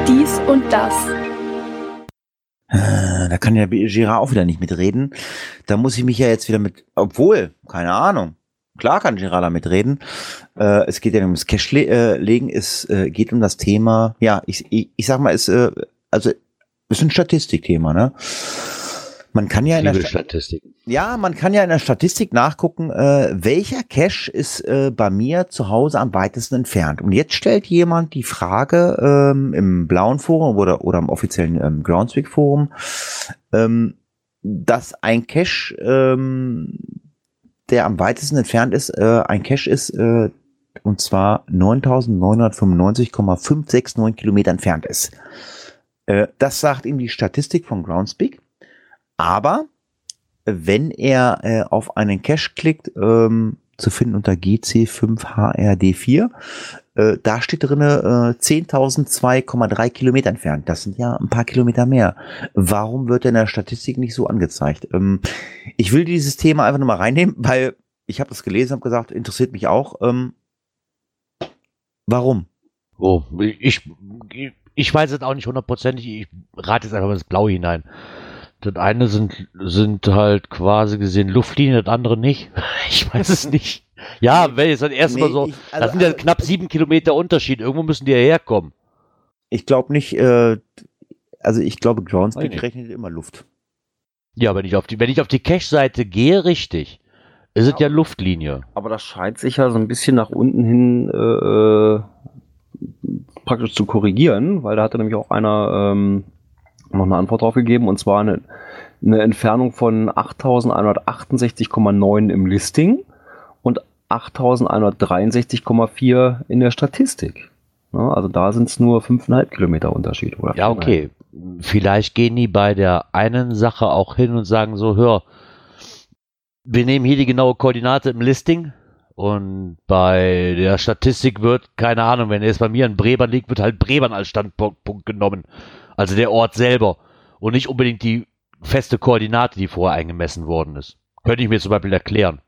J: Dies und das.
B: Äh, Da kann ja Girard auch wieder nicht mitreden. Da muss ich mich ja jetzt wieder mit, obwohl, keine Ahnung. Klar kann Girard da mitreden. Äh, es geht ja ums Cash-Legen. es äh, geht um das Thema, ja, ich, ich, ich sag mal, es, äh, also, es ist ein Statistikthema, ne? Man kann ja in der Sta
C: Statistik.
B: ja, man kann ja in der Statistik nachgucken, äh, welcher Cache ist äh, bei mir zu Hause am weitesten entfernt. Und jetzt stellt jemand die Frage ähm, im blauen Forum oder, oder im offiziellen ähm, Groundspeak Forum, ähm, dass ein Cache, ähm, der am weitesten entfernt ist, äh, ein Cache ist, äh, und zwar 9995,569 Kilometer entfernt ist. Äh, das sagt ihm die Statistik von Groundspeak. Aber wenn er äh, auf einen Cache klickt, ähm, zu finden unter GC5HRD4, äh, da steht drinne äh, 10.002,3 Kilometer entfernt. Das sind ja ein paar Kilometer mehr. Warum wird er in der Statistik nicht so angezeigt? Ähm, ich will dieses Thema einfach nur mal reinnehmen, weil ich habe das gelesen, habe gesagt, interessiert mich auch. Ähm, warum?
C: Oh, ich, ich weiß es auch nicht hundertprozentig. Ich rate jetzt einfach mal ins Blaue hinein. Das eine sind, sind halt quasi gesehen Luftlinien, das andere nicht. [LAUGHS] Ich weiß es nicht. Ja, wenn jetzt das erste
B: Nee,
C: Mal so,
B: ich- also-
C: das sind ja
B: also-
C: knapp sieben Kilometer Unterschied. Irgendwo müssen die ja herkommen.
B: Ich glaube nicht, äh, also ich glaube,
C: nicht.
B: rechnet immer Luft.
C: Ja, wenn ich auf die, wenn ich auf die Cache-Seite gehe, richtig, ist es ja Luftlinie.
D: Aber das scheint sich ja so ein bisschen nach unten hin äh, praktisch zu korrigieren, weil da hatte nämlich auch einer ähm, noch eine Antwort drauf gegeben und zwar eine, eine Entfernung von 8168,9 im Listing 8163,4 in der Statistik. Ja, also da sind es nur 5,5 Kilometer Unterschied. Oder
C: Ja,
D: 4,5.
C: okay. Vielleicht gehen die bei der einen Sache auch hin und sagen so, hör, wir nehmen hier die genaue Koordinate im Listing und bei der Statistik wird, keine Ahnung, wenn jetzt bei mir in Brebern liegt, wird halt Brebern als Standpunkt Punkt genommen. Also der Ort selber und nicht unbedingt die feste Koordinate, die vorher eingemessen worden ist. Könnte ich mir zum Beispiel erklären.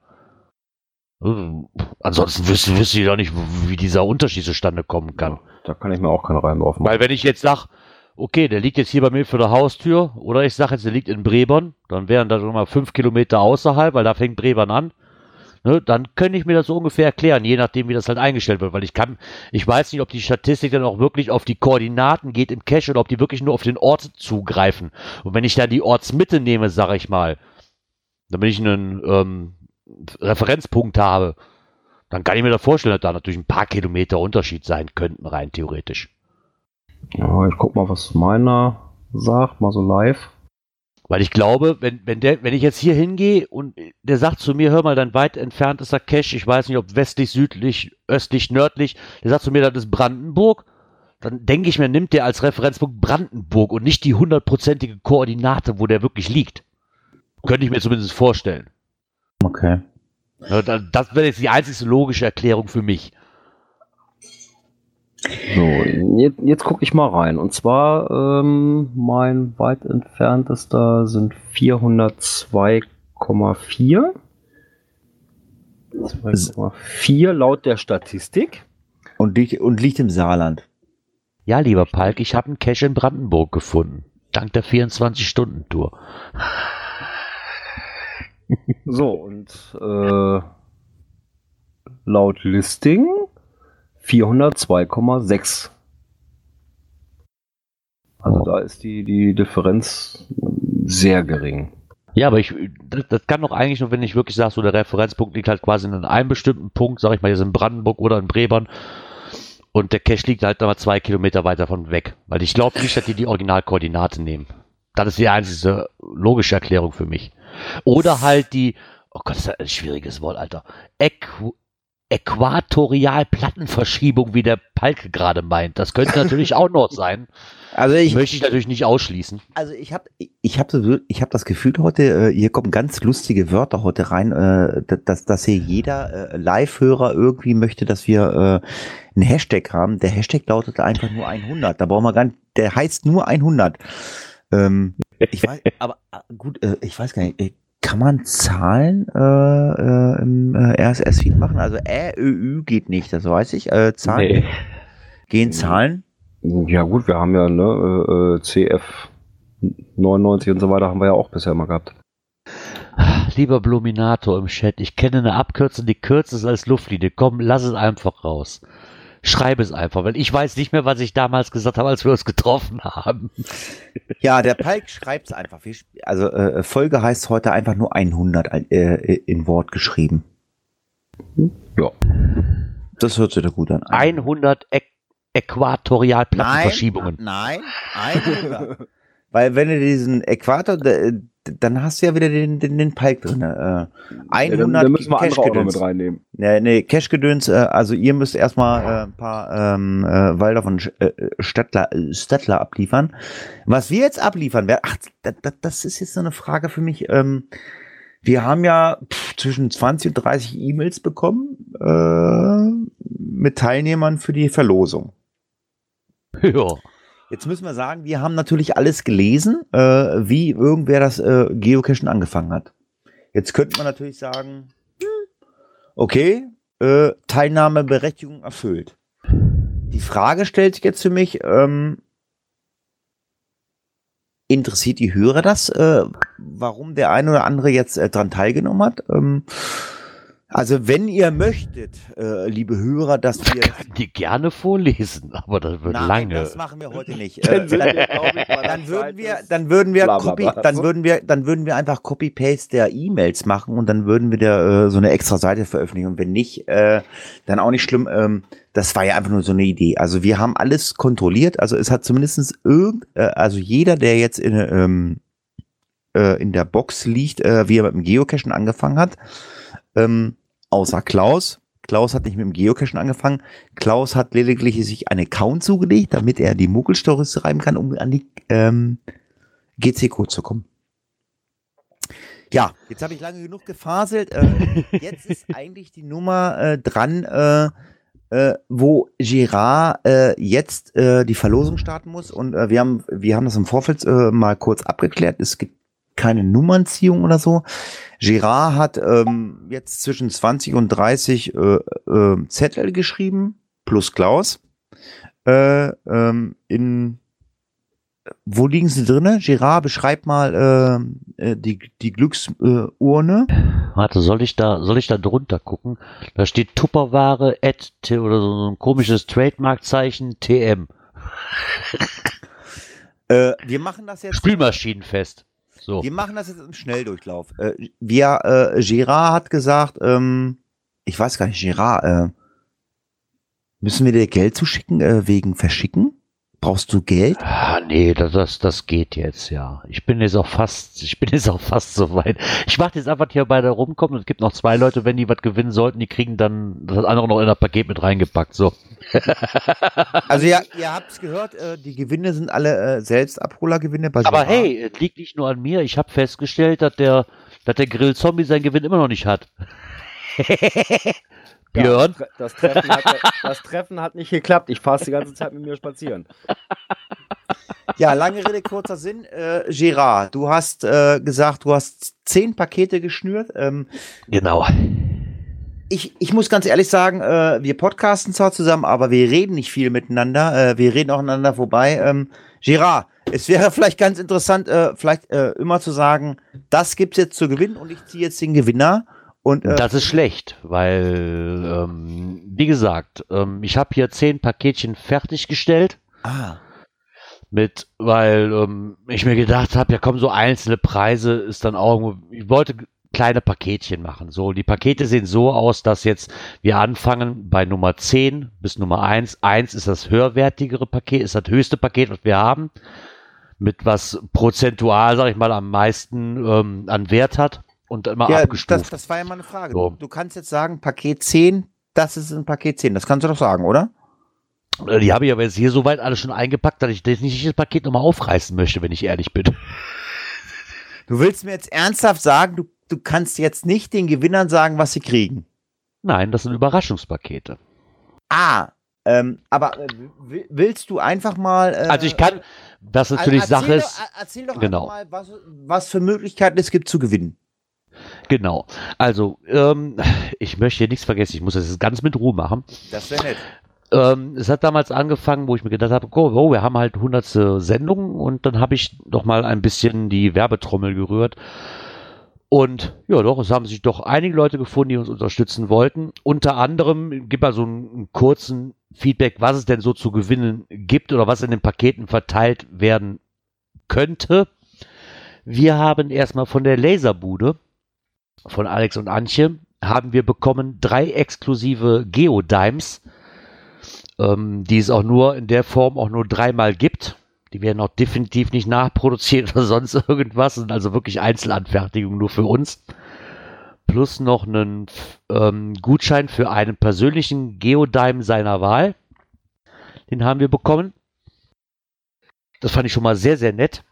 C: Also, Ansonsten wüsste, wüsste ich doch nicht, wie dieser Unterschied zustande kommen kann.
D: Da kann ich mir auch keinen Reim drauf machen.
C: Weil wenn ich jetzt sag, okay, der liegt jetzt hier bei mir vor der Haustür, oder ich sag jetzt, der liegt in Brebern, dann wären da schon mal fünf Kilometer außerhalb, weil da fängt Brebern an. Ne, dann könnte ich mir das so ungefähr erklären, je nachdem, wie das halt eingestellt wird, weil ich kann, ich weiß nicht, ob die Statistik dann auch wirklich auf die Koordinaten geht im Cache oder ob die wirklich nur auf den Ort zugreifen. Und wenn ich dann die Ortsmitte nehme, sage ich mal, damit ich einen ähm, Referenzpunkt habe, dann kann ich mir da vorstellen, dass da natürlich ein paar Kilometer Unterschied sein könnten, rein theoretisch.
D: Ja, ich guck mal, was meiner sagt, mal so live.
C: Weil ich glaube, wenn, wenn, der, wenn ich jetzt hier hingehe und der sagt zu mir, hör mal, dein weit entferntester Cache, ich weiß nicht, ob westlich, südlich, östlich, nördlich, der sagt zu mir, das ist Brandenburg, dann denke ich mir, nimmt der als Referenzpunkt Brandenburg und nicht die hundertprozentige Koordinate, wo der wirklich liegt. Könnte ich mir zumindest vorstellen.
B: Okay.
C: Das wäre jetzt die einzige logische Erklärung für mich.
D: So, jetzt, jetzt gucke ich mal rein. Und zwar, ähm, mein weit entferntester sind 402,4. 2,4 laut der Statistik.
B: Und liegt, und liegt im Saarland.
C: Ja, lieber Palk, ich habe einen Cache in Brandenburg gefunden. Dank der 24-Stunden-Tour.
D: So, und äh, laut Listing 402,6. Also da ist die, die Differenz sehr gering.
C: Ja, aber ich, das, das kann doch eigentlich nur, wenn ich wirklich sage, so der Referenzpunkt liegt halt quasi in einem bestimmten Punkt, sag ich mal, jetzt in Brandenburg oder in Brebern. Und der Cache liegt halt nochmal zwei Kilometer weiter von weg. Weil ich glaube nicht, dass die die Originalkoordinate nehmen. Das ist die einzige logische Erklärung für mich. Oder halt die, oh Gott, das ist ein schwieriges Wort, Alter. Äqu Äquatorialplattenverschiebung, wie der Palke gerade meint. Das könnte natürlich auch noch sein. [LAUGHS]
B: Also ich,
C: Möchte ich natürlich nicht ausschließen.
B: also ich habe ich hab so, ich hab das Gefühl heute, äh, hier kommen ganz lustige Wörter heute rein, äh, da- dass, dass hier jeder äh, Live-Hörer irgendwie möchte, dass wir einen Hashtag haben. Der Hashtag lautet einfach nur 100. Da brauchen wir gar nicht, der heißt nur 100. Ähm, [LAUGHS] ich weiß, aber äh, gut, äh, ich weiß gar nicht, äh, kann man Zahlen äh, äh, im RSS-Feed machen? Also Ä, Ö, Ü geht nicht, das weiß ich. Äh, Zahlen,
C: Nee.
B: gehen Zahlen?
D: Ja gut, wir haben ja ne, CF 99 und so weiter haben wir ja auch bisher immer gehabt.
C: Lieber Bluminator im Chat, ich kenne eine Abkürzung, die kürzer ist als Luftlinie. Komm, lass es einfach raus. Schreib es einfach, weil ich weiß nicht mehr, was ich damals gesagt habe, als wir uns getroffen haben.
B: Ja, der Palk schreibt's einfach. Wir sp- Also äh, Folge heißt heute einfach nur 100 äh, in Wort geschrieben.
D: Ja.
B: Das hört sich doch gut an.
C: 100 Äq Äquatorialplattenverschiebungen.
B: Nein, 100. Weil wenn du diesen Äquator, dann hast du ja wieder den, den, den Palk drin. Äh, 100
D: ja, dann, dann müssen wir andere auch noch
B: Cash-Gedöns.
D: mit reinnehmen.
B: Nee, nee, Cash-Gedöns, äh, also ihr müsst erstmal äh, ein paar ähm, äh, Walder von äh, Stadtler, äh, Stadtler abliefern. Was wir jetzt abliefern werden, ach, das, das ist jetzt so eine Frage für mich. Ähm, wir haben ja pff, zwischen 20 und 30 E-Mails bekommen äh, mit Teilnehmern für die Verlosung. [LAUGHS]
C: Ja.
B: Jetzt müssen wir sagen, wir haben natürlich alles gelesen, äh, wie irgendwer das äh, Geocachen angefangen hat. Jetzt könnte man natürlich sagen, okay, äh, Teilnahmeberechtigung erfüllt. Die Frage stellt sich jetzt für mich, ähm, interessiert die Hörer das, äh, warum der eine oder andere jetzt äh, dran teilgenommen hat? Ähm, also wenn ihr möchtet, äh, liebe Hörer, dass wir
C: Die gerne vorlesen, [LAUGHS] aber das wird
B: Nein,
C: lange.
B: das machen wir heute nicht.
D: Dann
B: Äh, dann, dann würden wir, dann würden wir Copy, dann würden wir, dann würden wir einfach Copy Paste der E-Mails machen und dann würden wir da äh, so eine extra Seite veröffentlichen und wenn nicht, äh, dann auch nicht schlimm. Ähm, das war ja einfach nur so eine Idee. Also wir haben alles kontrolliert. Also es hat zumindestens irgend, äh, also jeder, der jetzt in ähm, äh, in der Box liegt, äh, wie er mit dem Geocachen angefangen hat, ähm, außer Klaus. Klaus hat nicht mit dem Geocachen angefangen. Klaus hat lediglich sich einen Account zugelegt, damit er die Muggel-Stories schreiben kann, um an die ähm, GC-Code zu kommen. Ja, jetzt habe ich lange genug gefaselt. Äh, [LAUGHS] jetzt ist eigentlich die Nummer äh, dran, äh, äh, wo Girard äh, jetzt äh, die Verlosung starten muss. Und wir haben wir haben das im Vorfeld mal kurz abgeklärt. Es gibt keine Nummernziehung oder so. Girard hat ähm, jetzt zwischen 20 und 30 äh, äh, Zettel geschrieben, plus Klaus. Äh, ähm, in wo liegen sie drinne? Girard, beschreib mal äh, äh, die, die Glücksurne. Äh.
C: Warte, soll ich da, soll ich da drunter gucken? Da steht Tupperware at oder so so ein komisches Trademarkzeichen TM.
B: äh, wir machen das jetzt.
C: Spülmaschinenfest. So.
B: Wir machen das jetzt im Schnelldurchlauf. Äh, wir, äh, Girard hat gesagt, ähm, ich weiß gar nicht, Girard, äh, müssen wir dir Geld zuschicken äh, wegen Verschicken? Brauchst du Geld?
C: Ah, nee, das, das, das geht jetzt, ja. Ich bin jetzt auch fast, [LAUGHS] ich bin jetzt auch fast so weit. Ich warte jetzt einfach hier bei der rumkommen und es gibt noch zwei Leute, wenn die was gewinnen sollten, die kriegen dann das andere noch in das Paket mit reingepackt, so. [LAUGHS]
B: Also ja, ihr habt's gehört, äh, die Gewinne sind alle äh, Selbstabholergewinne bei
C: Aber hey, es liegt nicht nur an mir. Ich habe festgestellt, dass der, dass der Grill-Zombie seinen Gewinn immer noch nicht hat. [LAUGHS] Björn?
D: Ja, das, Tre- das, Treffen hat, das Treffen hat nicht geklappt. Ich fahre die ganze Zeit mit mir spazieren.
B: Ja, lange Rede, kurzer Sinn. Äh, Gerard, du hast äh, gesagt, du hast zehn Pakete geschnürt. Ähm,
C: Genau.
B: ich, ich muss ganz ehrlich sagen, äh, wir podcasten zwar zusammen, aber wir reden nicht viel miteinander. Äh, wir reden auch aneinander vorbei. Ähm, Gerard, es wäre [LAUGHS] vielleicht ganz interessant, äh, vielleicht äh, immer zu sagen, das gibt's jetzt zu gewinnen und ich ziehe jetzt den Gewinner. Und äh,
C: Das ist schlecht, weil, ähm, wie gesagt, ähm, ich habe hier zehn Paketchen fertiggestellt.
B: ah,
C: Mit, weil ähm, ich mir gedacht habe, ja komm, so einzelne Preise ist dann auch irgendwo, ich wollte kleine Paketchen machen. So, die Pakete sehen so aus, dass jetzt wir anfangen bei Nummer 10 bis Nummer 1. 1 ist das höherwertigere Paket, ist das höchste Paket, was wir haben. Mit was prozentual, sag ich mal, am meisten ähm, an Wert hat und immer
B: ja,
C: abgestuft.
B: das, das war ja mal eine Frage.
C: So.
B: Du, du kannst jetzt sagen, Paket 10, das ist ein Paket 10. Das kannst du doch sagen, oder?
C: Äh, Die habe ich aber jetzt hier soweit alle schon eingepackt, dass ich das nicht das Paket nochmal aufreißen möchte, wenn ich ehrlich bin. [LAUGHS]
B: Du willst mir jetzt ernsthaft sagen, du, du kannst jetzt nicht den Gewinnern sagen, was sie kriegen.
C: Nein, das sind Überraschungspakete.
B: Ah, ähm, aber äh, will- willst du einfach mal. Äh,
C: Also ich kann, das
B: also
C: natürlich
B: erzähl
C: Sache
B: doch,
C: ist,
B: er- Erzähl doch
C: genau.
B: mal, was, was für Möglichkeiten es gibt zu gewinnen.
C: Genau. Also, ähm, ich möchte hier nichts vergessen, ich muss das jetzt ganz mit Ruhe machen.
B: Das wäre nett.
C: Ähm, es hat damals angefangen, wo ich mir gedacht habe, oh, oh wir haben halt hundertste Sendungen und dann habe ich noch mal ein bisschen die Werbetrommel gerührt. Und ja, doch, es haben sich doch einige Leute gefunden, die uns unterstützen wollten. Unter anderem gibt mal so einen, einen kurzen Feedback, was es denn so zu gewinnen gibt oder was in den Paketen verteilt werden könnte. Wir haben erstmal von der Laserbude von Alex und Antje haben wir bekommen drei exklusive Geodimes, ähm, die es auch nur in der Form auch nur dreimal gibt. Die werden auch definitiv nicht nachproduziert oder [LAUGHS] sonst irgendwas. Sind also wirklich Einzelanfertigungen nur für uns. Plus noch einen ähm, Gutschein für einen persönlichen Geodime seiner Wahl. Den haben wir bekommen. Das fand ich schon mal sehr, sehr nett.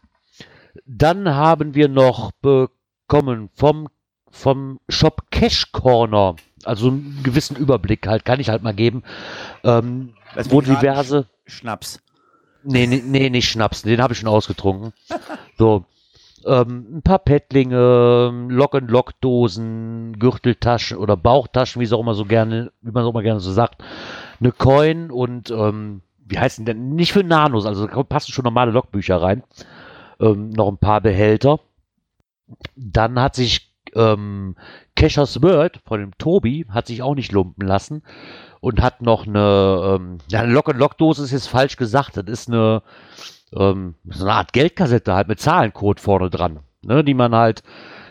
C: Dann haben wir noch bekommen vom vom Shop Cash Corner, also einen gewissen Überblick halt, kann ich halt mal geben, ähm,
B: Lass
C: wo diverse,
B: Schnaps.
C: nee, nee, nee, nicht Schnaps, den habe ich schon ausgetrunken. [LAUGHS] So, ähm, ein paar Pettlinge, Lock-and-Lock-Dosen, Gürteltaschen oder Bauchtaschen, wie es auch immer so gerne, wie man es auch immer gerne so sagt, eine Coin und ähm, wie heißen denn? Nicht für Nanos, also da passen schon normale Logbücher rein. Ähm, noch ein paar Behälter. Dann hat sich ähm, Cashers World von dem Tobi hat sich auch nicht lumpen lassen und hat noch eine, ähm, ja, eine Lock-and-Lock-Dose ist jetzt falsch gesagt. Das ist eine, ähm, so eine Art Geldkassette halt mit Zahlencode vorne dran, ne, die man halt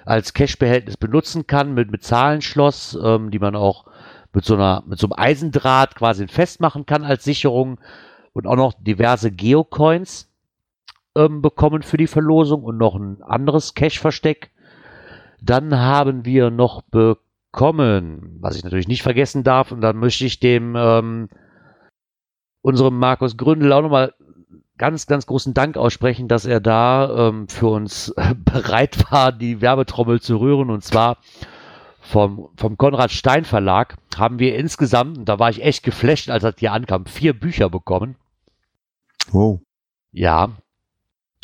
C: als Cash-Behältnis benutzen kann mit, mit Zahlenschloss, ähm, die man auch mit so einer, mit so einem Eisendraht quasi festmachen kann als Sicherung und auch noch diverse Geocoins ähm, bekommen für die Verlosung und noch ein anderes Cash-Versteck. Dann haben wir noch bekommen, was ich natürlich nicht vergessen darf, und dann möchte ich dem ähm, unserem Markus Gründel auch nochmal ganz, ganz großen Dank aussprechen, dass er da ähm, für uns [LAUGHS] bereit war, die Werbetrommel zu rühren. Und zwar vom, vom Konrad Stein Verlag haben wir insgesamt, und da war ich echt geflasht, als das hier ankam, vier Bücher bekommen.
B: Wow.
C: Ja,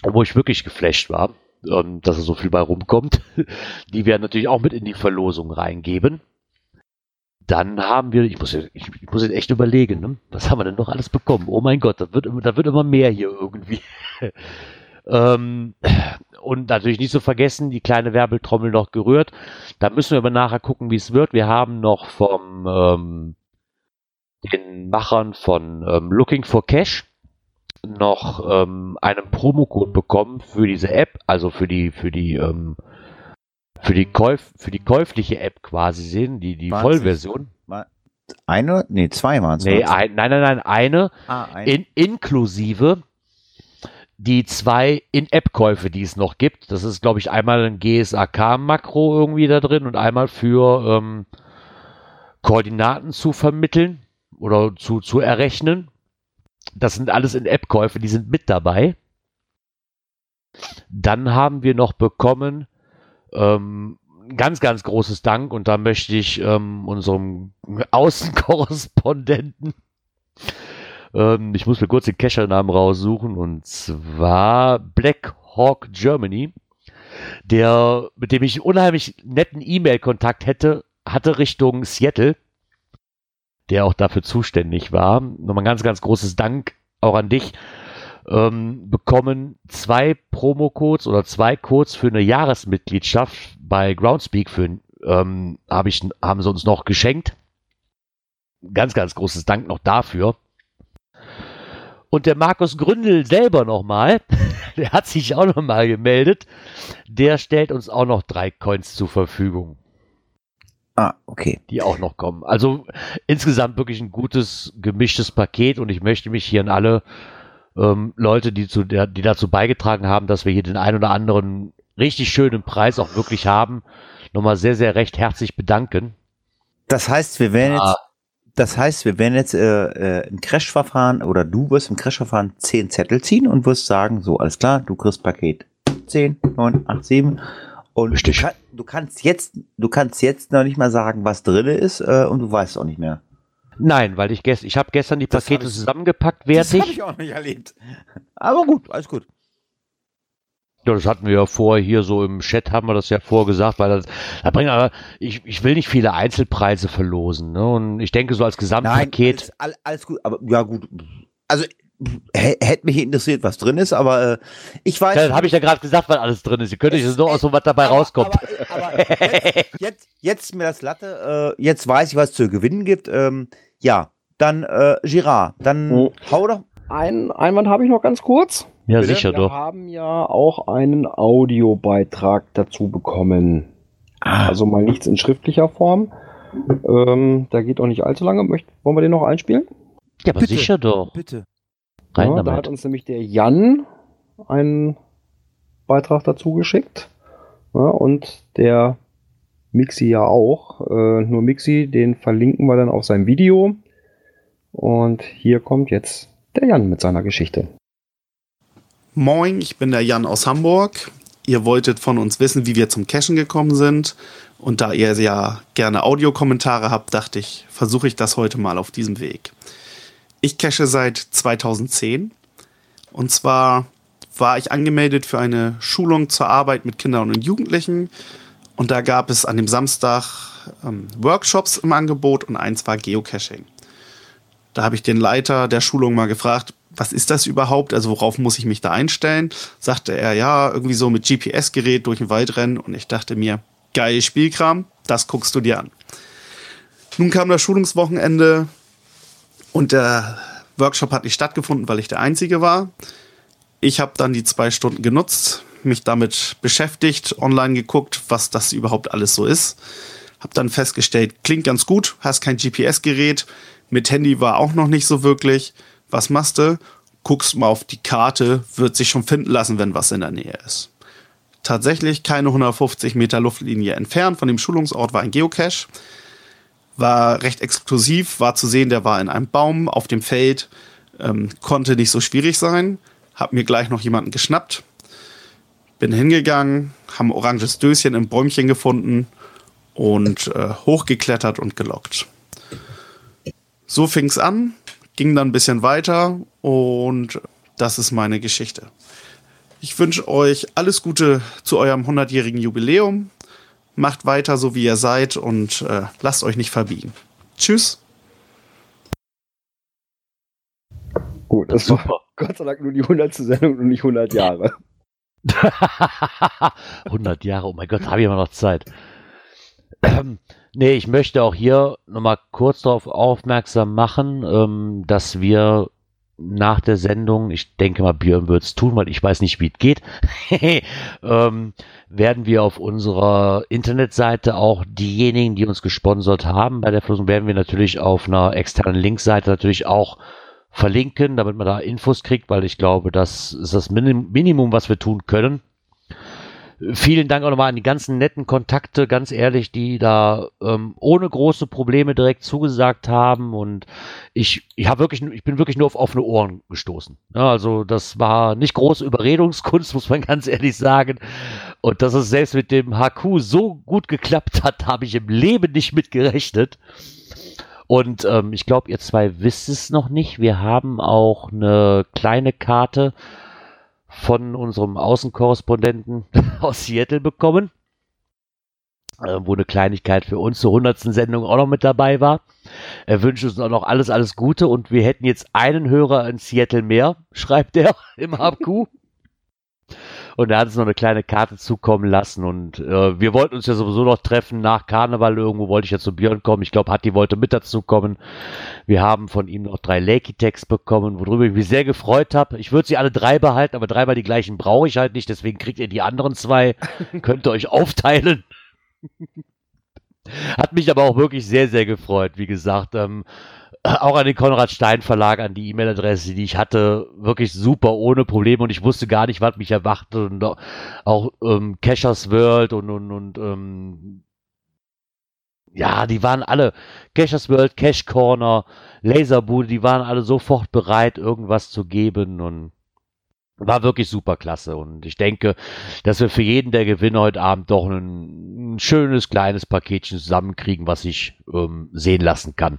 C: wo ich wirklich geflasht war, ähm, dass er so viel bei rumkommt. [LAUGHS] Die werden natürlich auch mit in die Verlosung reingeben. Dann haben wir, ich muss, jetzt- ich, ich muss jetzt echt überlegen, ne? was haben wir denn noch alles bekommen? Oh mein Gott, da wird, da wird immer mehr hier irgendwie. [LAUGHS] ähm, und natürlich nicht zu vergessen, die kleine Werbeltrommel noch gerührt. Da müssen wir aber nachher gucken, wie es wird. Wir haben noch vom ähm, den Machern von ähm, Looking for Cash noch ähm, einen Promocode bekommen für diese App, also für die für die ähm, für die Käuf für die käufliche App quasi sehen, die die
B: 20.
C: Vollversion.
B: Eine? Nee, zwei waren es.
C: Nee, ein, nein, nein, nein, eine
B: ah, ein,
C: in, inklusive die zwei In-App-Käufe, die es noch gibt. Das ist, glaube ich, einmal ein GSAK-Makro irgendwie da drin und einmal für ähm, Koordinaten zu vermitteln oder zu, zu errechnen. Das sind alles In-App-Käufe, die sind mit dabei. Dann haben wir noch bekommen ähm, ganz, ganz großes Dank und da möchte ich ähm, unserem Außenkorrespondenten ähm, ich muss mir kurz den Cacher-Namen raussuchen und zwar Black Hawk Germany, der, mit dem ich einen unheimlich netten E-Mail-Kontakt hätte, hatte Richtung Seattle, der auch dafür zuständig war. Nochmal ein ganz, ganz großes Dank auch an dich. Ähm, bekommen zwei Promo-Codes oder zwei Codes für eine Jahresmitgliedschaft bei Groundspeak für ähm, hab ich, haben sie uns noch geschenkt. Ganz, ganz großes Dank noch dafür. Und der Markus Gründel selber nochmal, [LAUGHS] der hat sich auch nochmal gemeldet, der stellt uns auch noch drei Coins zur Verfügung,
B: ah, okay.
C: die auch noch kommen. Also insgesamt wirklich ein gutes, gemischtes Paket und ich möchte mich hier an alle ähm, Leute, die, zu der, die dazu beigetragen haben, dass wir hier den ein oder anderen richtig schönen Preis auch wirklich haben, nochmal sehr, sehr recht herzlich bedanken.
B: Das heißt, wir werden
C: Ah.
B: jetzt, das heißt, wir werden jetzt äh, äh, im Crashverfahren oder du wirst im Crashverfahren zehn Zettel ziehen und wirst sagen, so alles klar, du kriegst Paket 10, 9, 8, 7 und du, kann, du kannst jetzt, du kannst jetzt noch nicht mal sagen, was drin ist äh, und du weißt auch nicht mehr.
C: Nein, weil ich gestern, ich habe gestern die
B: Das
C: Pakete
B: ich-
C: zusammengepackt,
B: Das
C: wertig.
B: habe ich auch nicht erlebt. Aber gut, alles gut.
C: Ja, das hatten wir ja vorher hier so im Chat, haben wir das ja vorgesagt, weil das, da bringen aber, ich, ich will nicht viele Einzelpreise verlosen, ne? Und ich denke, so als
B: Nein,
C: Gesamtpaket,
B: alles, all- alles gut, aber ja gut. Also hätte mich interessiert, was drin ist, aber äh, ich weiß.
C: das habe ich ja gerade gesagt, weil alles drin ist. Ihr könnt euch jetzt nur aus so was dabei
B: aber,
C: rauskommt.
B: Aber, aber jetzt, jetzt, jetzt ist mir das Latte, äh, jetzt weiß ich, was es zu gewinnen gibt. Ähm, ja, dann äh, Girard, dann
D: Oh.
B: hau doch.
D: Ein Einwand habe ich noch ganz kurz.
C: ja,
B: bitte?
C: sicher
D: Wir
C: doch.
D: haben ja auch einen Audiobeitrag dazu bekommen. Also mal nichts in schriftlicher Form. Ähm, da geht auch nicht allzu lange. Möcht, wollen wir den noch einspielen?
C: Ja, aber
B: bitte.
C: sicher doch.
B: Bitte.
C: Rein
D: ja, da hat uns nämlich der Jan einen Beitrag dazu geschickt. Ja, und der Mixi ja auch. Äh, nur Mixi, den verlinken wir dann auf sein Video. Und hier kommt jetzt der Jan mit seiner Geschichte.
K: Moin, ich bin der Jan aus Hamburg. ihr wolltet von uns wissen, wie wir zum Cashen gekommen sind. Und da ihr ja gerne Audiokommentare habt, dachte ich, versuche ich das heute mal auf diesem Weg. Ich cache seit 2010. Und zwar war ich angemeldet für eine Schulung zur Arbeit mit Kindern und Jugendlichen. Und da gab es an dem Samstag ähm, Workshops im Angebot und eins war Geocaching. Da habe ich den Leiter der Schulung mal gefragt, was ist das überhaupt? Also worauf muss ich mich da einstellen? Sagte er, ja, irgendwie so mit GPS-Gerät durch den Wald rennen. Und ich dachte mir, geil Spielkram, das guckst du dir an. Nun kam das Schulungswochenende und der Workshop hat nicht stattgefunden, weil ich der Einzige war. Ich habe dann die zwei Stunden genutzt, mich damit beschäftigt, online geguckt, was das überhaupt alles so ist. Hab dann festgestellt, klingt ganz gut, hast kein GPS-Gerät, mit Handy war auch noch nicht so wirklich. Was machst du? Guckst mal auf die Karte, wird sich schon finden lassen, wenn was in der Nähe ist. Tatsächlich keine 150 Meter Luftlinie entfernt von dem Schulungsort war ein Geocache. War recht exklusiv, war zu sehen, der war in einem Baum auf dem Feld, ähm, konnte nicht so schwierig sein. Hab mir gleich noch jemanden geschnappt, bin hingegangen, haben oranges Döschen im Bäumchen gefunden und äh, hochgeklettert und gelockt. So fing's an, ging dann ein bisschen weiter und das ist meine Geschichte. Ich wünsche euch alles Gute zu eurem 100-jährigen Jubiläum. Macht weiter so, wie ihr seid und äh, lasst euch nicht verbiegen. Tschüss.
D: Gut, das war Gott sei Dank nur die 100. Sendung und nicht 100 Jahre. [LAUGHS]
C: 100 Jahre, oh mein Gott, habe ich immer noch Zeit. Ähm, nee, ich möchte auch hier nochmal kurz darauf aufmerksam machen, ähm, dass wir nach der Sendung, ich denke mal, Björn wird es tun, weil ich weiß nicht, wie es geht, [LAUGHS] ähm, werden wir auf unserer Internetseite auch diejenigen, die uns gesponsert haben bei der Verlosung, werden wir natürlich auf einer externen Linkseite natürlich auch verlinken, damit man da Infos kriegt, weil ich glaube, das ist das Minimum, was wir tun können. Vielen Dank auch nochmal an die ganzen netten Kontakte, ganz ehrlich, die da ähm, ohne große Probleme direkt zugesagt haben. Und ich, ich habe wirklich, ich bin wirklich nur auf offene Ohren gestoßen. Ja, also das war nicht große Überredungskunst, [LAUGHS] muss man ganz ehrlich sagen. Und dass es selbst mit dem HQ so gut geklappt hat, habe ich im Leben nicht mit gerechnet. Und ähm, ich glaube, ihr zwei wisst es noch nicht. Wir haben auch eine kleine Karte von unserem Außenkorrespondenten [LAUGHS] aus Seattle bekommen, äh, wo eine Kleinigkeit für uns zur 100. Sendung auch noch mit dabei war. Er wünscht uns auch noch alles, alles Gute und wir hätten jetzt einen Hörer in Seattle mehr, [LAUGHS] schreibt er im HQ. Und er hat uns noch eine kleine Karte zukommen lassen. Und äh, wir wollten uns ja sowieso noch treffen nach Karneval. Irgendwo wollte ich ja zu Björn kommen. Ich glaube, Hatti wollte mit dazu kommen. Wir haben von ihm noch drei Lakey-Tags bekommen, worüber ich mich sehr gefreut habe. Ich würde sie alle drei behalten, aber dreimal die gleichen brauche ich halt nicht. Deswegen kriegt ihr die anderen zwei. [LAUGHS] Könnt ihr euch aufteilen. Hat mich aber auch wirklich sehr, sehr gefreut. Wie gesagt, ähm, auch an den Konrad Stein Verlag, an die E-Mail-Adresse, die ich hatte, wirklich super, ohne Probleme und ich wusste gar nicht, was mich erwartet und auch ähm, Cashers World und, und, und ähm, ja, die waren alle, Cashers World, Cash Corner, Laserbude, die waren alle sofort bereit, irgendwas zu geben und war wirklich super klasse. Und ich denke, dass wir für jeden der Gewinner heute Abend doch ein, ein schönes kleines Paketchen zusammenkriegen, was sich ähm, sehen lassen kann.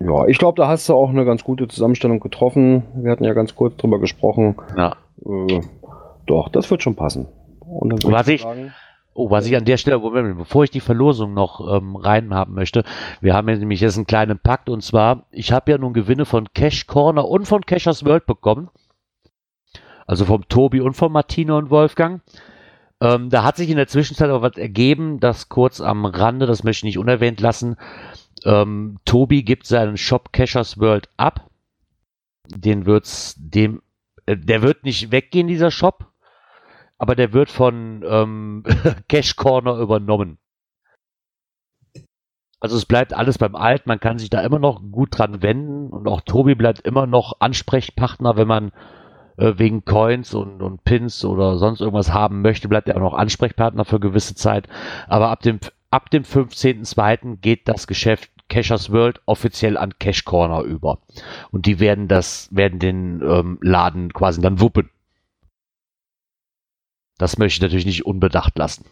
D: Ja, ich glaube, da hast du auch eine ganz gute Zusammenstellung getroffen. Wir hatten ja ganz kurz drüber gesprochen.
C: Ja.
D: Äh, doch, das wird schon passen.
C: was ich, sagen, oh, was ich an der Stelle, bevor ich die Verlosung noch ähm, reinhaben möchte, wir haben ja nämlich jetzt einen kleinen Pakt und zwar, ich habe ja nun Gewinne von Cash Corner und von Cashers World bekommen. Also vom Tobi und von Martina und Wolfgang. Ähm, da hat sich in der Zwischenzeit aber was ergeben, das kurz am Rande, das möchte ich nicht unerwähnt lassen. Ähm, Tobi gibt seinen Shop Cashers World ab. Den wird's dem, äh, der wird nicht weggehen, dieser Shop, aber der wird von ähm, [LAUGHS] Cash Corner übernommen. Also es bleibt alles beim Alten, man kann sich da immer noch gut dran wenden und auch Tobi bleibt immer noch Ansprechpartner, wenn man äh, wegen Coins und, und Pins oder sonst irgendwas haben möchte, bleibt er auch noch Ansprechpartner für gewisse Zeit. Aber ab dem ab dem 15.02. geht das Geschäft Cashers World offiziell an Cash Corner über. Und die werden das, werden den ähm, Laden quasi dann wuppen. das möchte ich natürlich nicht unbedacht lassen.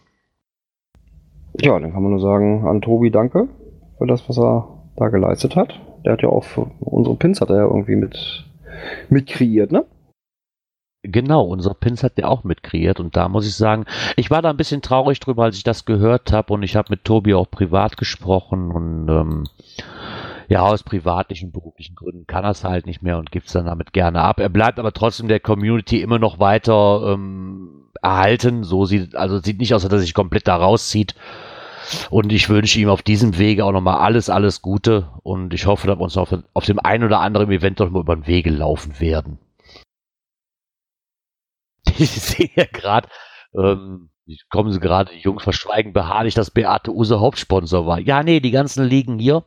D: Ja, dann kann man nur sagen, an Tobi danke für das, was er da geleistet hat. Der hat ja auch unsere Pins hat er ja irgendwie mit, mit kreiert, ne?
C: Genau, unser Pins hat der auch mit kreiert und da muss ich sagen, ich war da ein bisschen traurig drüber, als ich das gehört habe und ich habe mit Tobi auch privat gesprochen und ähm, ja, aus privatlichen beruflichen Gründen kann er es halt nicht mehr und gibt es dann damit gerne ab. Er bleibt aber trotzdem der Community immer noch weiter ähm, erhalten. So sieht, also sieht nicht aus, dass er sich komplett da rauszieht. Und ich wünsche ihm auf diesem Wege auch nochmal alles, alles Gute. Und ich hoffe, dass wir uns auf, auf dem einen oder anderen Event doch mal über den Wege laufen werden. [LAUGHS] Ich sehe ja gerade, ähm, kommen sie gerade, die Jungs verschweigen beharrlich, dass Beate Use Hauptsponsor war. Ja, nee, die ganzen liegen hier.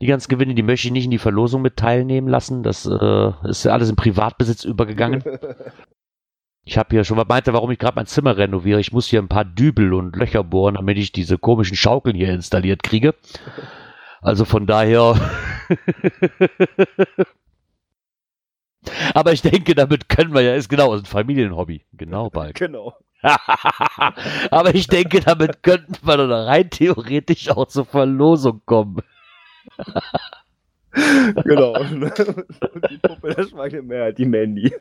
C: Die ganzen Gewinne, die möchte ich nicht in die Verlosung mit teilnehmen lassen. Das äh, ist ja alles in Privatbesitz übergegangen. Ich habe hier schon mal meinte, warum ich gerade mein Zimmer renoviere. Ich muss hier ein paar Dübel und Löcher bohren, damit ich diese komischen Schaukeln hier installiert kriege. Also von daher. [LAUGHS] Aber ich denke, damit können wir ja, ist genau, ist ein Familienhobby. Genau, Balk.
D: Genau. [LAUGHS]
C: Aber ich denke, damit könnten wir dann rein theoretisch auch zur Verlosung kommen. [LAUGHS]
D: genau. Und die Puppe der Schweine mehr als die Mandy.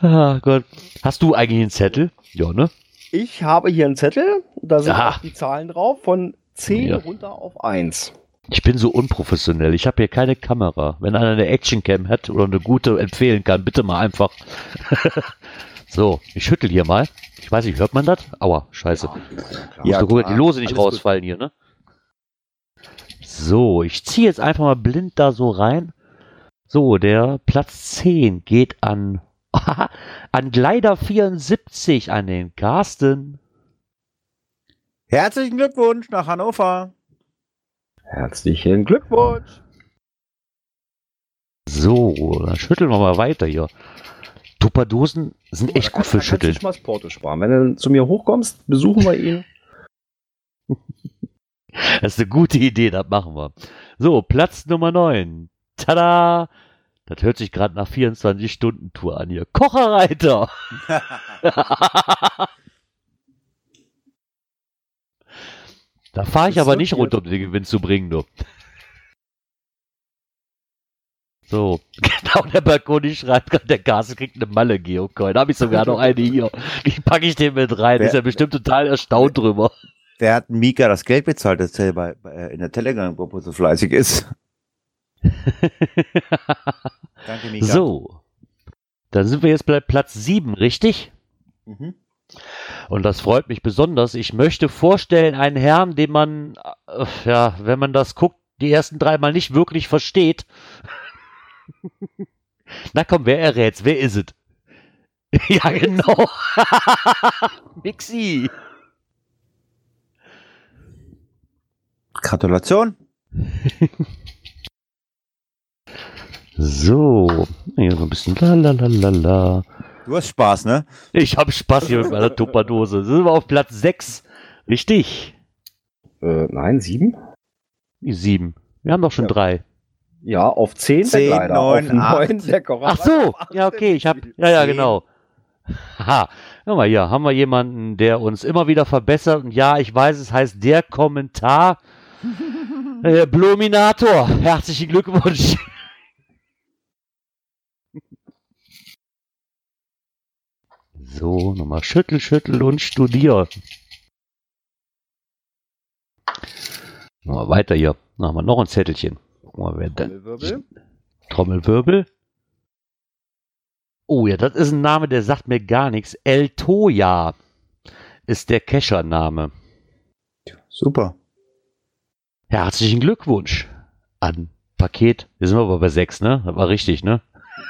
C: Ah Gott. Hast du eigentlich einen Zettel? Ja, ne?
D: Ich habe hier einen Zettel, da sind auch die Zahlen drauf, von 10
C: Ja.
D: runter auf 1.
C: Ich bin so unprofessionell. Ich habe hier keine Kamera. Wenn einer eine Actioncam hat oder eine gute empfehlen kann, bitte mal einfach. [LAUGHS] so, ich schüttel hier mal. Ich weiß nicht, hört man das? Aua, scheiße.
B: Ja,
C: Ja, gucken, die Lose nicht
B: Alles gut.
C: rausfallen hier, ne? So, ich ziehe jetzt einfach mal blind da so rein. So, der Platz 10 geht an [LAUGHS] an Gleider 74 an den Carsten.
B: Herzlichen Glückwunsch nach Hannover.
D: Herzlichen Glückwunsch.
C: So, dann schütteln wir mal weiter hier. Tupperdosen sind echt gut für Schütteln.
D: Du mal das Porto sparen. Wenn du zu mir hochkommst, besuchen wir ihn. [LAUGHS]
C: Das ist eine gute Idee, das machen wir. So, Platz Nummer 9. Tada! Das hört sich gerade nach 24-Stunden-Tour an hier. Kocherreiter! [LAUGHS] [LAUGHS] da fahre ich
D: Das
C: aber nicht runter, um den Gewinn zu bringen, du. So, [LAUGHS] genau, der Balkoni schreibt gerade, der Gas kriegt eine Malle Geocoin. Da habe ich sogar noch eine hier. Die packe ich den mit rein.
B: Wer-
C: Ist ja bestimmt total erstaunt drüber.
B: Wer hat Mika das Geld bezahlt, dass er bei, bei, in der Telegram-Gruppe so fleißig ist? [LAUGHS] Danke, Mika.
C: So. Dann sind wir jetzt bei Platz 7, richtig?
B: Mhm.
C: Und das freut mich besonders. Ich möchte vorstellen, einen Herrn, den man, äh, ja, wenn man das guckt, die ersten drei Mal nicht wirklich versteht. [LAUGHS] Na komm, wer errät's? Wer ist es? [LAUGHS] ja, genau. [LAUGHS] Mixi.
B: Gratulation.
C: So. Hier so ein bisschen la la la la la.
B: Du hast Spaß, ne?
C: Ich habe Spaß hier mit meiner [LAUGHS] Tupperdose. Sind wir auf Platz 6. Richtig.
D: Äh, nein, 7?
C: Die 7. Wir haben doch schon
D: Ja.
C: drei.
D: Ja, auf 10
B: Zehn,
D: der Kleider,
B: neun,
D: auf
B: acht.
D: 9 [LAUGHS] der Kocher.
C: Ach so, ja, okay, ich habe, ja, ja, genau. Haha, guck mal hier, haben wir jemanden, der uns immer wieder verbessert und ja, ich weiß, es heißt der Kommentar. [LAUGHS] äh, Bluminator, herzlichen Glückwunsch. So, nochmal schüttel, schüttel und studier. Mal weiter hier. Dann haben wir noch ein Zettelchen. Guck mal, wer denn.
D: Trommelwirbel.
C: Trommelwirbel. Oh ja, das ist ein Name, der sagt mir gar nichts. El Toya ist der Kescher-Name.
B: Super.
C: Herzlichen Glückwunsch an Paket. Wir sind aber bei 6, ne? Das war richtig, ne?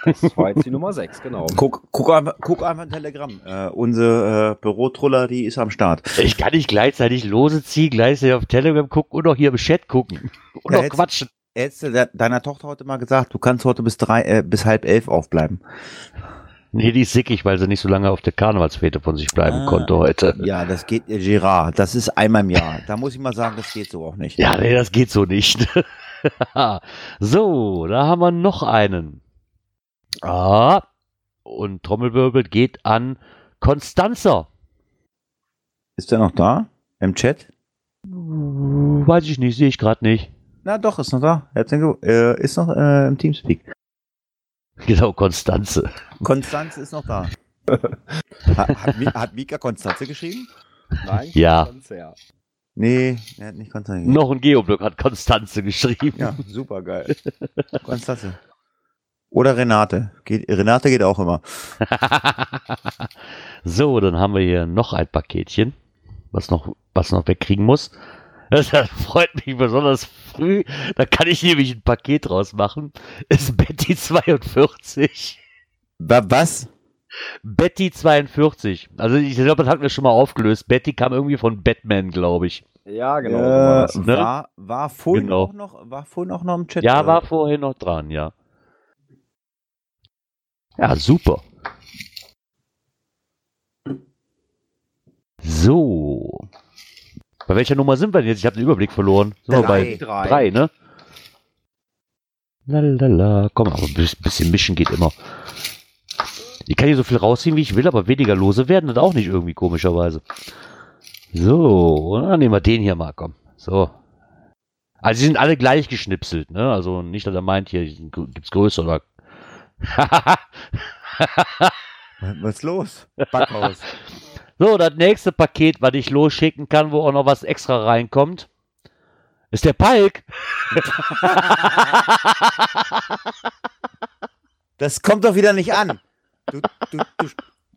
D: Das war jetzt die Nummer 6, genau.
B: Guck, guck, einfach, guck einfach ein Telegramm. Äh, unsere äh, Bürotruller, die ist am Start.
C: Ich kann nicht gleichzeitig Lose ziehen, gleichzeitig auf Telegram gucken und auch hier im Chat gucken. Und
B: Ja,
C: auch quatschen.
B: Hättest du de- deiner Tochter heute mal gesagt, du kannst heute bis drei, äh, bis halb elf aufbleiben.
C: Nee, die ist sickig, weil sie nicht so lange auf der Karnevalsfete von sich bleiben
B: Ah.
C: konnte heute.
B: Ja, das geht, äh, Girard, das ist einmal im Jahr. Da muss ich mal sagen, das geht so auch nicht.
C: Ja, nee, das geht so nicht. [LAUGHS] so, da haben wir noch einen. Ah, und Trommelwirbel geht an Konstanzer.
B: Ist der noch da? Im Chat?
C: Weiß ich nicht, sehe ich gerade nicht.
B: Na doch, ist noch da. Äh, ist noch äh, im Teamspeak.
C: Genau, Konstanze.
B: Konstanze ist noch da. [LAUGHS] hat, hat, Mi- hat Mika Konstanze geschrieben?
D: Nein,
C: Ja.
D: Konstanze, ja.
B: Nee, er hat nicht Konstanze geschrieben.
C: Noch ein Geoblock hat Konstanze geschrieben.
B: Ja, super geil. [LAUGHS] Konstanze. Oder Renate. Geht, Renate geht auch immer. [LAUGHS]
C: so, dann haben wir hier noch ein Paketchen, was noch, was noch wegkriegen muss. [LAUGHS] Das freut mich besonders früh. Da kann ich nämlich ein Paket draus machen. Ist Betty 42.
B: was?
C: Betty 42. Also ich glaube, das hatten wir schon mal aufgelöst. Betty kam irgendwie von Batman, glaube ich.
D: Ja, genau.
B: Äh,
D: so war das.
C: ne?
B: war, war, vorhin
C: Genau.
B: auch noch, war vorhin auch noch im Chat.
C: Ja,
B: äh,
C: war vorhin noch dran, ja. Ja, super. So. Bei welcher Nummer sind wir denn jetzt? Ich habe den Überblick verloren. Sind wir bei
B: Drei.
C: drei, ne? Lalala. Komm, aber ein bis- bisschen mischen geht immer. Ich kann hier so viel rausziehen, wie ich will, aber weniger lose werden das auch nicht irgendwie komischerweise. So, dann nehmen wir den hier mal, komm. So. Also sie sind alle gleich geschnipselt, ne? Also nicht, dass er meint, hier gibt's größer oder.
B: Was ist los? Backhaus.
C: so, das nächste Paket, was ich losschicken kann, wo auch noch was extra reinkommt, ist der Palk.
B: Das kommt doch wieder nicht an. Du, du, du,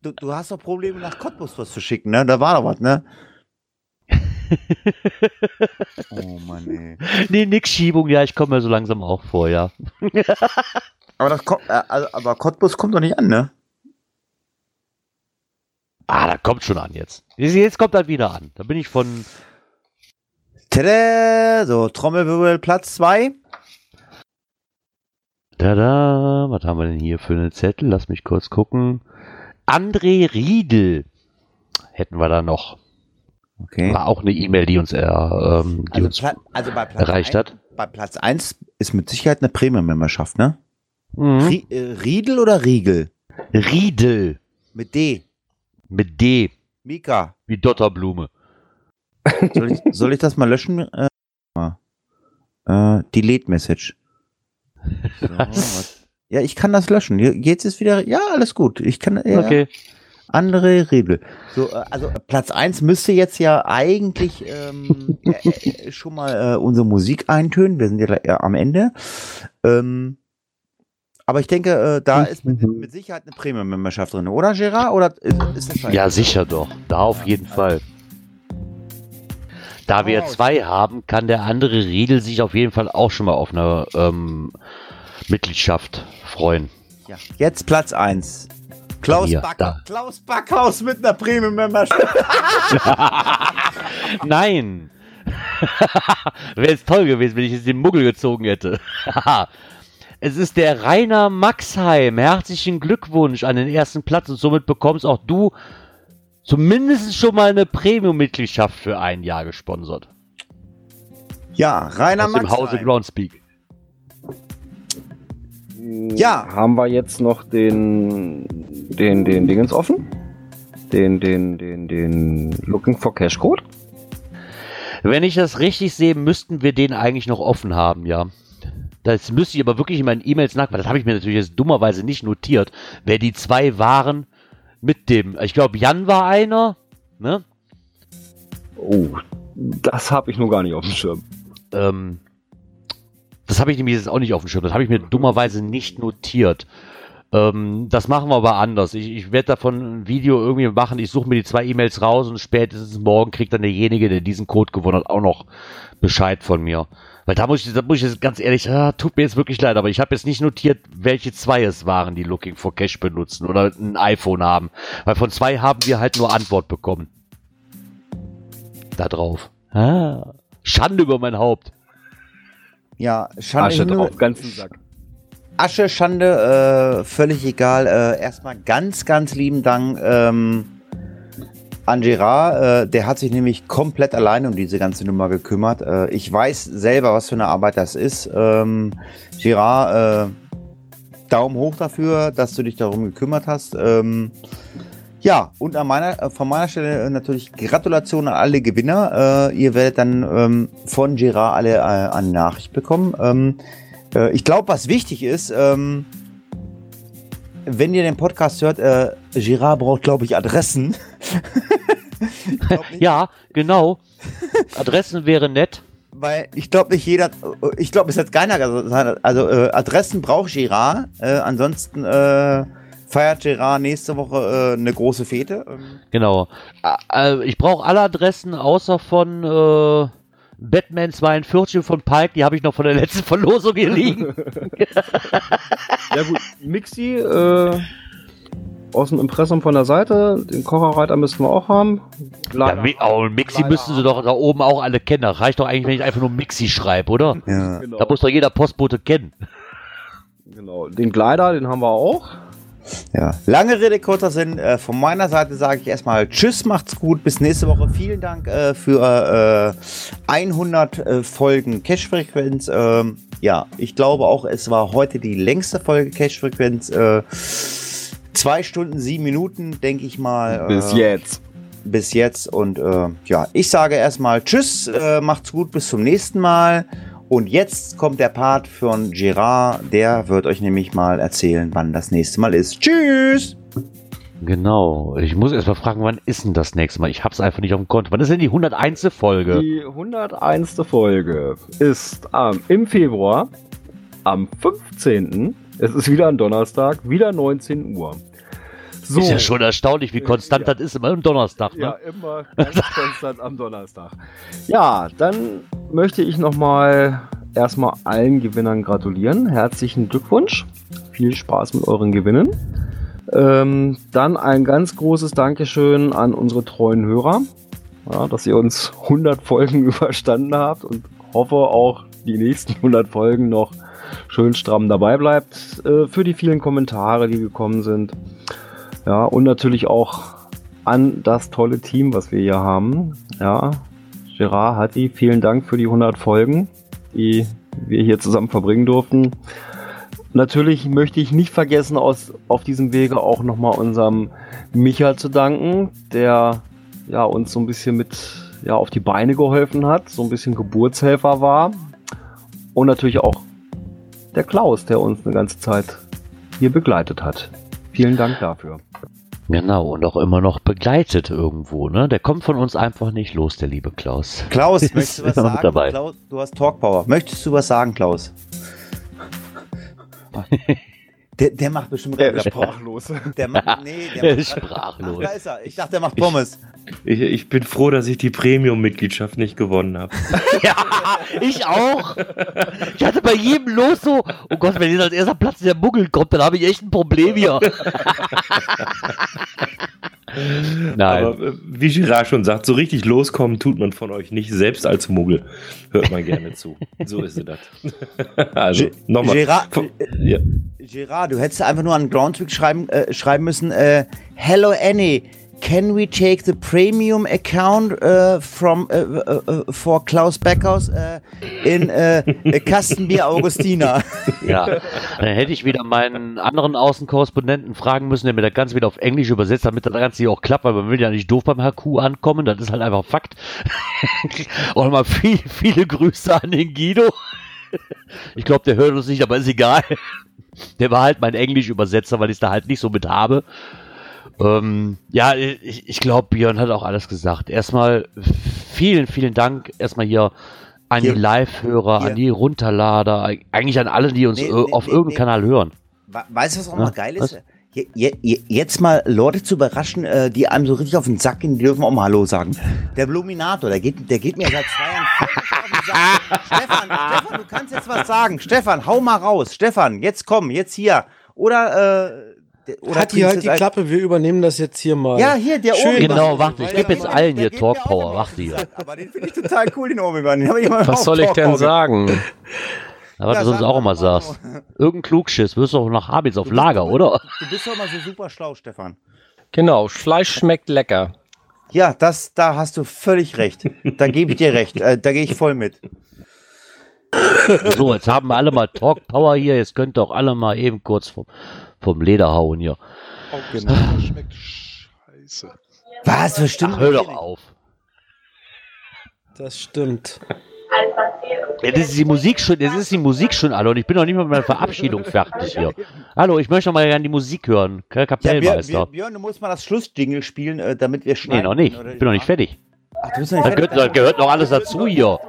B: du, du hast doch Probleme, nach Cottbus was zu schicken, ne? Da war doch was, ne? Oh Mann, ey.
C: nee, nix Schiebung, ja, ich komme mir so langsam auch vor, ja.
B: Aber, das kommt, äh, also, aber Cottbus kommt doch nicht an, ne?
C: Ah, da kommt schon an jetzt. Jetzt kommt er wieder an. Da bin ich von.
B: Tada! So, Trommelwirbel Platz 2.
C: Tada, was haben wir denn hier für einen Zettel? Lass mich kurz gucken. André Riedel hätten wir da noch.
B: Okay.
C: War auch eine E-Mail, die uns, äh, ähm, die
B: Also,
C: uns
B: also bei Platz
C: erreicht
B: ein-
C: hat.
B: Bei Platz 1 ist mit Sicherheit eine Premium-Memberschaft, ne?
C: Mhm.
B: Rie äh, Riedel oder Riegel?
C: Riedel
B: Mit D.
C: mit D,
B: Mika.
C: wie Dotterblume.
B: Soll ich, soll ich das mal löschen? Äh, äh, Delete Message. So, [LAUGHS] was? Ja, ich kann das löschen. Jetzt ist wieder. Ja, alles gut. Ich kann. Ja,
C: Okay.
B: Andere Regel. So, äh, also Platz 1 müsste jetzt ja eigentlich ähm, [LAUGHS] äh, äh, schon mal äh, unsere Musik eintönen. Wir sind ja am Ende. Ähm, aber ich denke, äh, da ist mit, mit Sicherheit eine Premium-Memberschaft drin, oder Gerard? Oder ist, ist das?
C: Ja, sicher doch. Da auf jeden Fall. Da wir
B: Oh.
C: zwei haben, kann der andere Riedel sich auf jeden Fall auch schon mal auf eine ähm, Mitgliedschaft freuen.
B: Ja. Jetzt Platz 1. Klaus,
C: Hier,
B: Back. Klaus Backhaus mit einer Premium-Memberschaft. [LAUGHS] [LAUGHS]
C: Nein! [LAUGHS] Wäre jetzt toll gewesen, wenn ich jetzt den Muggel gezogen hätte. Es ist der Rainer Maxheim. Herzlichen Glückwunsch an den ersten Platz und somit bekommst auch du zumindest schon mal eine Premium-Mitgliedschaft für ein Jahr gesponsert.
B: ja, Rainer
C: Aus dem Hause. Groundspeak.
B: Ja.
D: Haben wir jetzt noch den, den, den Dingens offen? Den, den, den, den Looking for Cash Code?
C: Wenn ich das richtig sehe, müssten wir den eigentlich noch offen haben, ja. Das müsste ich aber wirklich in meinen E-Mails nach, weil das habe ich mir natürlich jetzt dummerweise nicht notiert, wer die zwei waren mit dem. Ich glaube, Jan war einer, ne?
D: Oh, das habe ich nur gar nicht auf dem Schirm.
C: Ähm, das habe ich nämlich jetzt auch nicht auf dem Schirm. Das habe ich mir dummerweise nicht notiert. Ähm, das machen wir aber anders. Ich, ich werde davon ein Video irgendwie machen. Ich suche mir die zwei E-Mails raus und spätestens morgen kriegt dann derjenige, der diesen Code gewonnen hat, auch noch Bescheid von mir. Weil da muss ich, da muss ich jetzt ganz ehrlich, ah, tut mir jetzt wirklich leid, aber ich habe jetzt nicht notiert, welche zwei es waren, die Looking for Cash benutzen oder ein iPhone haben. Weil von zwei haben wir halt nur Antwort bekommen. Da drauf. Ah, Schande über mein Haupt.
B: Ja, Schande.
D: Asche
B: Himmel-
D: drauf, ganzen Sack.
B: Asche, Schande, äh, völlig egal. Äh, erstmal ganz, ganz lieben Dank ähm, an Gerard. Äh, der hat sich nämlich komplett alleine um diese ganze Nummer gekümmert. Äh, ich weiß selber, was für eine Arbeit das ist. Ähm, Gerard, äh, Daumen hoch dafür, dass du dich darum gekümmert hast. Ähm, Ja, und an meiner, äh, von meiner Stelle äh, natürlich Gratulation an alle Gewinner. Äh, ihr werdet dann ähm, von Gerard alle eine Nachricht bekommen. Ähm, äh, ich glaube, was wichtig ist, ähm, wenn ihr den Podcast hört, Girard braucht, glaube ich, Adressen.
C: ich glaub ja, genau. Adressen wäre nett.
B: Weil ich glaube nicht jeder, ich glaube, es hat keiner gesagt. Also äh, Adressen braucht Girard. Äh, ansonsten äh, feiert Gerard nächste Woche äh, eine große Fete. Ähm,
C: Genau. Äh, ich brauche alle Adressen außer von äh, Batman 42 von Pike, die habe ich noch von der letzten Verlosung hier liegen. [LAUGHS]
D: Ja gut, Mixi äh, aus dem Impressum von der Seite, den Kocherreiter müssten wir auch haben.
C: ja, Mi oh, Mixi müssen sie doch da oben auch alle kennen. Das reicht doch eigentlich, wenn ich einfach nur Mixi schreibe, oder?
B: Ja.
D: Genau.
C: Da muss doch jeder Postbote kennen.
D: Genau, den Glider, den haben wir auch.
B: Ja, lange Rede, kurzer Sinn. Äh, von meiner Seite sage ich erstmal Tschüss, macht's gut, bis nächste Woche. Vielen Dank äh, für äh, 100 äh, Folgen Cash-Frequenz. Ähm, ja, ich glaube auch, es war heute die längste Folge Cash-Frequenz. Zwei Stunden, sieben Minuten, denke ich mal.
D: Bis
B: äh,
D: jetzt.
B: Bis jetzt. Und äh, ja, ich sage erstmal Tschüss, äh, macht's gut, bis zum nächsten Mal. Und jetzt kommt der Part von Gerard, der wird euch nämlich mal erzählen, wann das nächste Mal ist. Tschüss!
C: Genau. Ich muss erst mal fragen, wann ist denn das nächste Mal? Ich hab's einfach nicht auf dem Konto. Wann ist denn die 101. Folge?
D: Die 101. Folge ist ähm, im Februar am 15. Es ist wieder ein Donnerstag, wieder 19 Uhr. So.
C: Ist ja schon erstaunlich, wie konstant das ist immer am Donnerstag. Ne?
D: Ja, immer ganz [LAUGHS] konstant am Donnerstag. Ja, dann möchte ich nochmal erstmal allen Gewinnern gratulieren. Herzlichen Glückwunsch. Viel Spaß mit euren Gewinnen. Ähm, dann ein ganz großes Dankeschön an unsere treuen Hörer, ja, dass ihr uns 100 Folgen [LAUGHS] überstanden habt und hoffe auch die nächsten 100 Folgen noch schön stramm dabei bleibt. Äh, für die vielen Kommentare, die gekommen sind. Ja, und natürlich auch an das tolle Team, was wir hier haben. Ja, Gerard, Hatti, vielen Dank für die 100 Folgen, die wir hier zusammen verbringen durften. Natürlich möchte ich nicht vergessen, aus, auf diesem Wege auch nochmal unserem Micha zu danken, der ja, uns so ein bisschen mit ja, auf die Beine geholfen hat, so ein bisschen Geburtshelfer war. Und natürlich auch der Klaus, der uns eine ganze Zeit hier begleitet hat. Vielen Dank dafür.
C: Genau, und auch immer noch begleitet irgendwo, ne? Der kommt von uns einfach nicht los, der liebe Klaus.
B: Klaus, [LAUGHS]
C: Ist
B: möchtest du was sagen?
C: dabei.
B: Klaus, du hast Talkpower. Möchtest du was sagen, Klaus? [LAUGHS] Der, der macht bestimmt
D: Der sprachlos.
B: Der macht, [LAUGHS] nee, der macht
C: sprachlos.
B: Ach, da ist er. Ich dachte, der macht Pommes.
H: Ich, ich bin froh, dass ich die Premium-Mitgliedschaft nicht gewonnen habe. [LAUGHS]
C: Ja, ich auch. Ich hatte bei jedem los so, oh Gott, wenn jetzt als erster Platz der Muggel kommt, dann habe ich echt ein Problem hier. [LAUGHS] Nein.
H: Aber äh, wie Girard schon sagt, so richtig loskommen tut man von euch nicht, selbst als Muggel. Hört man gerne zu. So ist es das. also, nochmal.
B: Gerard,
H: Ja.
B: Gerard, du hättest einfach nur an Groundspeak schreiben, äh, schreiben müssen, äh, Hello Annie, can we take the premium account äh, from äh, äh, for Klaus Beckhaus in Kastenbier Augustina? [LAUGHS]
C: Ja, dann hätte ich wieder meinen anderen Außenkorrespondenten fragen müssen, der mir das Ganze wieder auf Englisch übersetzt, damit das Ganze hier auch klappt, weil man will ja nicht doof beim HQ ankommen, das ist halt einfach Fakt. [LAUGHS] Und mal viel, viele Grüße an den Guido. Ich glaube, der hört uns nicht, aber ist egal. Der war halt mein Englisch-Übersetzer, weil ich es da halt nicht so mit habe. Ähm, ja, ich, ich glaube, Björn hat auch alles gesagt. Erstmal vielen, vielen Dank erstmal hier an
B: Hier-
C: die Live-Hörer, an die Runterlader, eigentlich an alle, die uns
B: Nee,
C: äh,
B: nee,
C: auf
B: nee,
C: irgendeinem. Kanal hören.
B: We- Weißt du, was auch
C: Ja,
B: mal geil
C: was?
B: ist? Je, jetzt mal Leute zu überraschen, äh, die einem so richtig auf den Sack gehen, die dürfen auch mal Hallo sagen. Der Bluminator, der geht, der geht mir seit zwei Jahren [LAUGHS] auf den Sack. Stefan, Stefan, du kannst jetzt was sagen. Stefan, hau mal raus. Stefan, jetzt komm, jetzt hier. Oder, äh, der- oder
G: Hat die halt die Klappe, wir übernehmen das jetzt hier mal.
B: Ja, hier, der
G: Schön.
C: Genau, warte, ich gebe jetzt allen hier
B: geht mir
C: Talk
B: auch
C: Power,
B: immer
C: warte hier.
B: Aber den finde ich total cool, den Obi-Wan.
I: Was soll ich denn sagen?
C: Aber
B: Ja,
C: du sonst
B: sag
C: auch immer sagst. [LAUGHS] Irgendein Klugschiss wirst du auch nach Habits auf Lager,
B: doch-
C: oder?
B: Du bist doch mal so super schlau, Stefan.
I: Genau, Fleisch schmeckt lecker.
B: Ja, das, da hast du völlig recht. Da gebe ich dir recht. Äh, da gehe ich voll mit.
C: So, jetzt haben wir alle mal Talk Power hier. Jetzt könnt ihr auch alle mal eben kurz vom, vom Leder hauen hier.
G: Genau. Schmeckt scheiße.
L: meinst du?
B: Was? Das stimmt.
C: Ach, hör doch auf.
G: Das stimmt.
C: Ja, das ist die Musik schon, das ist die Musik schon alle und ich bin noch nicht mal mit meiner Verabschiedung [LAUGHS] fertig hier. Hallo, ich möchte noch mal gerne die Musik hören. Herr
B: Ja, Björn,
C: Kapellmeister.
B: Du musst mal das Schlussdingle spielen, äh, damit wir schneiden.
C: Nee, noch nicht. Ich bin noch nicht fertig.
B: Ach, du bist noch nicht
C: Das
B: fertig.
C: gehört, das gehört noch alles dazu hier.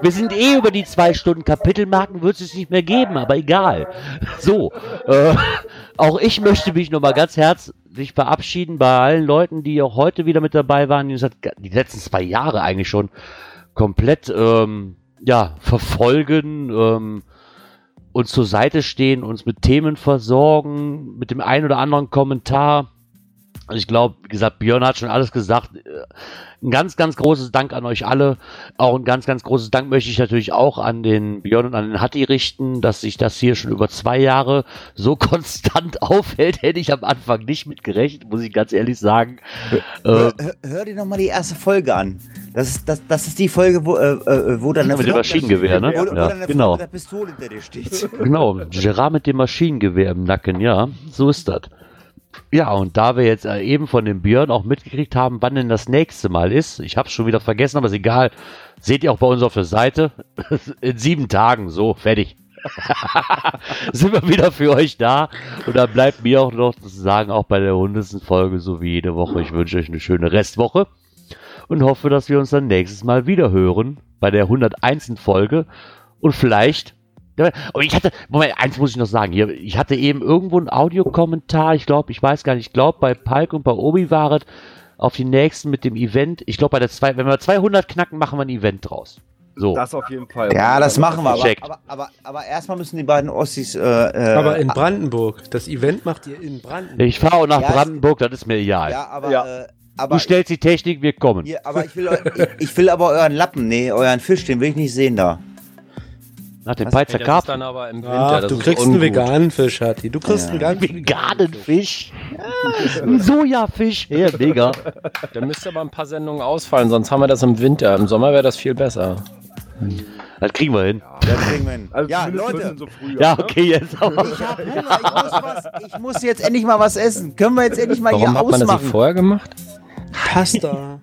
C: Wir sind eh über die zwei Stunden Kapitelmarken, wird es nicht mehr geben, aber egal. So, äh, auch ich möchte mich nochmal ganz herzlich verabschieden bei allen Leuten, die auch heute wieder mit dabei waren, die letzten zwei Jahre eigentlich schon komplett ähm, ja, verfolgen, ähm, uns zur Seite stehen, uns mit Themen versorgen, mit dem einen oder anderen Kommentar. Also ich glaube, wie gesagt, Björn hat schon alles gesagt. Äh, Ein ganz, ganz großes Dank an euch alle. Auch ein ganz, ganz großes Dank möchte ich natürlich auch an den Björn und an den Hatti richten, dass sich das hier schon über zwei Jahre so [LAUGHS] konstant aufhält. Hätte ich am Anfang nicht mit gerechnet, muss ich ganz ehrlich sagen.
B: Hör, hör, hör dir noch mal die erste Folge an. Das ist, das, das ist die Folge, wo, äh, äh, wo dann
C: Mit dem Maschinengewehr, ne?
B: Wo, wo
C: Ja,
B: dann
C: genau.
B: Mit der Pistole hinter dir steht.
C: Genau, Gerard mit dem Maschinengewehr im Nacken, ja, so ist das. Ja, und da wir jetzt äh, eben von dem Björn auch mitgekriegt haben, wann denn das nächste Mal ist, ich habe es schon wieder vergessen, aber ist egal, seht ihr auch bei uns auf der Seite, [LAUGHS] in sieben Tagen, so, fertig. [LAUGHS] Sind wir wieder für euch da und dann bleibt mir auch noch zu sagen, auch bei der hundertsten Folge, so wie jede Woche, ich wünsche euch eine schöne Restwoche und hoffe, dass wir uns dann nächstes Mal wieder hören bei der 101. Folge und vielleicht Und ich hatte, Moment, eins muss ich noch sagen, hier, ich hatte eben irgendwo einen Audiokommentar, ich glaube, ich weiß gar nicht, ich glaube, bei Palk und bei Obi war es auf die nächsten mit dem Event. Ich glaube, bei der zwei, wenn wir 200 knacken, machen wir ein Event draus. So.
D: Das auf jeden Fall.
B: Ja, das machen wir. Aber, aber, aber, aber erstmal müssen die beiden Ossis. Äh, äh,
G: Aber in Brandenburg. Das Event macht ihr in Brandenburg.
C: Ich fahre auch nach
B: Ja,
C: Brandenburg, das ist mir egal.
B: Ja, aber.
D: Ja.
B: Äh, aber
C: du stellst die Technik, wir kommen.
B: hier, aber ich will, ich, ich will aber euren Lappen, nee, euren Fisch, den will ich nicht sehen da.
C: Nach dem? Peizer
M: Das
C: Karpfen.
M: dann aber im Winter.
G: Ach,
M: das
G: du kriegst einen
M: ungut.
G: veganen Fisch, Hatti. Du kriegst einen ganz
C: Veganen Fisch. Ein Sojafisch. Ja, mega.
M: Da müsste aber ein paar Sendungen ausfallen, sonst haben wir das im Winter. Im Sommer wäre das viel besser.
C: Das kriegen wir hin.
B: Ja, kriegen wir hin.
D: Also
B: ja, Leute.
D: so früh,
C: Ja,
D: ne?
C: okay, jetzt aber.
B: Ich hab Hunger, ich muss, was, ich muss jetzt endlich mal was essen. Können wir jetzt endlich mal
M: Warum
B: hier
M: hat man das nicht
B: ausmachen?
M: vorher gemacht?
G: Pasta.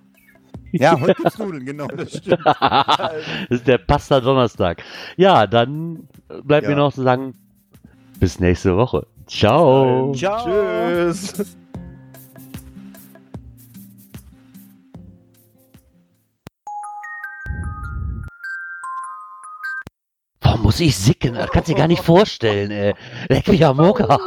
B: Ja, [LAUGHS] heute gibt's Nudeln, genau, das stimmt. [LAUGHS]
C: das ist der Pasta Donnerstag. Ja, dann bleibt
B: Ja.
C: mir noch zu sagen, bis nächste Woche. Ciao.
B: Ciao.
D: Tschüss.
C: Warum muss ich sicken? Das kannst du dir gar nicht vorstellen, ey. Leck mich am Mocker.